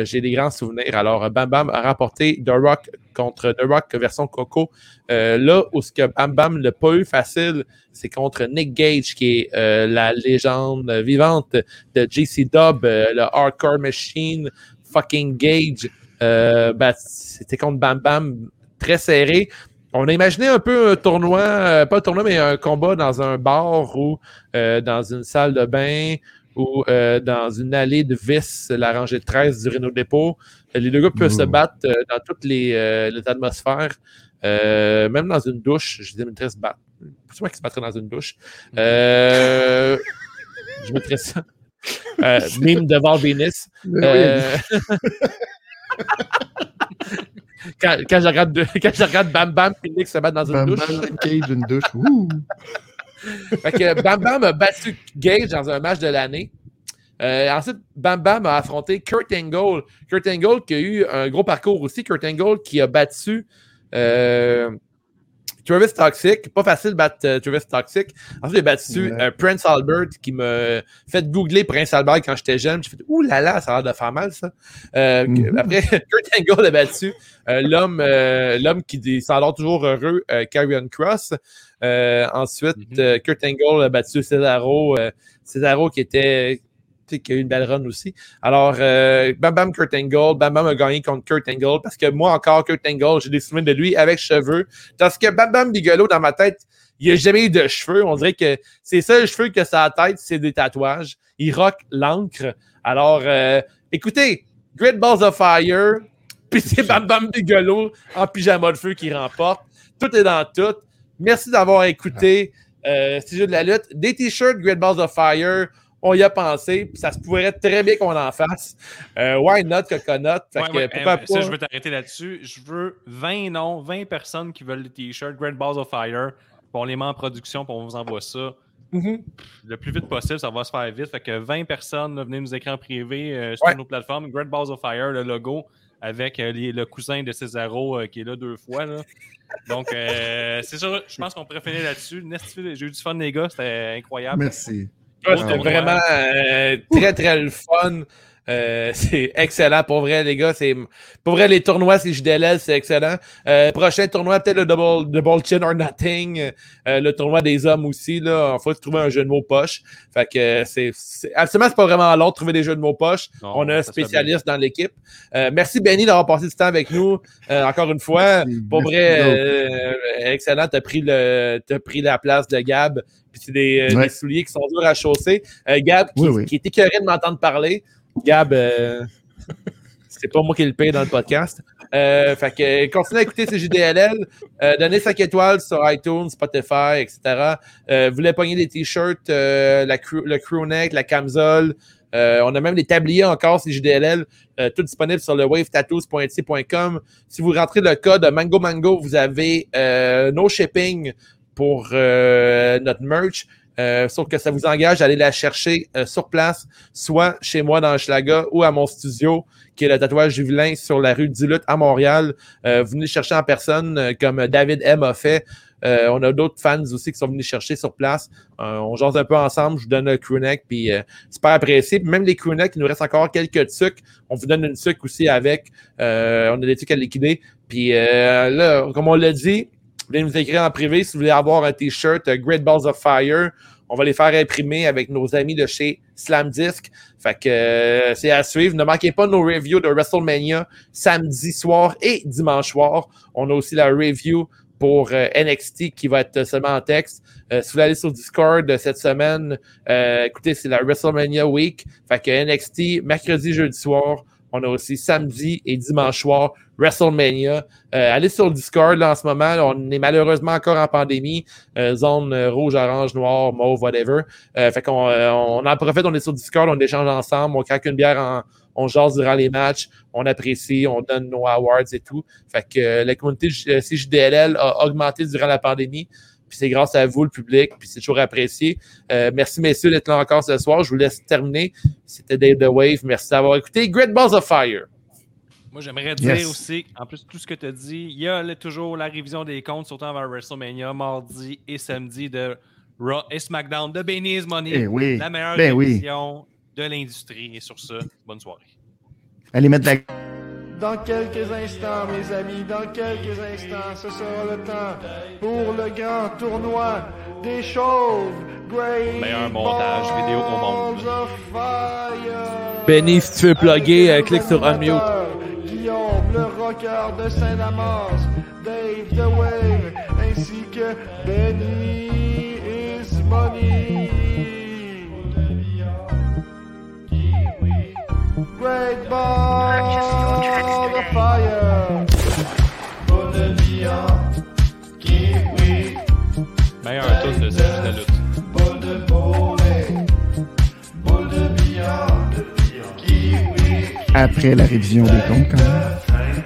j'ai des grands souvenirs. Alors, Bam Bam a remporté The Rock contre The Rock version coco. Euh, là où ce que Bam Bam l'a pas eu facile, c'est contre Nick Gage, qui est la légende vivante de JC Dub, le Hardcore Machine, fucking Gage. Euh, ben, c'était contre Bam Bam, très serré. On a imaginé un peu un tournoi, euh, pas un tournoi, mais un combat dans un bar ou euh, dans une salle de bain ou euh, dans une allée de vis, la rangée de 13 du Renault Dépôt. Les deux gars peuvent se battre euh, dans toutes les, euh, les atmosphères, euh, même dans une douche. Je mettrais se battre. C'est moi qui se battrait dans une douche? Euh, je mettrais ça. Euh, mime de Val Venus. Euh, quand, quand je regarde, quand je regarde Bam Bam Nick se battre dans une
Bam
douche.
Bam Cage, une douche. Ouh.
Fait que Bam Bam a battu Gage dans un match de l'année. Euh, ensuite, Bam Bam a affronté Kurt Angle. Kurt Angle qui a eu un gros parcours aussi. Kurt Angle qui a battu euh, Travis Toxic. Pas facile de battre euh, Travis Toxic. Ensuite, il a battu
Ouais.
euh, Prince Albert qui m'a fait googler Prince Albert quand j'étais jeune. J'ai fait Ouh là là, ça a l'air de faire mal ça. Euh,
Mhm.
Après, Kurt Angle a battu euh, l'homme l'homme qui dit- s'endort toujours heureux, Karrion Cross. Euh, ensuite,
Mhm.
Kurt Angle a battu Cesaro. Cesaro qui était qui a eu une belle run aussi. Alors, euh, Bam Bam Kurt Angle, Bam Bam a gagné contre Kurt Angle parce que moi encore, Kurt Angle, j'ai des souvenirs de lui avec cheveux. Parce que Bam Bam Bigelow, dans ma tête, il n'a jamais eu de cheveux. On dirait que ses seuls cheveux que ça a à tête, c'est des tatouages. Il rock l'encre. Alors, euh, écoutez, Great Balls of Fire, puis c'est Bam Bam Bigelow en pyjama de feu qui remporte. Tout est dans tout. Merci d'avoir écouté euh, ce jeu de la lutte. Des t-shirts Great Balls of Fire, on y a pensé. puis Ça se pourrait très bien qu'on en fasse. Euh, why not Coconut? Fait
Ouais,
que
ouais,
pourquoi pas?
Ça, je veux t'arrêter là-dessus. Je veux 20 noms, 20 personnes qui veulent les t-shirts Great Balls of Fire. Puis on les met en production, puis on vous envoie ça.
Mhm.
le plus vite possible, ça va se faire vite. Fait que 20 personnes, là, venez nous écrire en privé euh, sur
Ouais.
nos plateformes. Great Balls of Fire, le logo, avec euh, les- le cousin de Cesaro euh, qui est là deux fois. là. Donc, euh, c'est sûr, je pense qu'on pourrait finir là-dessus. J'ai eu du fun, les gars, c'était incroyable.
Merci.
C'était vraiment euh, très, très le fun. Euh, c'est excellent pour vrai, les gars. C'est pour vrai les tournois, c'est JDLL, c'est excellent. Euh, prochain tournoi, peut-être le double, double chin or nothing. Euh, le tournoi des hommes aussi. Là, il faut trouver un jeu de mots poche. Fait que c'est, c'est absolument c'est pas vraiment long de trouver des jeux de mots poche.
Non,
On a un
se
spécialiste dans l'équipe. Euh, merci Benny d'avoir passé du temps avec nous. Euh, encore une fois.
Merci.
Pour
Merci
vrai, euh, excellent. Tu as pris, le, t'as pris la place de Gab. Puis c'est des, euh,
Ouais.
des souliers qui sont durs à chausser. Euh, Gab, qui,
Oui, oui.
qui est écœuré de m'entendre parler. Gab, euh, c'est pas moi qui le paye dans le podcast. Euh, fait que continuez à écouter CJDLL. Euh, donnez 5 étoiles sur iTunes, Spotify, etc. Euh, vous voulez pogner des t-shirts, euh, la crew, le crewneck, la camisole. On a même des tabliers encore, CJDLL, tout disponible sur le. Si vous rentrez le code Mango Mango, vous avez no shipping pour notre merch. Euh, sauf que ça vous engage à aller la chercher euh, sur place, soit chez moi dans Schlaga ou à mon studio, qui est le tatouage du vilain sur la rue du Lutte à Montréal. Euh, venez chercher en personne, euh, comme David M a fait. Euh, on a d'autres fans aussi qui sont venus chercher sur place. Euh, on jase un peu ensemble, je vous donne un crewneck, puis super apprécié. Même les crewnecks, il nous reste encore quelques trucs. On vous donne une sucre aussi avec. On a des trucs à liquider. Puis là, comme on l'a dit, venez nous écrire en privé si vous voulez avoir un t-shirt euh, Great Balls of Fire. On va les faire imprimer avec nos amis de chez Slam Disc. Fait que euh, c'est à suivre. Ne manquez pas nos reviews de WrestleMania samedi soir et dimanche soir. On a aussi la review pour euh, NXT qui va être seulement en texte. Euh, si vous voulez aller sur Discord euh, cette semaine, écoutez, c'est la WrestleMania Week. Fait que NXT, mercredi, jeudi soir. On a aussi samedi et dimanche soir WrestleMania. Euh, allez sur le Discord là, en ce moment. on est malheureusement encore en pandémie. Euh, zone euh, rouge, orange, noir, mauve, whatever. Euh, fait qu'on euh, on en profite, on est sur Discord, on échange ensemble, on craque une bière, en, on jase durant les matchs, on apprécie, on donne nos awards et tout. Fait que euh, la communauté CJDLL a augmenté durant la pandémie. Puis c'est grâce à vous, le public, puis c'est toujours apprécié. Euh, merci, messieurs, d'être là encore ce soir. Je vous laisse terminer. C'était Dave The Wave. Merci d'avoir écouté. Great Balls of Fire.
Moi, j'aimerais dire
Yes.
aussi, en plus de tout ce que tu as dit, il y a le- toujours la révision des comptes, surtout avant WrestleMania, mardi et samedi de Raw et SmackDown de Benny's Money.
Eh oui.
La meilleure
Ben oui.
révision de l'industrie. Et sur ce, bonne soirée.
Allez mettre la
Dans quelques instants, mes amis, dans quelques instants, ce sera le temps pour le grand tournoi des chauves. Great
Meilleur montage vidéo au monde.
Balls of Fire.
Benny, si tu veux plugger, euh, clique sur Unmute.
Rocker de Saint-Damas, Dave The Wave, ainsi que Benny is Money. Great Balls of Fire.
Meilleur tous de cette la lutte.
après la révision des comptes quand même.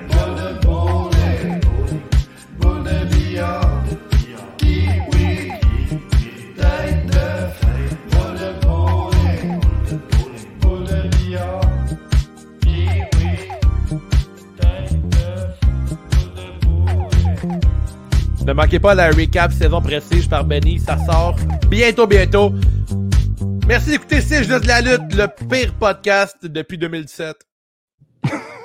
Ne manquez pas la recap saison prestige par Benny. Ça sort bientôt, bientôt. Merci d'écouter C'est juste la lutte, le pire podcast depuis 2017.